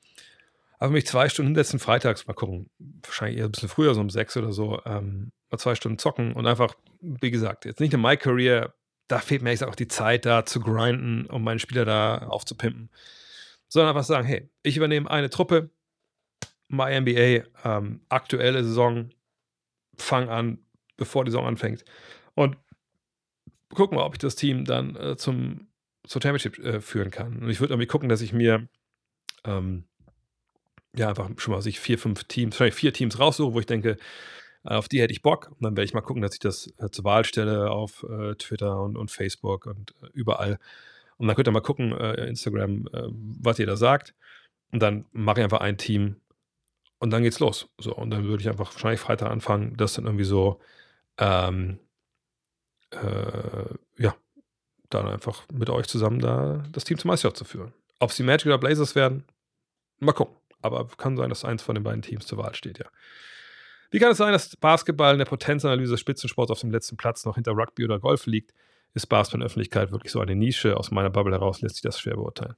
[SPEAKER 1] aber mich zwei Stunden hinsetzen, freitags mal gucken. Wahrscheinlich eher ein bisschen früher, so um sechs oder so. Ähm, mal zwei Stunden zocken und einfach, wie gesagt, jetzt nicht eine My Career, da fehlt mir auch die Zeit, da zu grinden, um meine Spieler da aufzupimpen. Sondern einfach sagen, hey, ich übernehme eine Truppe, My NBA, ähm, aktuelle Saison, fang an, bevor die Saison anfängt. Und gucken wir, ob ich das Team dann äh, zum, zur Championship äh, führen kann. Und ich würde irgendwie gucken, dass ich mir ähm, ja einfach schon mal sich vier, fünf Teams, wahrscheinlich vier Teams raussuche, wo ich denke, äh, auf die hätte ich Bock. Und dann werde ich mal gucken, dass ich das äh, zur Wahl stelle auf äh, Twitter und, und Facebook und äh, überall. Und dann könnt ihr mal gucken, Instagram, was ihr da sagt. Und dann mache ich einfach ein Team und dann geht's los. So, und dann würde ich einfach wahrscheinlich Freitag anfangen, das dann irgendwie so ähm, äh, ja, dann einfach mit euch zusammen da das Team zum Meisterschaft zu führen. Ob es die Magic oder Blazers werden, mal gucken. Aber kann sein, dass eins von den beiden Teams zur Wahl steht, ja. Wie kann es sein, dass Basketball in der Potenzanalyse des Spitzensports auf dem letzten Platz noch hinter Rugby oder Golf liegt? Ist Basketball in der Öffentlichkeit wirklich so eine Nische? Aus meiner Bubble heraus lässt sich das schwer beurteilen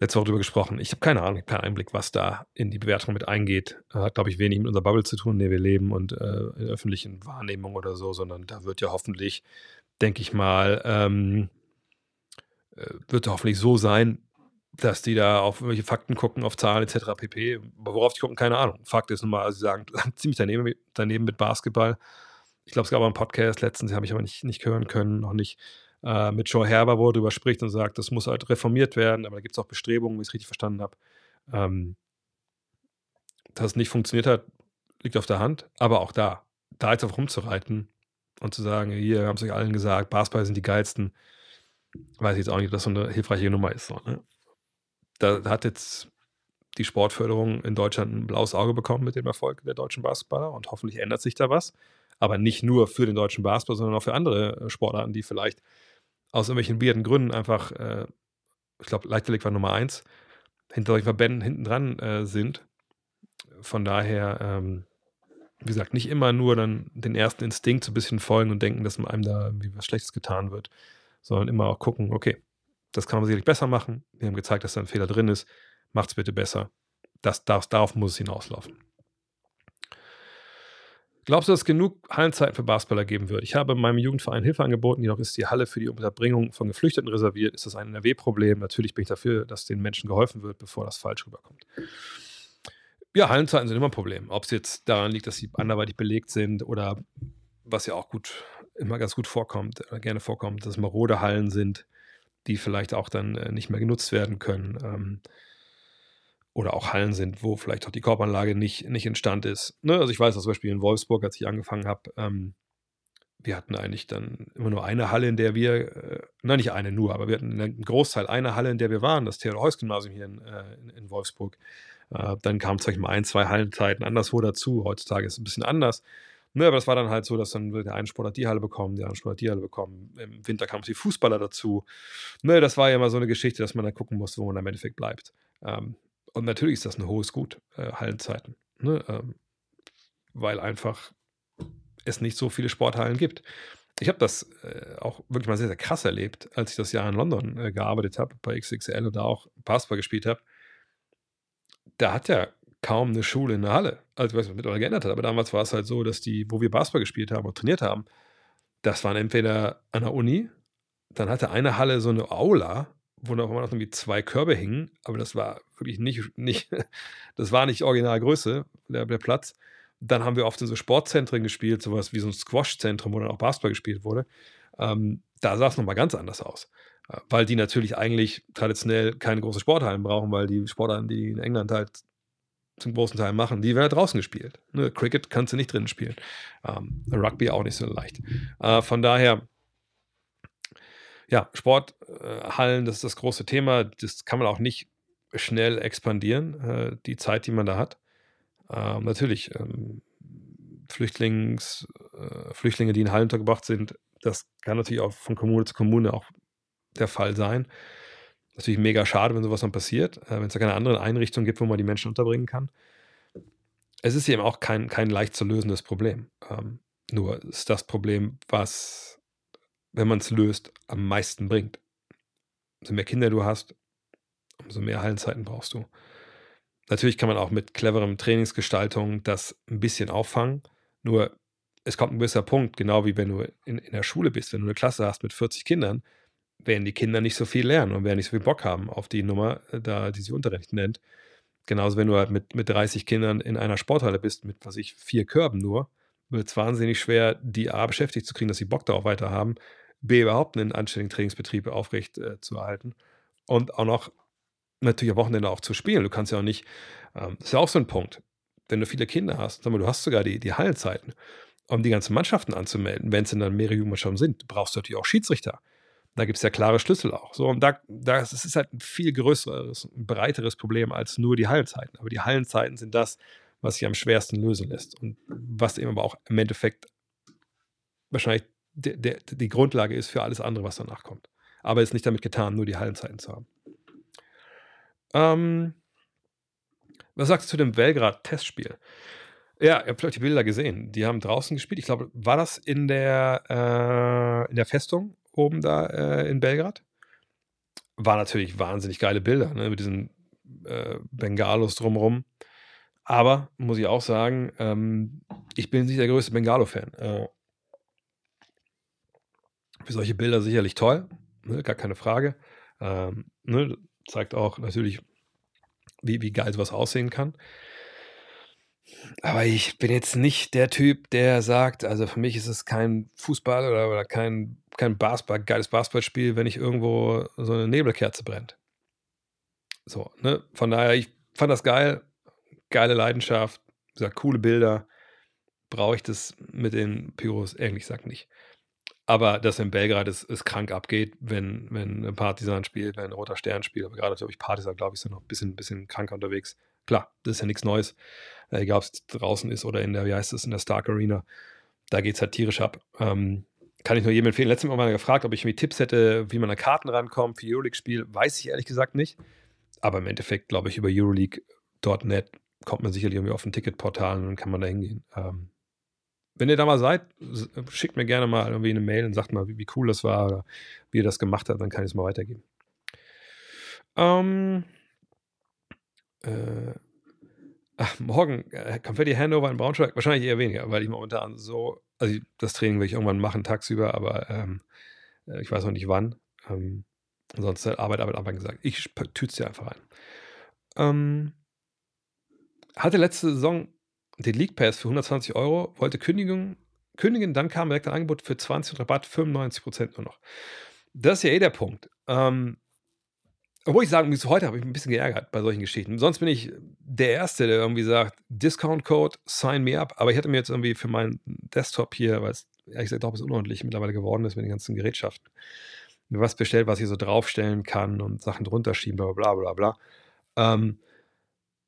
[SPEAKER 1] letzte Woche darüber gesprochen. Ich habe keine Ahnung, keinen Einblick, was da in die Bewertung mit eingeht. Hat, glaube ich, wenig mit unserer Bubble zu tun, in der wir leben und äh, in der öffentlichen Wahrnehmung oder so, sondern da wird ja hoffentlich, denke ich mal, ähm, äh, wird hoffentlich so sein, dass die da auf irgendwelche Fakten gucken, auf Zahlen etc. pp. Worauf die gucken, keine Ahnung. Fakt ist nun mal, also sie sagen ziemlich daneben, daneben mit Basketball. Ich glaube, es gab auch einen Podcast letztens, den habe ich aber nicht, nicht hören können, noch nicht äh, mit Joe Herber, wo er darüber spricht und sagt, das muss halt reformiert werden, aber da gibt es auch Bestrebungen, wie ich es richtig verstanden habe. Ähm, dass es nicht funktioniert hat, liegt auf der Hand, aber auch da, da jetzt auf rumzureiten und zu sagen, hier haben es euch allen gesagt, Basketball sind die geilsten, weiß ich jetzt auch nicht, ob das so eine hilfreiche Nummer ist. So, ne? Da, hat jetzt die Sportförderung in Deutschland ein blaues Auge bekommen mit dem Erfolg der deutschen Basketballer und hoffentlich ändert sich da was. Aber nicht nur für den deutschen Basketball, sondern auch für andere äh, Sportarten, die vielleicht aus irgendwelchen weirden Gründen einfach, äh, ich glaube, Leichtathletik war Nummer eins, hinter solchen Verbänden hinten dran äh, sind. Von daher, ähm, wie gesagt, nicht immer nur dann den ersten Instinkt so ein bisschen folgen und denken, dass einem da irgendwie was Schlechtes getan wird, sondern immer auch gucken, okay, das kann man sicherlich besser machen. Wir haben gezeigt, dass da ein Fehler drin ist. Macht es bitte besser. Das, das, darauf muss es hinauslaufen. Glaubst du, dass es genug Hallenzeiten für Basketballer geben wird? Ich habe meinem Jugendverein Hilfe angeboten, jedoch ist die Halle für die Unterbringung von Geflüchteten reserviert. Ist das ein NRW-Problem? Natürlich bin ich dafür, dass den Menschen geholfen wird, bevor das falsch rüberkommt. Ja, Hallenzeiten sind immer ein Problem. Ob es jetzt daran liegt, dass sie anderweitig belegt sind oder was ja auch gut, immer ganz gut vorkommt, oder gerne vorkommt, dass marode Hallen sind, die vielleicht auch dann äh, nicht mehr genutzt werden können. Ähm, oder auch Hallen sind, wo vielleicht auch die Korbanlage nicht, nicht in Stand ist. Ne? Also ich weiß, dass zum Beispiel in Wolfsburg, als ich angefangen habe, ähm, wir hatten eigentlich dann immer nur eine Halle, in der wir, äh, nein, nicht eine nur, aber wir hatten einen Großteil einer Halle, in der wir waren, das Theodor-Heuss-Gymnasium hier in, äh, in Wolfsburg. Äh, dann kamen, sag ich mal, ein, zwei Hallenzeiten anderswo dazu. Heutzutage ist es ein bisschen anders. Ne, aber das war dann halt so, dass dann der eine Sport hat die Halle bekommen, der andere Sport hat die Halle bekommen. Im Winter kamen die Fußballer dazu. Ne, das war ja immer so eine Geschichte, dass man dann gucken musste, wo man im Endeffekt bleibt. Ähm, und natürlich ist das ein hohes Gut, äh, Hallenzeiten. Ne, ähm, weil einfach es nicht so viele Sporthallen gibt. Ich habe das äh, auch wirklich mal sehr, sehr krass erlebt, als ich das Jahr in London äh, gearbeitet habe, bei XXL und da auch Basketball gespielt habe. Da hat ja kaum eine Schule in der Halle. Also, ich weiß nicht, was mittlerweile geändert hat, aber damals war es halt so, dass die, wo wir Basketball gespielt haben und trainiert haben, das waren entweder an der Uni, dann hatte eine Halle so eine Aula, wo noch mal irgendwie zwei Körbe hingen, aber das war wirklich nicht, nicht das war nicht Originalgröße, der, der Platz. Dann haben wir oft in so Sportzentren gespielt, sowas wie so ein Squash-Zentrum, wo dann auch Basketball gespielt wurde. Ähm, da sah es nochmal ganz anders aus. Äh, weil die natürlich eigentlich traditionell keine großen Sporthallen brauchen, weil die Sporthallen, die in England halt zum großen Teil machen, die werden ja draußen gespielt. Ne? Cricket kannst du nicht drinnen spielen. Ähm, Rugby auch nicht so leicht. Äh, von daher, ja, Sporthallen, das ist das große Thema. Das kann man auch nicht schnell expandieren, äh, die Zeit, die man da hat. Ähm, natürlich, ähm, Flüchtlings, äh, Flüchtlinge, die in Hallen untergebracht sind, das kann natürlich auch von Kommune zu Kommune auch der Fall sein natürlich mega schade, wenn sowas dann passiert, äh, wenn es da keine anderen Einrichtungen gibt, wo man die Menschen unterbringen kann. Es ist eben auch kein, kein leicht zu lösendes Problem. Ähm, nur ist das Problem, was, wenn man es löst, am meisten bringt. Umso mehr Kinder du hast, umso mehr Hallenzeiten brauchst du. Natürlich kann man auch mit cleverem Trainingsgestaltung das ein bisschen auffangen. Nur es kommt ein gewisser Punkt, genau wie wenn du in, in der Schule bist, wenn du eine Klasse hast mit 40 Kindern, werden die Kinder nicht so viel lernen und werden nicht so viel Bock haben auf die Nummer, äh, da, die sie Unterricht nennt. Genauso, wenn du halt mit, mit 30 Kindern in einer Sporthalle bist, mit, was ich, vier Körben nur, wird es wahnsinnig schwer, die A beschäftigt zu kriegen, dass sie Bock darauf weiter haben, B überhaupt einen anständigen Trainingsbetrieb aufrecht äh, zu erhalten und auch noch natürlich am Wochenende auch zu spielen. Du kannst ja auch nicht, ähm, das ist ja auch so ein Punkt, wenn du viele Kinder hast, sag mal, du hast sogar die, die Hallenzeiten, um die ganzen Mannschaften anzumelden, wenn es dann mehrere Jugendmannschaften sind, brauchst du natürlich auch Schiedsrichter. Da gibt es ja klare Schlüssel auch. So, und da, das ist halt ein viel größeres, breiteres Problem als nur die Hallenzeiten. Aber die Hallenzeiten sind das, was sich am schwersten lösen lässt. Und was eben aber auch im Endeffekt wahrscheinlich de, de, die Grundlage ist für alles andere, was danach kommt. Aber ist nicht damit getan, nur die Hallenzeiten zu haben. Ähm, was sagst du zu dem Belgrad-Testspiel? Ja, ihr habt die Bilder gesehen. Die haben draußen gespielt. Ich glaube, war das in der, äh, in der Festung oben da äh, in Belgrad. War natürlich wahnsinnig geile Bilder, ne, mit diesen äh, Bengalos drumherum. Aber muss ich auch sagen, ähm, ich bin nicht der größte Bengalo-Fan. Äh, für solche Bilder sicherlich toll, ne, gar keine Frage. Ähm, ne, zeigt auch natürlich, wie, wie geil sowas aussehen kann. Aber ich bin jetzt nicht der Typ, der sagt, also für mich ist es kein Fußball oder, oder kein, kein Basketball, geiles Basketballspiel, wenn nicht irgendwo so eine Nebelkerze brennt. So, ne? Von daher, ich fand das geil, geile Leidenschaft, gesagt, coole Bilder. Brauche ich das mit den Pyros? Ehrlich gesagt nicht. Aber dass in Belgrad es, es krank abgeht, wenn, wenn ein Partisan spielt, wenn ein Roter Stern spielt, aber gerade, glaube ich, Partisan, glaube ich, sind noch ein bisschen, bisschen kranker unterwegs Klar, das ist ja nichts Neues. Äh, egal, ob es draußen ist oder in der, wie heißt es, in der Stark Arena. Da geht es halt tierisch ab. Ähm, kann ich nur jedem empfehlen. Letztes Mal mal gefragt, ob ich mir Tipps hätte, wie man an Karten rankommt für Euroleague-Spiel. Weiß ich ehrlich gesagt nicht. Aber im Endeffekt, glaube ich, über Euroleague.net kommt man sicherlich irgendwie auf ein Ticketportal und dann kann man da hingehen. Ähm, wenn ihr da mal seid, schickt mir gerne mal irgendwie eine Mail und sagt mal, wie, wie cool das war oder wie ihr das gemacht habt, dann kann ich es mal weitergeben. Ähm, äh, ach, morgen äh, Confetti Handover in Braunschweig, wahrscheinlich eher weniger, weil ich momentan so, also das Training will ich irgendwann machen tagsüber, aber ähm, äh, ich weiß noch nicht wann. Ähm, sonst Arbeit, Arbeit, Arbeit gesagt. Ich tüte es dir einfach ein. Ähm, hatte letzte Saison den League Pass für 120 Euro, wollte kündigen, kündigen, dann kam direkt ein Angebot für 20 Rabatt, 95 Prozent nur noch. Das ist ja eh der Punkt. Ähm, obwohl ich sagen muss, heute habe ich mich ein bisschen geärgert bei solchen Geschichten. Sonst bin ich der Erste, der irgendwie sagt, Discount Code, sign me up. Aber ich hatte mir jetzt irgendwie für meinen Desktop hier, weil es ehrlich gesagt auch ein unordentlich mittlerweile geworden ist mit den ganzen Gerätschaften, mir was bestellt, was ich so draufstellen kann und Sachen drunter schieben, bla bla bla bla. Ähm,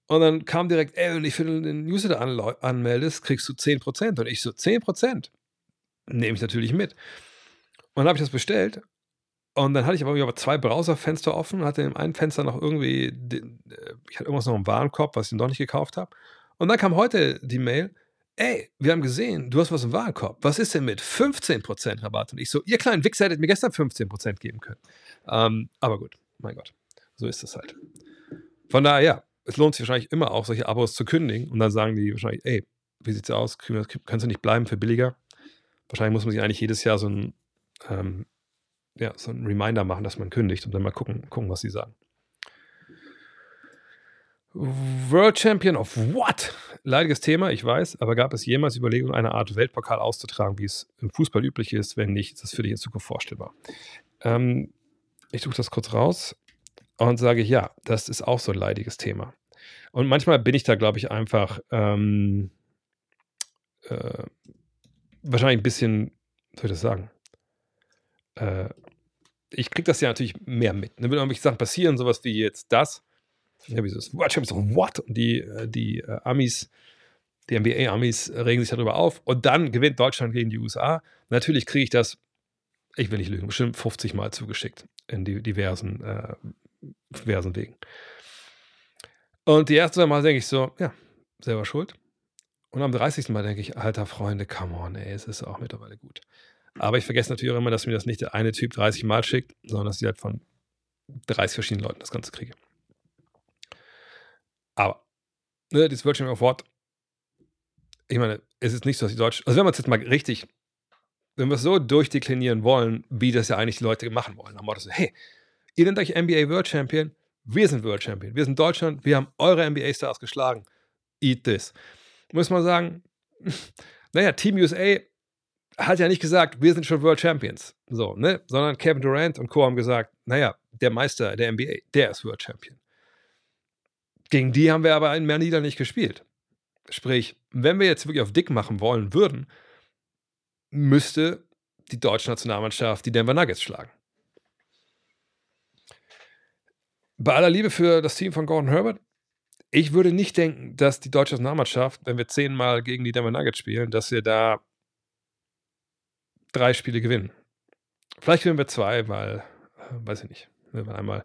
[SPEAKER 1] und dann kam direkt, ey, wenn ich für den Newsletter anmeldest, kriegst du 10%. Und ich so, 10%? Nehme ich natürlich mit. Und dann habe ich das bestellt. Und dann hatte ich aber zwei Browserfenster offen, hatte im einen Fenster noch irgendwie, den, äh, ich hatte irgendwas noch im Warenkorb, was ich noch nicht gekauft habe. Und dann kam heute die Mail, ey, wir haben gesehen, du hast was im Warenkorb. Was ist denn mit 15% Rabatt? Und ich so, ihr kleinen Wichser hättet mir gestern 15% geben können. Ähm, aber gut, mein Gott, so ist es halt. Von daher, ja, es lohnt sich wahrscheinlich immer auch, solche Abos zu kündigen. Und dann sagen die wahrscheinlich, ey, wie sieht's aus? Kannst du nicht bleiben für billiger? Wahrscheinlich muss man sich eigentlich jedes Jahr so ein, ähm, ja, so ein Reminder machen, dass man kündigt und dann mal gucken, gucken was sie sagen. World Champion of what? Leidiges Thema, ich weiß, aber gab es jemals Überlegungen, eine Art Weltpokal auszutragen, wie es im Fußball üblich ist? Wenn nicht, ist das für dich in Zukunft vorstellbar. Ähm, ich suche das kurz raus und sage, ja, das ist auch so ein leidiges Thema. Und manchmal bin ich da, glaube ich, einfach ähm, äh, wahrscheinlich ein bisschen, soll ich das sagen? Äh, ich kriege das ja natürlich mehr mit. Ne? Wenn irgendwelche Sachen passieren, sowas wie jetzt das, ja, wie das World Champions, what? Und die, äh, die äh, Amis, die NBA-Amis regen sich darüber auf und dann gewinnt Deutschland gegen die USA. Natürlich kriege ich das, ich will nicht lügen, bestimmt 50 Mal zugeschickt in die diversen, äh, diversen Wegen. Und die ersten Mal denke ich so, ja, selber schuld. Und am 30. Mal denke ich, alter Freunde, come on, ey, es ist auch mittlerweile gut. Aber ich vergesse natürlich auch immer, dass mir das nicht der eine Typ 30 Mal schickt, sondern dass ich halt von 30 verschiedenen Leuten das Ganze kriege. Aber, ne, dieses Virtual Award, ich meine, es ist nicht so, dass die Deutschen, also wenn wir es jetzt mal richtig, wenn wir es so durchdeklinieren wollen, wie das ja eigentlich die Leute machen wollen, dann Motto so, hey, ihr nennt euch NBA World Champion, wir sind World Champion. Wir sind Deutschland. Wir haben eure NBA-Stars geschlagen. Eat this. Muss man sagen, naja, Team USA hat ja nicht gesagt, wir sind schon World Champions. So, ne? Sondern Kevin Durant und Co. haben gesagt, naja, der Meister der NBA, der ist World Champion. Gegen die haben wir aber in Manila nicht gespielt. Sprich, wenn wir jetzt wirklich auf dick machen wollen würden, müsste die deutsche Nationalmannschaft die Denver Nuggets schlagen bei aller Liebe für das Team von Gordon Herbert, ich würde nicht denken, dass die deutsche Nationalmannschaft, wenn wir zehnmal gegen die Denver Nuggets spielen, dass wir da drei Spiele gewinnen. Vielleicht gewinnen wir zwei, weil, äh, weiß ich nicht, ne, wenn einmal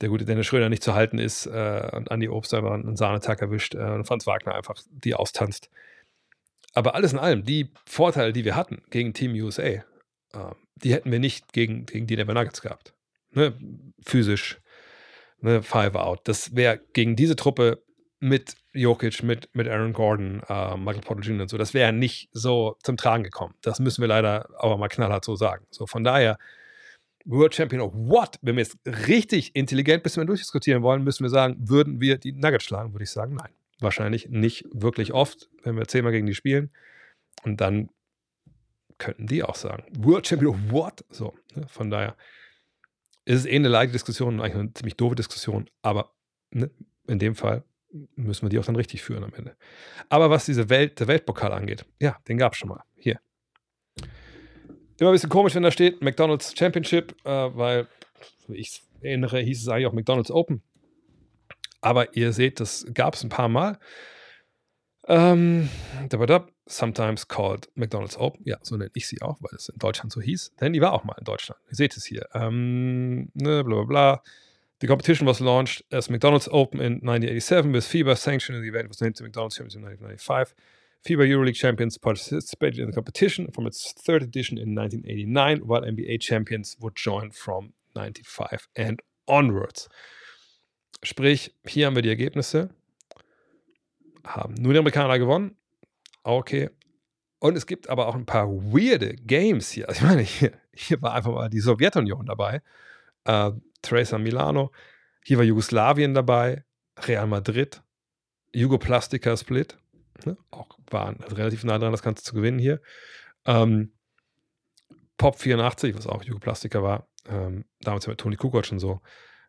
[SPEAKER 1] der gute Dennis Schröder nicht zu halten ist äh, und Andi Obst einfach einen Sahnetag erwischt äh, und Franz Wagner einfach die austanzt. Aber alles in allem, die Vorteile, die wir hatten gegen Team USA, äh, die hätten wir nicht gegen, gegen die Denver Nuggets gehabt. Ne? Physisch, ne, Five Out. Das wäre gegen diese Truppe mit Jokic, mit, mit Aaron Gordon, äh, Michael Porter Jr. und so, das wäre nicht so zum Tragen gekommen. Das müssen wir leider aber mal knallhart so sagen. So, von daher, World Champion of what? Wenn wir jetzt richtig intelligent bis wir durchdiskutieren wollen, müssen wir sagen, würden wir die Nuggets schlagen? Würde ich sagen, nein. Wahrscheinlich nicht wirklich oft, wenn wir zehnmal gegen die spielen. Und dann könnten die auch sagen, World Champion of what? So, ne? von daher ist es eh eine leichte Diskussion, eigentlich eine ziemlich doofe Diskussion, aber ne, in dem Fall müssen wir die auch dann richtig führen am Ende. Aber was diese Welt, der Weltpokal angeht, ja, den gab es schon mal. Hier. Immer ein bisschen komisch, wenn da steht McDonald's Championship, äh, weil, wie ich erinnere, hieß es eigentlich auch McDonald's Open. Aber ihr seht, das gab es ein paar Mal. Ähm, sometimes called McDonald's Open. Ja, so nenne ich sie auch, weil es in Deutschland so hieß. Denn die war auch mal in Deutschland. Ihr seht es hier. Ähm, ne, bla bla bla. The competition was launched as McDonald's Open in 1987 with FIBA sanctioning the event was named the McDonald's Champions in 1995. FIBA EuroLeague champions participated in the competition from its third edition in 1989, while NBA champions would join from 95 and onwards. Sprich, hier haben wir die Ergebnisse. Haben nur die Amerikaner gewonnen. Okay. Und es gibt aber auch ein paar weirde Games hier. Also ich meine, hier, hier war einfach mal die Sowjetunion dabei. Äh, Tracer Milano. Hier war Jugoslawien dabei. Real Madrid. Jugoplastica Split. Ne? Auch waren relativ nah dran, das Ganze zu gewinnen hier. Ähm, Pop 84, was auch Jugoplastica war. Ähm, damals mit Toni Kukoc schon so.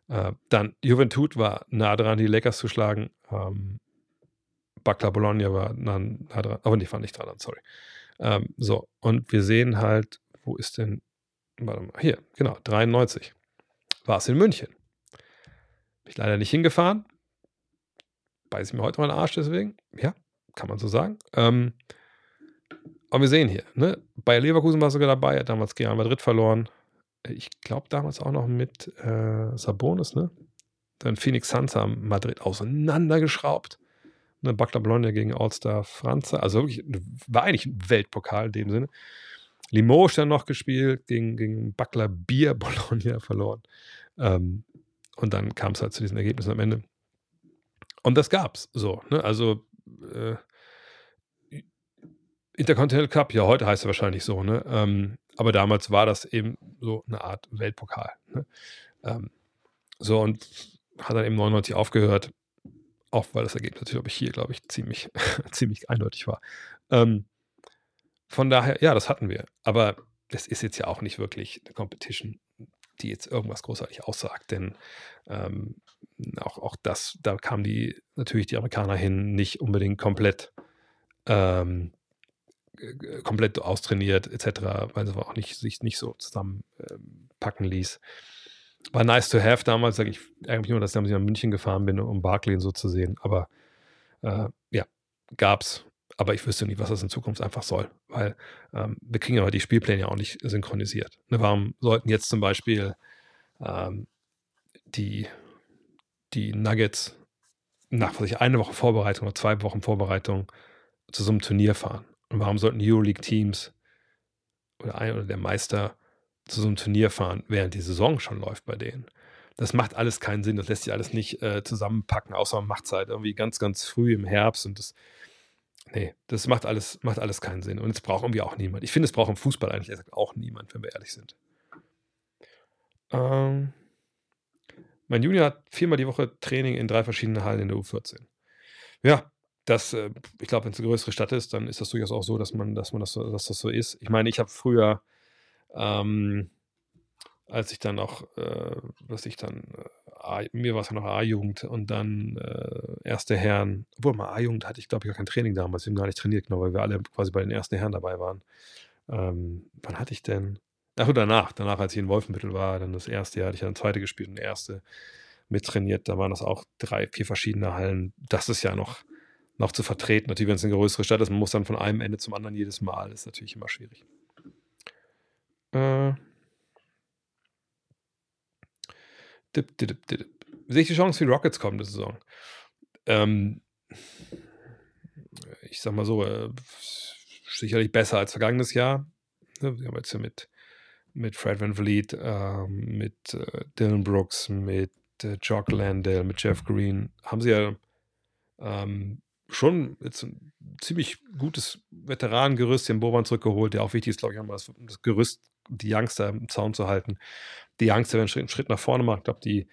[SPEAKER 1] Äh, dann Juventud war nah dran, die Lakers zu schlagen. Ähm, Bakla Bologna war nah, nah dran, aber nicht, war nicht dran, sorry. Ähm, so, und wir sehen halt, wo ist denn, warte mal, hier, genau, 93 war es in München. Bin ich leider nicht hingefahren. Beiß ich mir heute mal den Arsch deswegen. Ja, kann man so sagen. Ähm, aber wir sehen hier, ne? Bayer Leverkusen war sogar dabei, hat damals Real Madrid verloren ich glaube damals auch noch mit äh, Sabonis, ne? Dann Phoenix Suns haben Madrid auseinandergeschraubt. Ne, Bakla Bologna gegen All-Star Franza. Also wirklich, war eigentlich ein Weltpokal in dem Sinne. Limoges dann noch gespielt, gegen, gegen Bakla Bier Bologna verloren. Ähm, und dann kam es halt zu diesen Ergebnissen am Ende. Und das gab's so. Ne? Also äh, Intercontinental Cup, ja, heute heißt er wahrscheinlich so, ne? Ähm, aber damals war das eben so eine Art Weltpokal. Ne? Ähm, so und hat dann eben 99 aufgehört, auch weil das Ergebnis glaube ich, hier, glaube ich, ziemlich, ziemlich eindeutig war. Ähm, von daher, ja, das hatten wir. Aber das ist jetzt ja auch nicht wirklich eine Competition, die jetzt irgendwas großartig aussagt, denn ähm, auch, auch das, da kamen die natürlich die Amerikaner hin, nicht unbedingt komplett ähm, komplett austrainiert etc., weil sie auch nicht, sich nicht so zusammenpacken ähm, ließ. War nice to have damals, sage ich eigentlich nur, dass ich damals nach München gefahren bin, um Barclay so zu sehen. Aber äh, ja, gab's. Aber ich wüsste nicht, was das in Zukunft einfach soll, weil ähm, wir kriegen ja die Spielpläne ja auch nicht synchronisiert. Ne, warum sollten jetzt zum Beispiel ähm, die, die Nuggets nach was ich, eine Woche Vorbereitung oder zwei Wochen Vorbereitung zu so einem Turnier fahren? Und warum sollten Euroleague-Teams oder ein oder der Meister zu so einem Turnier fahren, während die Saison schon läuft bei denen? Das macht alles keinen Sinn. Das lässt sich alles nicht äh, zusammenpacken, außer man macht es halt irgendwie ganz, ganz früh im Herbst und das. Nee, das macht alles, macht alles keinen Sinn. Und es braucht irgendwie auch niemand. Ich finde, es braucht im Fußball eigentlich auch niemand, wenn wir ehrlich sind. Ähm, mein Junior hat viermal die Woche Training in drei verschiedenen Hallen in der U14. Ja, das, äh, ich glaube, wenn es eine größere Stadt ist, dann ist das durchaus auch so, dass man, dass man das, dass das so ist. Ich meine, ich habe früher, ähm, als ich dann auch, äh, was ich dann, äh, mir war es ja noch A-Jugend und dann äh, erste Herren, obwohl mal A-Jugend hatte ich, glaube ich, gar kein Training damals, wir haben gar nicht trainiert, genau, weil wir alle quasi bei den ersten Herren dabei waren. Ähm, wann hatte ich denn? Ach, danach, danach, als ich in Wolfenbüttel war, dann das erste Jahr hatte ich dann zweite gespielt und erste mittrainiert, da waren das auch drei, vier verschiedene Hallen. Das ist ja noch, noch zu vertreten. Natürlich, wenn es eine größere Stadt ist, man muss dann von einem Ende zum anderen jedes Mal, das ist natürlich immer schwierig. Äh. Dip, dip, dip, Sehe ich die Chance die Rockets kommende Saison? Ähm, ich sag mal so, äh, sicherlich besser als vergangenes Jahr. Wir haben jetzt ja mit, mit Fred Van Vliet, äh, mit äh, Dylan Brooks, mit äh, Jock Landale, mit Jeff Green, haben sie ja ähm, schon jetzt ein ziemlich gutes Veteranengerüst, den Boban zurückgeholt, der auch wichtig ist, glaube ich, haben das, das Gerüst, die Youngster im Zaun zu halten. Die Youngster werden einen Schritt nach vorne machen. Ich glaube, die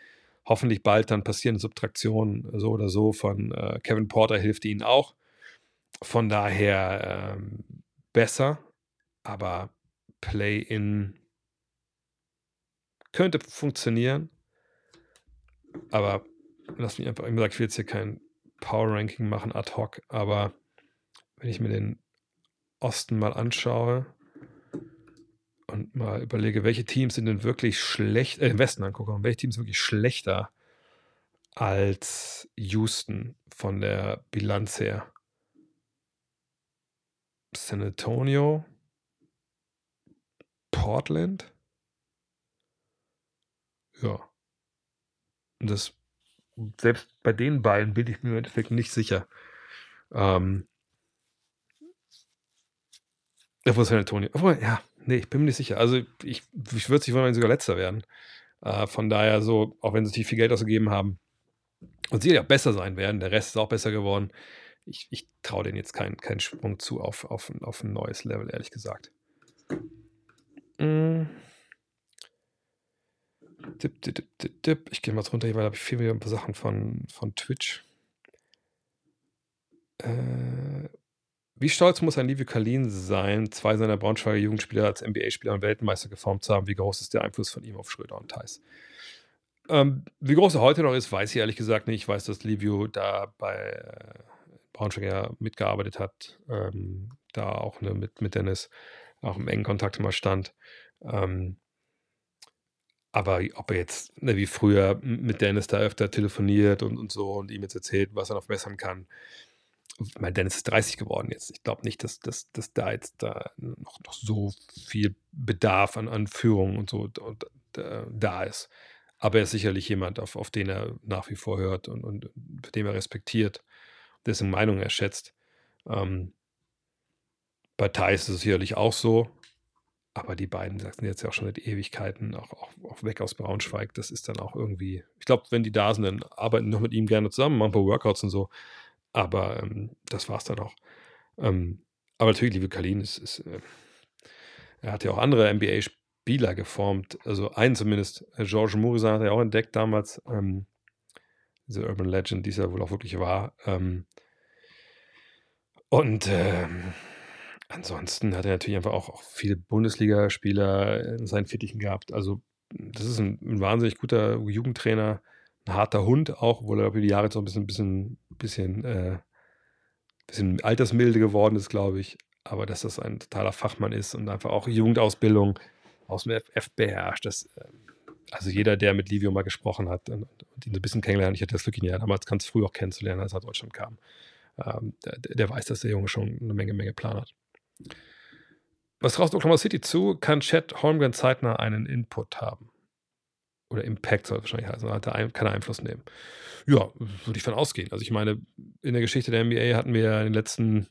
[SPEAKER 1] hoffentlich bald dann passierende Subtraktion so oder so von äh, Kevin Porter hilft ihnen auch. Von daher ähm, besser, aber Play-in könnte funktionieren. Aber lass mich einfach, ich ich will jetzt hier kein Power Ranking machen ad hoc, aber wenn ich mir den Osten mal anschaue und mal überlege, welche Teams sind denn wirklich schlecht, äh, den Westen angucke und welche Teams wirklich schlechter als Houston von der Bilanz her. San Antonio, Portland. Ja. Und das, selbst bei den beiden bin ich mir im Endeffekt nicht sicher. Ähm, obwohl San Antonio, obwohl, ja, nee, ich bin mir nicht sicher. Also ich, ich würde sich wollen, wenn sie sogar letzter werden. Äh, von daher so, auch wenn sie viel Geld ausgegeben haben und sie ja besser sein werden, der Rest ist auch besser geworden. Ich, ich traue denen jetzt keinen kein Sprung zu auf, auf, auf ein neues Level, ehrlich gesagt. Mm. Tipp, tipp, tipp, tipp. Ich gehe mal runter hier, weil da habe ich viel wieder ein paar Sachen von, von Twitch. Äh, wie stolz muss ein Livio Kalin sein, zwei seiner Braunschweiger Jugendspieler als NBA-Spieler und Weltmeister geformt zu haben? Wie groß ist der Einfluss von ihm auf Schröder und Thais? Ähm, wie groß er heute noch ist, weiß ich ehrlich gesagt nicht. Ich weiß, dass Livio da bei äh, Braunschweiger mitgearbeitet hat, ähm, da auch ne, mit, mit Dennis auch im engen Kontakt immer stand. Ähm, aber ob er jetzt, ne, wie früher, mit Dennis da öfter telefoniert und, und so und ihm jetzt erzählt, was er noch verbessern kann. Ich meine, Dennis ist 30 geworden jetzt. Ich glaube nicht, dass, dass, dass da jetzt da noch, noch so viel Bedarf an, an Führung und so und, äh, da ist. Aber er ist sicherlich jemand, auf, auf den er nach wie vor hört und, und den er respektiert, dessen Meinung er schätzt. Ähm, bei Thais ist es sicherlich auch so. Aber die beiden sind jetzt ja auch schon seit Ewigkeiten auch, auch, auch weg aus Braunschweig. Das ist dann auch irgendwie, ich glaube, wenn die da sind, dann arbeiten noch mit ihm gerne zusammen, machen ein paar Workouts und so. Aber ähm, das war es dann auch. Ähm, aber natürlich, liebe Kalin, ist, ist äh, er hat ja auch andere NBA-Spieler geformt. Also einen zumindest, äh, Georges Mourisan hat er auch entdeckt damals. Ähm, diese Urban Legend, die es ja wohl auch wirklich war. Ähm, und ähm, Ansonsten hat er natürlich einfach auch, auch viele Bundesligaspieler in seinen Fittichen gehabt. Also, das ist ein, ein wahnsinnig guter Jugendtrainer, ein harter Hund auch, obwohl er über die Jahre auch ein bisschen, bisschen, bisschen, äh, bisschen altersmilde geworden ist, glaube ich. Aber dass das ein totaler Fachmann ist und einfach auch Jugendausbildung aus dem FF beherrscht. Das, äh, also jeder, der mit Livio mal gesprochen hat und, und ihn so ein bisschen kennengelernt, ich hatte das Glück, ihn ja damals ganz früh auch kennenzulernen, als er nach Deutschland kam, ähm, der, der, weiß, dass der Junge schon eine Menge, Menge Plan hat. Was traust Oklahoma City zu? Kann Chad Holmgren zeitnah einen Input haben? Oder Impact soll wahrscheinlich heißen. Hat er keinen Einfluss nehmen. Ja, würde ich von ausgehen. Also ich meine, in der Geschichte der NBA hatten wir in den letzten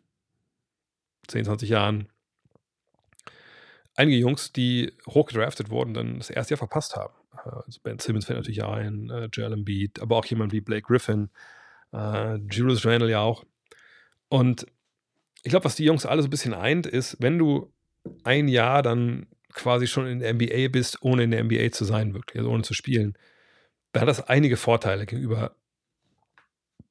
[SPEAKER 1] 10, 20 Jahren einige Jungs, die hochgedraftet wurden, dann das erste Jahr verpasst haben. Also Ben Simmons fällt natürlich ein, äh, Joel Embiid, aber auch jemand wie Blake Griffin, äh, Julius Randle ja auch. Und ich glaube, was die Jungs alle so ein bisschen eint, ist, wenn du ein Jahr dann quasi schon in der NBA bist, ohne in der NBA zu sein, wirklich, also ohne zu spielen, dann hat das einige Vorteile gegenüber,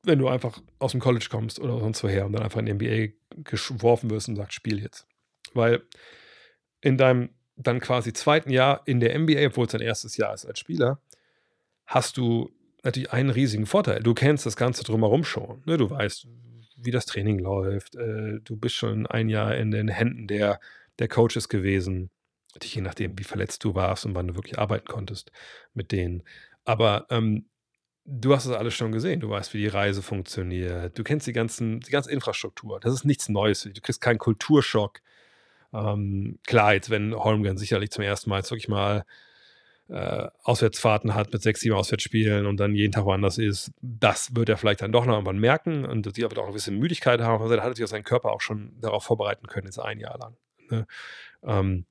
[SPEAKER 1] wenn du einfach aus dem College kommst oder sonst woher und dann einfach in die NBA geworfen wirst und sagst, spiel jetzt. Weil in deinem dann quasi zweiten Jahr in der NBA, obwohl es dein erstes Jahr ist als Spieler, hast du natürlich einen riesigen Vorteil. Du kennst das Ganze drumherum schon. Ne? Du weißt, wie das Training läuft. Äh, du bist schon ein Jahr in den Händen der der Coaches gewesen. Je nachdem, wie verletzt du warst und wann du wirklich arbeiten konntest mit denen. Aber ähm, du hast es alles schon gesehen. Du weißt, wie die Reise funktioniert. Du kennst die, ganzen, die ganze Infrastruktur. Das ist nichts Neues. Du kriegst keinen Kulturschock. Ähm, klar, jetzt, wenn Holmgren sicherlich zum ersten Mal jetzt wirklich mal äh, Auswärtsfahrten hat mit sechs, sieben Auswärtsspielen und dann jeden Tag woanders ist, das wird er vielleicht dann doch noch irgendwann merken und sie wird auch ein bisschen Müdigkeit haben. Also, da hat sich auch seinen Körper auch schon darauf vorbereiten können, jetzt ein Jahr lang. Ne? Ähm,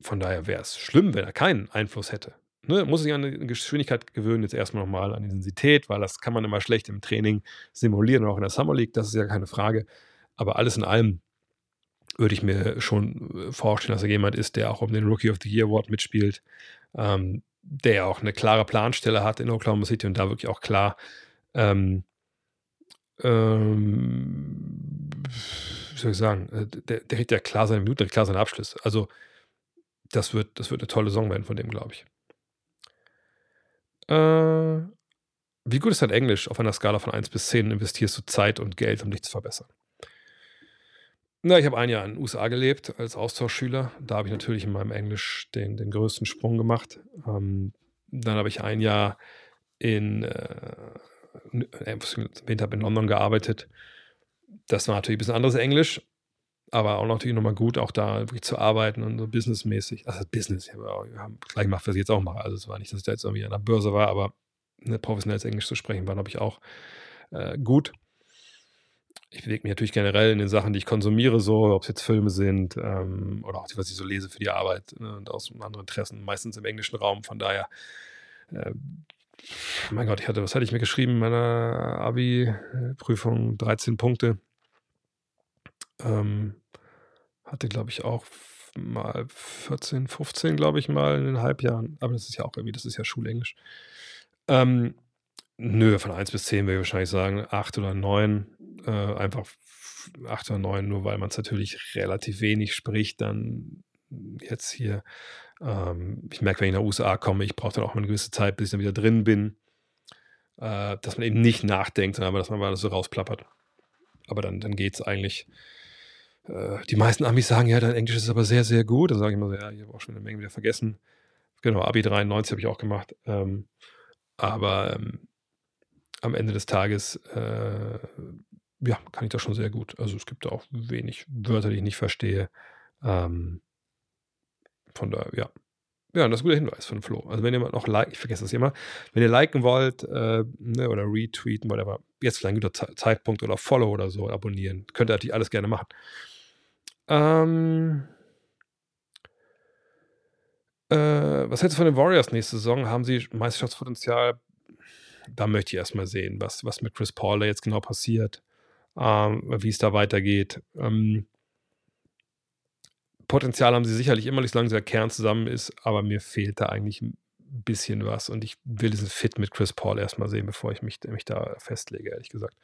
[SPEAKER 1] von daher wäre es schlimm, wenn er keinen Einfluss hätte. Ne? Muss sich an eine Geschwindigkeit gewöhnen, jetzt erstmal nochmal an Intensität, weil das kann man immer schlecht im Training simulieren, auch in der Summer League, das ist ja keine Frage. Aber alles in allem würde ich mir schon äh, vorstellen, dass er jemand ist, der auch um den Rookie of the Year Award mitspielt, ähm, der auch eine klare Planstelle hat in Oklahoma City und da wirklich auch klar ähm, ähm, wie soll ich sagen, äh, der, der kriegt ja klar seine Minute, klar seine Abschlüsse. Also, das wird, das wird eine tolle Song werden von dem, glaube ich. Äh, wie gut ist dein Englisch auf einer Skala von 1 bis 10? Investierst du Zeit und Geld, um dich zu verbessern? Na, ich habe ein Jahr in den USA gelebt als Austauschschüler. Da habe ich natürlich in meinem Englisch den, den größten Sprung gemacht. Ähm, dann habe ich ein Jahr in, äh, ich habe in London gearbeitet. Das war natürlich ein bisschen anderes Englisch, aber auch natürlich nochmal gut, auch da wirklich zu arbeiten und so businessmäßig. Also Business, wir haben gleich gemacht, was ich jetzt auch mache. Also es war nicht, dass ich da jetzt irgendwie an der Börse war, aber ne, professionelles Englisch zu sprechen war, glaube ich, auch äh, gut. Ich bewege mich natürlich generell in den Sachen, die ich konsumiere, so, ob es jetzt Filme sind ähm, oder auch die, was ich so lese für die Arbeit ne, und aus anderen Interessen, meistens im englischen Raum. Von daher, äh, mein Gott, ich hatte, was hatte ich mir geschrieben in meiner Abi-Prüfung? 13 Punkte. Ähm, hatte, glaube ich, auch mal 14, 15, glaube ich, mal in den Halbjahren. Aber das ist ja auch irgendwie, das ist ja Schulenglisch. Ähm, nö, von 1 bis 10 würde ich wahrscheinlich sagen 8 oder 9. Äh, einfach 8 oder 9, nur weil man es natürlich relativ wenig spricht, dann jetzt hier. Ähm, ich merke, wenn ich nach USA komme, ich brauche dann auch mal eine gewisse Zeit, bis ich dann wieder drin bin. Äh, dass man eben nicht nachdenkt, sondern dass man mal so rausplappert. Aber dann, dann geht es eigentlich. Äh, die meisten Amis sagen, ja, dein Englisch ist aber sehr, sehr gut. Dann sage ich immer so, ja, ich habe auch schon eine Menge wieder vergessen. Genau, Abi 93 habe ich auch gemacht. Ähm, aber ähm, am Ende des Tages, äh, ja, kann ich das schon sehr gut. Also es gibt auch wenig Wörter, die ich nicht verstehe. Ähm, von daher, ja. Ja, das ist ein guter Hinweis von Flo. Also wenn ihr noch like, ich vergesse das immer, wenn ihr liken wollt äh, ne, oder retweeten, whatever, jetzt vielleicht ein guter Zeitpunkt oder Follow oder so abonnieren. Könnt ihr natürlich alles gerne machen. Ähm, äh, was hältst du von den Warriors nächste Saison? Haben sie Meisterschaftspotenzial? Da möchte ich erstmal sehen, was, was mit Chris Paul da jetzt genau passiert, ähm, wie es da weitergeht. Ähm, Potenzial haben sie sicherlich immer, solange der Kern zusammen ist, aber mir fehlt da eigentlich ein bisschen was und ich will diesen Fit mit Chris Paul erstmal sehen, bevor ich mich, mich da festlege, ehrlich gesagt.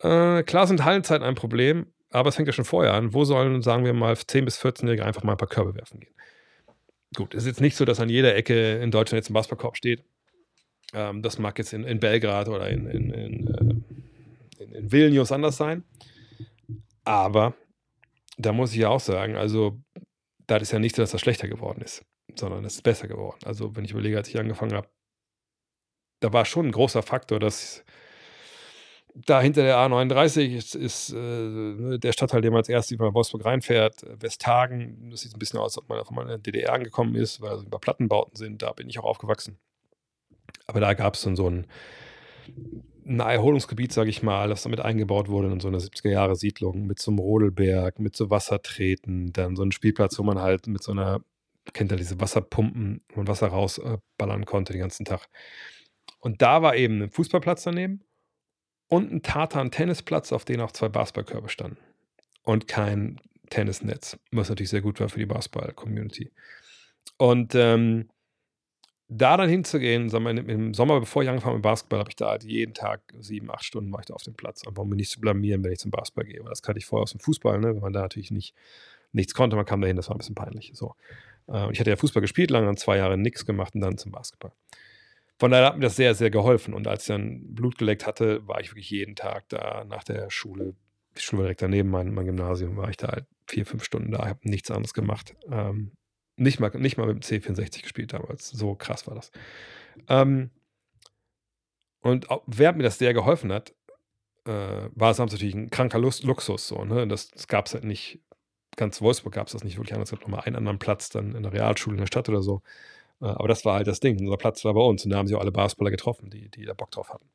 [SPEAKER 1] Äh, klar sind Hallenzeiten ein Problem, aber es fängt ja schon vorher an. Wo sollen, sagen wir mal, 10- bis 14-Jährige einfach mal ein paar Körbe werfen gehen? Gut, es ist jetzt nicht so, dass an jeder Ecke in Deutschland jetzt ein Basketballkorb steht. Ähm, das mag jetzt in, in Belgrad oder in, in, in, äh, in Vilnius anders sein. Aber da muss ich ja auch sagen, also da ist ja nicht so, dass das schlechter geworden ist, sondern es ist besser geworden. Also wenn ich überlege, als ich angefangen habe, da war schon ein großer Faktor, dass da hinter der A39 ist, ist äh, ne, der Stadtteil, der man als erstes über Wolfsburg reinfährt, Westhagen. Das sieht ein bisschen aus, als ob man von der DDR angekommen ist, weil es über Plattenbauten sind. Da bin ich auch aufgewachsen. Aber da gab es dann so ein ein Erholungsgebiet, sage ich mal, das damit eingebaut wurde in so eine 70er-Jahre-Siedlung mit so einem Rodelberg, mit so Wassertreten, dann so ein Spielplatz, wo man halt mit so einer, kennt ihr diese Wasserpumpen und Wasser rausballern äh, konnte den ganzen Tag. Und da war eben ein Fußballplatz daneben und ein Tartan-Tennisplatz, auf dem auch zwei Basketballkörbe standen. Und kein Tennisnetz, was natürlich sehr gut war für die Basketball-Community. Und ähm, da dann hinzugehen, sagen wir, im Sommer, bevor ich angefangen habe mit Basketball, habe ich da halt jeden Tag sieben, acht Stunden war ich da auf dem Platz, einfach um mich nicht zu blamieren, wenn ich zum Basketball gehe. Weil das kannte ich vorher aus dem Fußball, ne? wenn man da natürlich nicht, nichts konnte, man kam dahin, das war ein bisschen peinlich. So. Äh, ich hatte ja Fußball gespielt, lange dann zwei Jahre nichts gemacht und dann zum Basketball. Von daher hat mir das sehr, sehr geholfen. Und als ich dann Blut geleckt hatte, war ich wirklich jeden Tag da nach der Schule, die Schule direkt daneben, mein, mein Gymnasium, war ich da halt vier, fünf Stunden da, habe nichts anderes gemacht. Ähm, nicht mal, nicht mal mit dem C64 gespielt damals. So krass war das. Ähm, und wer mir das sehr geholfen hat, äh, war es natürlich ein kranker Luxus. So, ne? Das, das gab es halt nicht, ganz Wolfsburg gab es das nicht wirklich anders. Es gab nochmal einen anderen Platz dann in der Realschule in der Stadt oder so. Äh, aber das war halt das Ding. Unser Platz war bei uns und da haben sie auch alle Basketballer getroffen, die, die da Bock drauf hatten.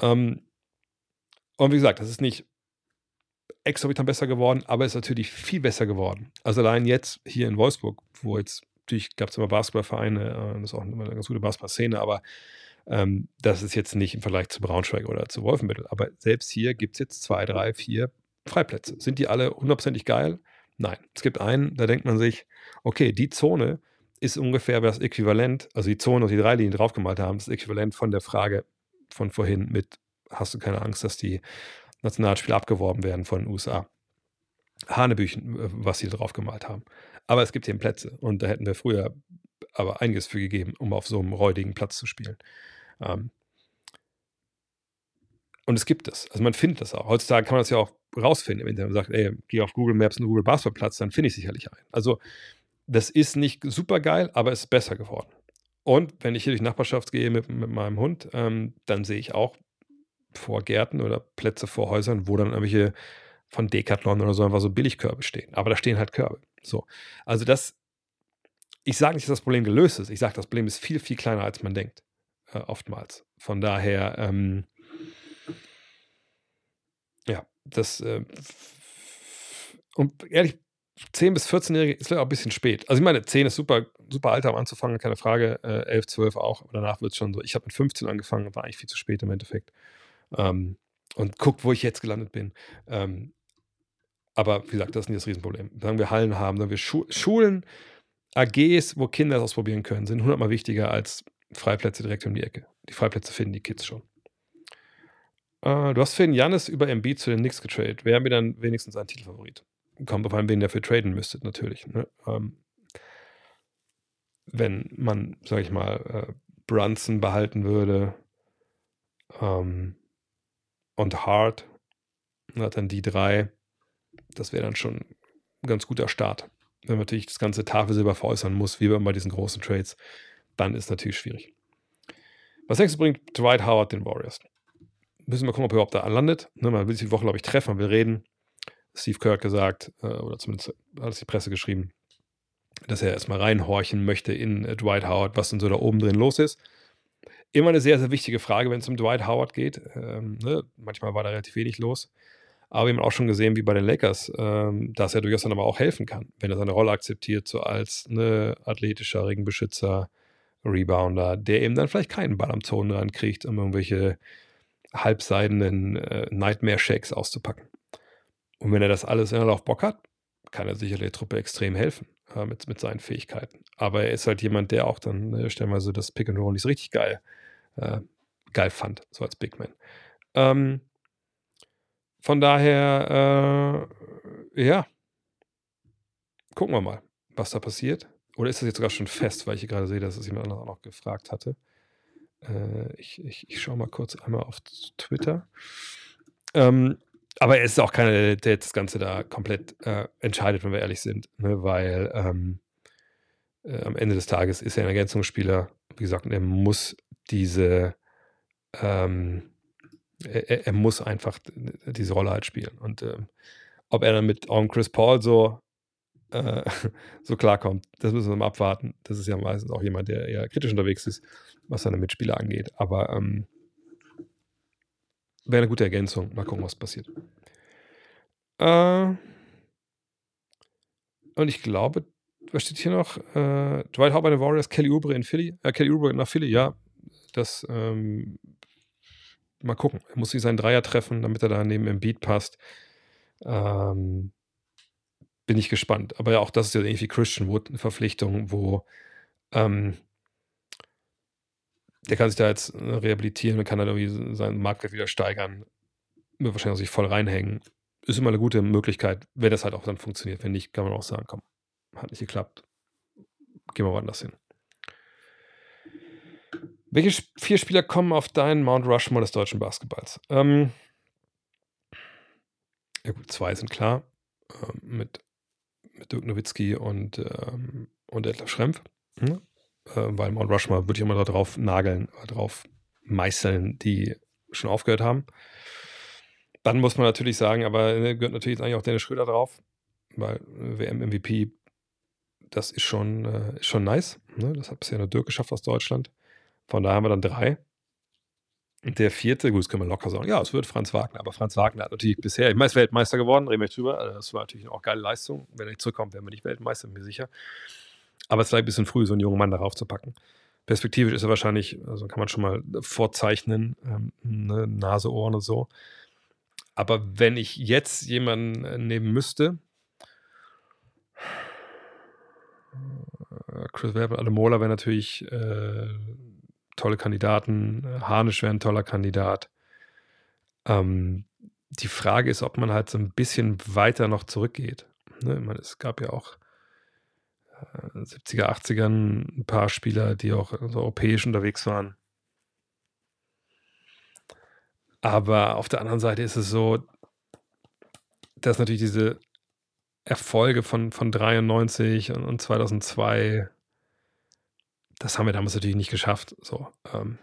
[SPEAKER 1] Ähm, und wie gesagt, das ist nicht exorbitant besser geworden, aber ist natürlich viel besser geworden. Also allein jetzt hier in Wolfsburg, wo jetzt, natürlich gab es immer Basketballvereine, äh, das ist auch immer eine ganz gute Basketballszene, aber ähm, das ist jetzt nicht im Vergleich zu Braunschweig oder zu Wolfenbüttel. Aber selbst hier gibt es jetzt zwei, drei, vier Freiplätze. Sind die alle hundertprozentig geil? Nein. Es gibt einen, da denkt man sich, okay, die Zone ist ungefähr das Äquivalent, also die Zone und die drei Linien draufgemalt haben, das Äquivalent von der Frage von vorhin mit, hast du keine Angst, dass die Nationalspiele abgeworben werden von den USA. Hanebüchen, äh, was sie drauf gemalt haben. Aber es gibt eben Plätze und da hätten wir früher aber einiges für gegeben, um auf so einem räudigen Platz zu spielen. Ähm und es gibt es. Also man findet das auch. Heutzutage kann man das ja auch rausfinden, wenn man sagt, ey, geh auf Google Maps und Google Basketballplatz, dann finde ich sicherlich einen. Also das ist nicht super geil, aber es ist besser geworden. Und wenn ich hier durch Nachbarschaft gehe mit, mit meinem Hund, ähm, dann sehe ich auch vor Gärten oder Plätze vor Häusern, wo dann irgendwelche von Decathlon oder so einfach so Billigkörbe stehen. Aber da stehen halt Körbe. So. Also das, ich sage nicht, dass das Problem gelöst ist. Ich sage, das Problem ist viel, viel kleiner, als man denkt. Äh, oftmals. Von daher, ähm, ja, das, äh, und ehrlich, 10 bis 14-Jährige ist auch ein bisschen spät. Also ich meine, 10 ist super, super Alter, um anzufangen, keine Frage. Äh, 11, 12 auch. Aber danach wird es schon so. Ich habe mit 15 angefangen war eigentlich viel zu spät im Endeffekt. Ähm, und guckt, wo ich jetzt gelandet bin. Ähm, aber wie gesagt, das ist nicht das Riesenproblem. Wenn wir Hallen haben, wenn wir Schu Schulen, AGs, wo Kinder das ausprobieren können, sind hundertmal wichtiger als Freiplätze direkt um die Ecke. Die Freiplätze finden die Kids schon. Äh, du hast Finn Jannis über MB zu den Knicks getradet. Wäre mir dann wenigstens ein Titelfavorit. Kommt auf einen, wen dafür traden müsstet, natürlich. Ne? Ähm, wenn man, sag ich mal, äh, Brunson behalten würde ähm, und Hart, dann die drei, das wäre dann schon ein ganz guter Start. Wenn man natürlich das ganze Tafelsilber veräußern muss, wie bei diesen großen Trades, dann ist natürlich schwierig. Was du, bringt Dwight Howard den Warriors? Müssen wir gucken, ob er überhaupt da landet. Ne, man will sich die Woche, glaube ich, treffen, man will reden. Steve Kerr hat gesagt, äh, oder zumindest hat es die Presse geschrieben, dass er erstmal reinhorchen möchte in äh, Dwight Howard, was denn so da oben drin los ist. Immer eine sehr, sehr wichtige Frage, wenn es um Dwight Howard geht. Ähm, ne? Manchmal war da relativ wenig los. Aber wir haben auch schon gesehen, wie bei den Lakers, ähm, dass er durchaus dann aber auch helfen kann, wenn er seine Rolle akzeptiert, so als ne, athletischer Ringbeschützer, Rebounder, der eben dann vielleicht keinen Ball am Zonen dran kriegt, um irgendwelche halbseidenen äh, Nightmare-Shakes auszupacken. Und wenn er das alles in auf Bock hat, kann er sicherlich der Truppe extrem helfen äh, mit, mit seinen Fähigkeiten. Aber er ist halt jemand, der auch dann äh, stellenweise das Pick and Roll nicht richtig geil, äh, geil fand, so als Big Man. Ähm, von daher, äh, ja, gucken wir mal, was da passiert. Oder ist das jetzt sogar schon fest, weil ich hier gerade sehe, dass es jemand anderes auch noch gefragt hatte. Äh, ich, ich, ich schaue mal kurz einmal auf Twitter. Ähm, aber er ist auch keiner, der, das Ganze da komplett äh, entscheidet, wenn wir ehrlich sind. Ne? Weil ähm, äh, am Ende des Tages ist er ein Ergänzungsspieler. Wie gesagt, er muss diese ähm, er, er, muss einfach diese Rolle halt spielen. Und ähm, ob er dann mit Chris Paul so, äh, so klarkommt, das müssen wir mal abwarten. Das ist ja meistens auch jemand, der eher kritisch unterwegs ist, was seine Mitspieler angeht. Aber ähm, wäre eine gute Ergänzung. Mal gucken, was passiert. Äh, und ich glaube, was steht hier noch? Äh, Dwight Howard den Warriors, Kelly Oubre in Philly. Äh, Kelly Oubre nach Philly, ja. Das ähm, mal gucken. Er muss sich seinen Dreier treffen, damit er da neben Beat passt. Ähm, bin ich gespannt. Aber ja, auch das ist ja ähnlich wie Christian Wood, eine Verpflichtung, wo ähm, der kann sich da jetzt äh, rehabilitieren und kann dann irgendwie seinen Marktwert wieder steigern. Wird wahrscheinlich auch sich voll reinhängen. Ist immer eine gute Möglichkeit, wenn das halt auch dann funktioniert. Wenn nicht, kann man auch sagen, komm, hat nicht geklappt. Gehen wir woanders hin. Welche vier Spieler kommen auf deinen Mount Rushmore des deutschen Basketballs? Ähm, ja gut, zwei sind klar. Ähm, mit, mit Dirk Nowitzki und, ähm, und Edler Schrempf. Hm? Äh, weil Mount Rushmore würde ich immer darauf nageln, drauf meißeln, die schon aufgehört haben. Dann muss man natürlich sagen, aber ne, gehört natürlich jetzt eigentlich auch Dennis Schröder drauf, weil äh, WM-MVP, das ist schon, äh, ist schon nice. Ne? Das hat bisher nur Dirk geschafft aus Deutschland. Von daher haben wir dann drei. Und der vierte, gut, das können wir locker sagen, ja, es wird Franz Wagner, aber Franz Wagner hat natürlich bisher, ich meine, ist Weltmeister geworden, reden wir nicht drüber. Also das war natürlich auch geile Leistung. Wenn er nicht zurückkommt, werden wir nicht Weltmeister, bin mir sicher. Aber es ist vielleicht ein bisschen früh, so einen jungen Mann darauf zu packen. Perspektivisch ist er wahrscheinlich, also kann man schon mal vorzeichnen, ähm, ne, Nase, Ohren und so. Aber wenn ich jetzt jemanden äh, nehmen müsste, äh, Chris Webber, Mola wäre natürlich äh, tolle Kandidaten. Harnisch wäre ein toller Kandidat. Ähm, die Frage ist, ob man halt so ein bisschen weiter noch zurückgeht. Ne? Meine, es gab ja auch 70er, 80ern ein paar Spieler, die auch so europäisch unterwegs waren. Aber auf der anderen Seite ist es so, dass natürlich diese Erfolge von, von 93 und, und 2002 das haben wir damals natürlich nicht geschafft. So, ähm.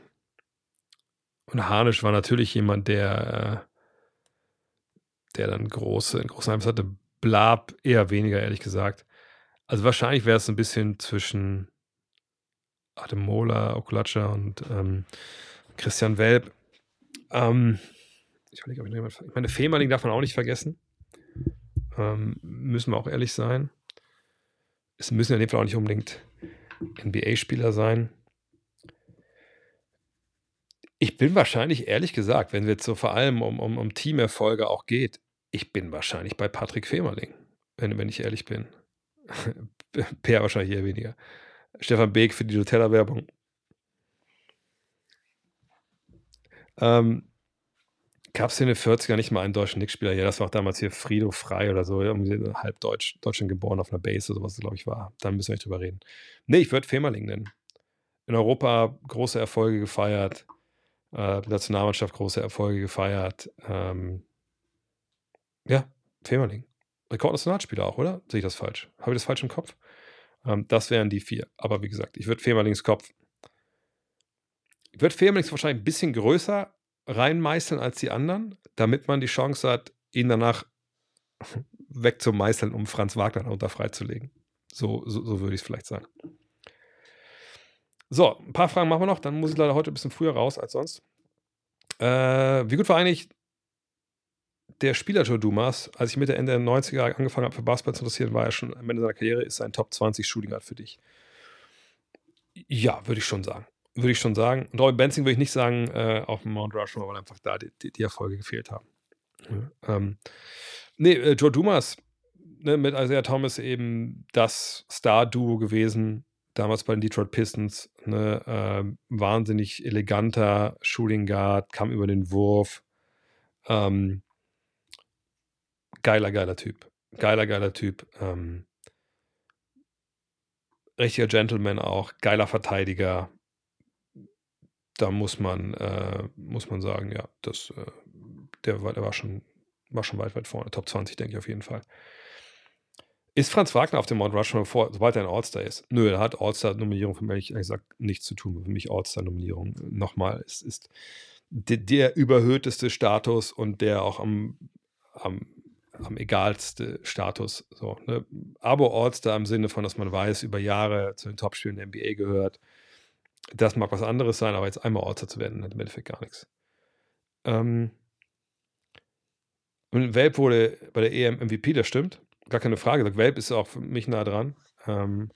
[SPEAKER 1] Und Harnisch war natürlich jemand, der, äh, der dann große, große Einfluss hatte. Blab eher weniger, ehrlich gesagt. Also wahrscheinlich wäre es ein bisschen zwischen Ademola, Okulacha und ähm, Christian Welp. Ähm, ich überlege, ob ich noch jemand. Ich meine, Fehmarling darf man auch nicht vergessen. Ähm, müssen wir auch ehrlich sein. Es müssen in dem Fall auch nicht unbedingt NBA-Spieler sein. Ich bin wahrscheinlich, ehrlich gesagt, wenn es jetzt so vor allem um, um, um Teamerfolge auch geht, ich bin wahrscheinlich bei Patrick Femerling, wenn, wenn ich ehrlich bin. Per wahrscheinlich eher weniger. Stefan Beek für die Nutella-Werbung. Ähm, Gab es in den 40er nicht mal einen deutschen Nickspieler? Ja, das war auch damals hier Frido Frei oder so, irgendwie halb Deutsch, Deutschland geboren auf einer Base oder sowas, glaube ich, war. Dann müssen wir nicht drüber reden. Nee, ich würde Femerling nennen. In Europa große Erfolge gefeiert, äh, Nationalmannschaft große Erfolge gefeiert. Ähm, ja, Femerling. Rekordnationalspieler auch, oder? Sehe ich das falsch? Habe ich das falsch im Kopf? Ähm, das wären die vier. Aber wie gesagt, ich würde Femerlings Kopf. Ich würde Femerlings wahrscheinlich ein bisschen größer reinmeißeln als die anderen, damit man die Chance hat, ihn danach wegzumeißeln, um Franz Wagner darunter freizulegen. So, so, so würde ich es vielleicht sagen. So, ein paar Fragen machen wir noch, dann muss ich leider heute ein bisschen früher raus als sonst. Äh, wie gut war eigentlich der Spieler Joe Dumas, als ich Mitte, Ende der 90er angefangen habe, für Basketball zu interessieren, war er schon am Ende seiner Karriere, ist ein Top 20 Shooting Guard für dich. Ja, würde ich schon sagen. Würde ich schon sagen. Und Roy Benzing würde ich nicht sagen äh, auf dem Mount Rushmore, weil einfach da die, die, die Erfolge gefehlt haben. Ja, ähm, nee, äh, Joe Dumas ne, mit Isaiah Thomas eben das Star-Duo gewesen, damals bei den Detroit Pistons. Ne, äh, wahnsinnig eleganter Shooting Guard, kam über den Wurf. Ähm, geiler, geiler Typ. Geiler, geiler Typ. Ähm, richtiger Gentleman auch, geiler Verteidiger. Da muss man, äh, muss man sagen, ja, das, äh, der, war, der war, schon, war schon weit, weit vorne. Top 20, denke ich auf jeden Fall. Ist Franz Wagner auf dem Mount Rushmore, vor, sobald er ein All-Star ist? Nö, er hat All-Star-Nominierung für mich, ehrlich gesagt, nichts zu tun. Für mich All-Star-Nominierung. Nochmal, es ist der, der überhöhteste Status und der auch am, am am egalste Status. So, ne? Abo All-Star im Sinne von, dass man weiß, über Jahre zu den Topspielen der NBA gehört. Das mag was anderes sein, aber jetzt einmal All-Star zu werden, hat im Endeffekt gar nichts. Ähm, und Welp wurde bei der EM MVP, das stimmt. Gar keine Frage. Welp ist auch für mich nah dran. Ähm,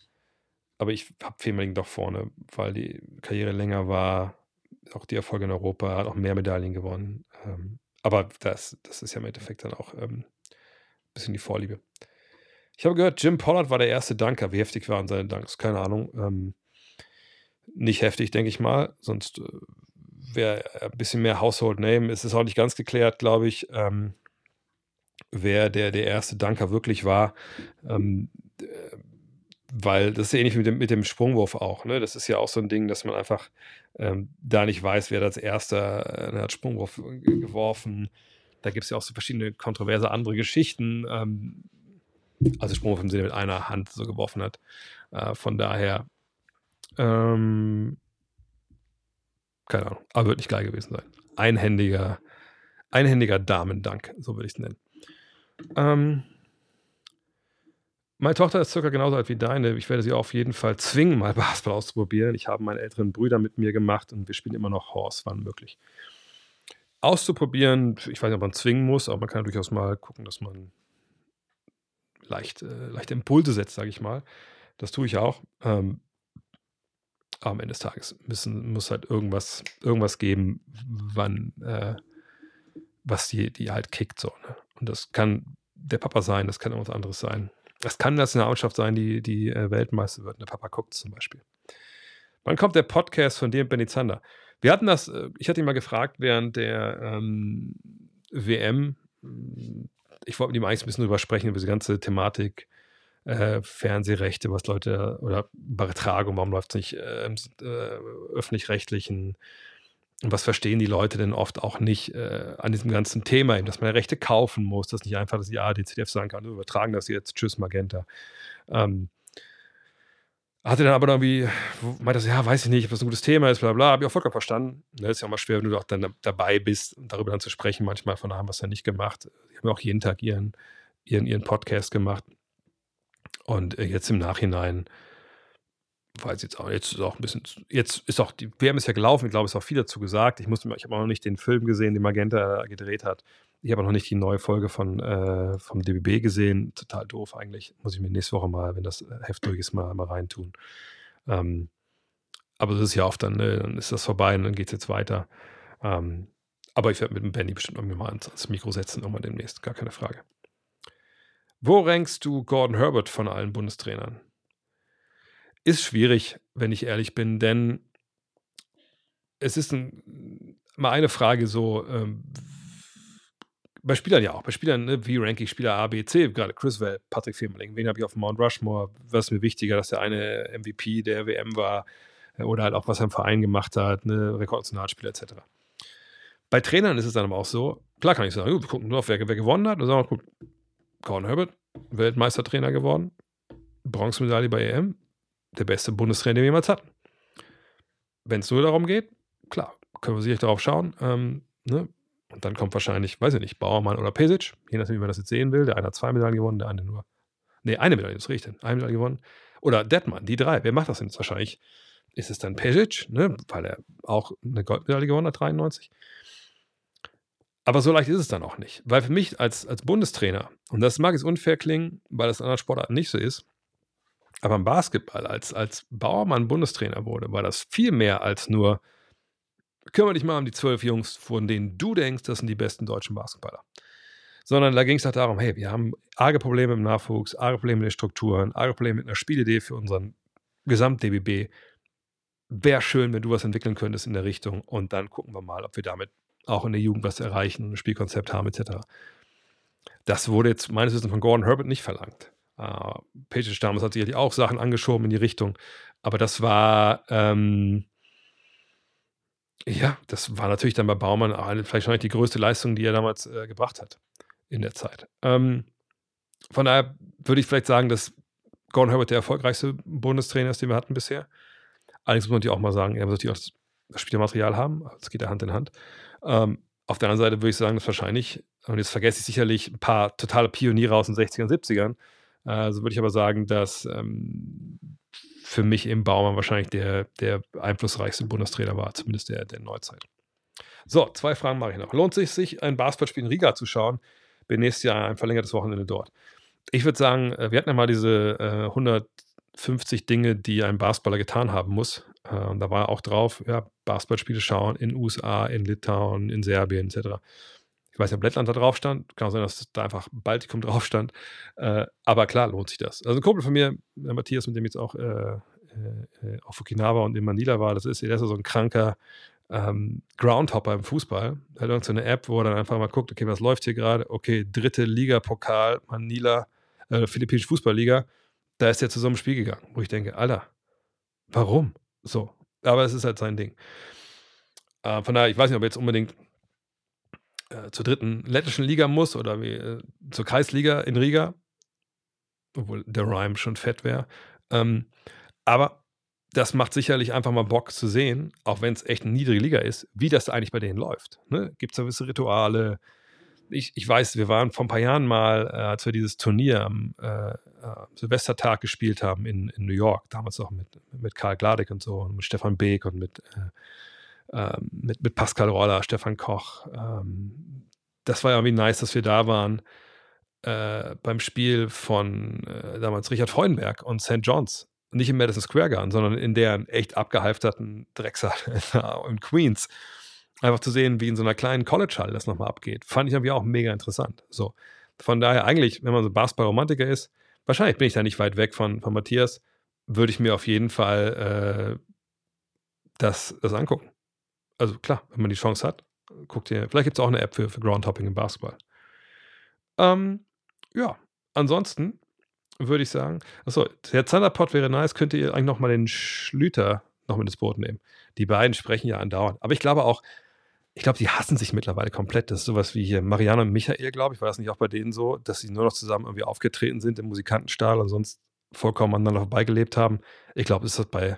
[SPEAKER 1] aber ich habe Femeling doch vorne, weil die Karriere länger war, auch die Erfolge in Europa, hat auch mehr Medaillen gewonnen. Ähm, aber das, das ist ja im Endeffekt dann auch ähm, bisschen die Vorliebe. Ich habe gehört, Jim Pollard war der erste Danker. Wie heftig waren seine Danks? Keine Ahnung. Ähm, nicht heftig, denke ich mal. Sonst äh, wäre ein bisschen mehr Household Name. Es ist auch nicht ganz geklärt, glaube ich, ähm, wer der, der erste Danker wirklich war. Ähm, äh, weil das ist ja ähnlich mit dem, mit dem Sprungwurf auch. Ne? Das ist ja auch so ein Ding, dass man einfach ähm, da nicht weiß, wer als erster äh, hat Sprungwurf geworfen. Da gibt es ja auch so verschiedene kontroverse andere Geschichten. Ähm, also Sprungwurf im Sinne mit einer Hand so geworfen hat. Äh, von daher, ähm, keine Ahnung, aber wird nicht geil gewesen sein. Einhändiger, einhändiger Damendank, so würde ich es nennen. Ähm, meine Tochter ist circa genauso alt wie deine. Ich werde sie auf jeden Fall zwingen, mal Basketball auszuprobieren. Ich habe meine älteren Brüder mit mir gemacht und wir spielen immer noch Horse, wann möglich auszuprobieren. Ich weiß nicht, ob man zwingen muss, aber man kann durchaus mal gucken, dass man leicht, äh, leichte Impulse setzt, sage ich mal. Das tue ich auch. Ähm, aber am Ende des Tages müssen, muss halt irgendwas, irgendwas geben, wann, äh, was die, die halt kickt. So, ne? Und das kann der Papa sein, das kann irgendwas anderes sein. Das kann das eine Mannschaft sein, die, die äh, Weltmeister wird. Der Papa guckt zum Beispiel. Wann kommt der Podcast von dir und Benny Zander? Wir hatten das, äh, ich hatte ihn mal gefragt während der ähm, WM. Ich wollte mit ihm eigentlich ein bisschen drüber sprechen, über diese ganze Thematik, äh, Fernsehrechte, was Leute, oder Übertragung, warum läuft es nicht äh, äh, öffentlich-rechtlichen, und was verstehen die Leute denn oft auch nicht äh, an diesem ganzen Thema, eben, dass man Rechte kaufen muss, dass nicht einfach das die CDF sagen kann, wir übertragen das jetzt, tschüss Magenta. Ähm, hatte dann aber irgendwie, meinte so, ja, weiß ich nicht, ob das ein gutes Thema ist, bla bla, habe ich auch vollkommen verstanden. Das ne, ist ja auch mal schwer, wenn du auch dann dabei bist, darüber dann zu sprechen. Manchmal von haben wir es ja nicht gemacht. Die haben ja auch jeden Tag ihren, ihren, ihren Podcast gemacht. Und äh, jetzt im Nachhinein, weiß jetzt auch, jetzt ist auch ein bisschen, jetzt ist auch, die WM ist ja gelaufen, ich glaube, es ist auch viel dazu gesagt. Ich ich habe auch noch nicht den Film gesehen, den Magenta gedreht hat. Ich habe noch nicht die neue Folge von, äh, vom DBB gesehen. Total doof eigentlich. Muss ich mir nächste Woche mal, wenn das Heft durch ist, mal, mal reintun. Ähm, aber das ist ja oft dann, ne, dann ist das vorbei und dann geht es jetzt weiter. Ähm, aber ich werde mit dem Benny bestimmt irgendwie mal ans, ans Mikro setzen, nochmal demnächst, gar keine Frage. Wo rankst du Gordon Herbert von allen Bundestrainern? Ist schwierig, wenn ich ehrlich bin, denn es ist ein, mal eine Frage so, ähm, bei Spielern ja auch. Bei Spielern, ne, wie rank ich Spieler A, B, C, gerade Chris Well, Patrick Firmeling, wen habe ich auf Mount Rushmore? Was ist mir wichtiger, dass der eine MVP der WM war äh, oder halt auch, was er im Verein gemacht hat, ne, Rekordnationalspieler etc. Bei Trainern ist es dann aber auch so, klar kann ich sagen, wir gucken nur auf, wer, wer gewonnen hat und sagen, guck, Gordon Herbert, Weltmeistertrainer geworden, Bronzemedaille bei EM, der beste Bundestrainer, den wir jemals hatten. Wenn es nur darum geht, klar, können wir sicherlich darauf schauen. Ähm, ne? Und dann kommt wahrscheinlich, weiß ich nicht, Bauermann oder Pesic, je nachdem, wie man das jetzt sehen will. Der eine hat zwei Medaillen gewonnen, der eine nur. Nee, eine Medaille, das richtig. Eine Medaille gewonnen. Oder Detmann, die drei. Wer macht das denn jetzt wahrscheinlich? Ist es dann Pesic, ne? weil er auch eine Goldmedaille gewonnen hat, 93. Aber so leicht ist es dann auch nicht. Weil für mich als, als Bundestrainer, und das mag jetzt unfair klingen, weil das in anderen Sportarten nicht so ist, aber im Basketball, als, als Bauermann Bundestrainer wurde, war das viel mehr als nur kümmere dich mal um die zwölf Jungs, von denen du denkst, das sind die besten deutschen Basketballer. Sondern da ging es halt darum, hey, wir haben arge Probleme im Nachwuchs, arge Probleme mit den Strukturen, arge Probleme mit einer Spielidee für unseren Gesamt-DBB. Wäre schön, wenn du was entwickeln könntest in der Richtung und dann gucken wir mal, ob wir damit auch in der Jugend was erreichen, ein Spielkonzept haben, etc. Das wurde jetzt meines Wissens von Gordon Herbert nicht verlangt. Uh, Pages damals hat sicherlich auch Sachen angeschoben in die Richtung, aber das war ähm, ja, das war natürlich dann bei Baumann vielleicht nicht die größte Leistung, die er damals äh, gebracht hat in der Zeit. Ähm, von daher würde ich vielleicht sagen, dass Gordon Herbert der erfolgreichste Bundestrainer ist, den wir hatten bisher. Allerdings muss man natürlich auch mal sagen, er muss natürlich auch das, Spielermaterial haben. Das geht ja Hand in Hand. Ähm, auf der anderen Seite würde ich sagen, dass wahrscheinlich, und jetzt vergesse ich sicherlich ein paar totale Pioniere aus den 60ern, 70ern, also würde ich aber sagen, dass ähm, für mich im Baumann wahrscheinlich der, der einflussreichste Bundestrainer war, zumindest der, der Neuzeit. So, zwei Fragen mache ich noch. Lohnt es sich, ein Basketballspiel in Riga zu schauen? Bin nächstes Jahr ein verlängertes Wochenende dort. Ich würde sagen, äh, wir hatten ja mal diese äh, 150 Dinge, die ein Basketballer getan haben muss. Äh, da war auch drauf, ja, Basketballspiele schauen in USA, in Litauen, in Serbien etc. Ich weiß nicht, ob Lettland da drauf stand. Kann auch sein, dass da einfach Baltikum drauf stand. Äh, aber klar lohnt sich das. Also ein Kumpel von mir, Matthias, mit dem jetzt auch äh, äh, äh auf Okinawa und in Manila war, das ist, der ist so ein kranker ähm, Groundhopper im Fußball. Er hat irgendeine so App, wo er dann einfach mal guckt, okay, was läuft hier gerade? Okay, dritte Liga-Pokal, Manila, äh, Philippinische Fußballliga. Da ist er zu so einem Spiel gegangen, wo ich denke, Alter, warum? So. Aber es ist halt sein Ding. Äh, von daher, ich weiß nicht, ob jetzt unbedingt äh, zur dritten lettischen Liga muss oder wie, äh, zur Kreisliga in Riga, obwohl der Rhyme schon fett wäre. Ähm, aber das macht sicherlich einfach mal Bock zu sehen, auch wenn es echt eine niedrige Liga ist, wie das eigentlich bei denen läuft. Ne? Gibt es gewisse Rituale? Ich, ich, weiß, wir waren vor ein paar Jahren mal, äh, als wir dieses Turnier am äh, äh, Silvestertag gespielt haben in, in, New York, damals auch mit, mit Karl Gladek und so und mit Stefan Beek und mit äh, ähm, mit, mit Pascal Roller, Stefan Koch. Ähm, das war ja irgendwie nice, dass wir da waren äh, beim Spiel von äh, damals Richard Freudenberg und St. John's. Nicht im Madison Square Garden, sondern in deren echt abgehalfterten Drecksaal in Queens. Einfach zu sehen, wie in so einer kleinen College-Hall das nochmal abgeht, fand ich irgendwie auch mega interessant. So. Von daher, eigentlich, wenn man so Basketball-Romantiker ist, wahrscheinlich bin ich da nicht weit weg von, von Matthias, würde ich mir auf jeden Fall äh, das, das angucken also klar, wenn man die Chance hat, guckt ihr, vielleicht gibt es auch eine App für, für Groundhopping im Basketball. Ähm, ja, ansonsten würde ich sagen, achso, der Thunderpot wäre nice, könnt ihr eigentlich nochmal den Schlüter noch mit ins Boot nehmen. Die beiden sprechen ja andauernd. Aber ich glaube auch, ich glaube, die hassen sich mittlerweile komplett. Das ist sowas wie hier Marianne und Michael, glaube ich, war das nicht auch bei denen so, dass sie nur noch zusammen irgendwie aufgetreten sind im Musikantenstahl und sonst vollkommen aneinander vorbeigelebt haben. Ich glaube, ist das bei,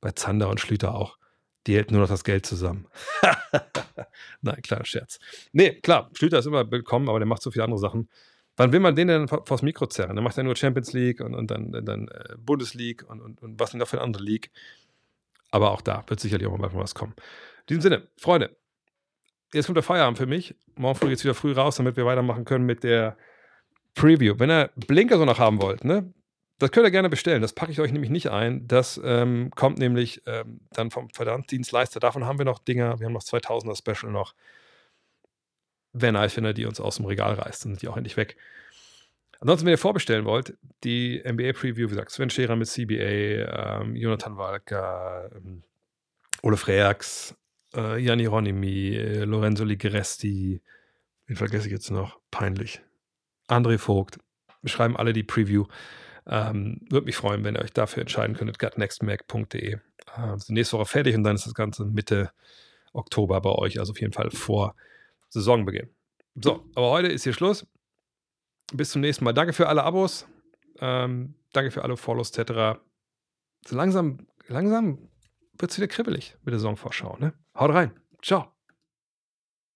[SPEAKER 1] bei Zander und Schlüter auch. Die hält nur noch das Geld zusammen. Nein, kleiner Scherz. Nee, klar, Schlüter ist immer willkommen, aber der macht so viele andere Sachen. Wann will man den denn vors Mikro zerren? Der macht ja nur Champions League und, und dann, dann äh, Bundesleague und, und, und was denn da für eine andere League. Aber auch da wird sicherlich auch mal was kommen. In diesem Sinne, Freunde, jetzt kommt der Feierabend für mich. Morgen früh geht es wieder früh raus, damit wir weitermachen können mit der Preview. Wenn ihr Blinker so noch haben wollt, ne? Das könnt ihr gerne bestellen. Das packe ich euch nämlich nicht ein. Das ähm, kommt nämlich ähm, dann vom Verdammtdienstleister. Davon haben wir noch Dinger. Wir haben noch 2000er Special noch. Wäre nice, wenn ihr die uns aus dem Regal reißt. Dann sind die auch endlich weg. Ansonsten, wenn ihr vorbestellen wollt, die NBA-Preview, wie gesagt, Sven Scherer mit CBA, ähm, Jonathan Walker, ähm, Ole Freaks, äh, Janni Ronimi, äh, Lorenzo Ligresti, wen vergesse ich jetzt noch? Peinlich. André Vogt. Wir schreiben alle die Preview. Ähm, Würde mich freuen, wenn ihr euch dafür entscheiden könntet. gutnextmac.de. Äh, nächste Woche fertig und dann ist das Ganze Mitte Oktober bei euch, also auf jeden Fall vor Saisonbeginn. So, aber heute ist hier Schluss. Bis zum nächsten Mal. Danke für alle Abos. Ähm, danke für alle Follows etc. So langsam, langsam wird es wieder kribbelig mit der Saisonvorschau. Ne? Haut rein. Ciao.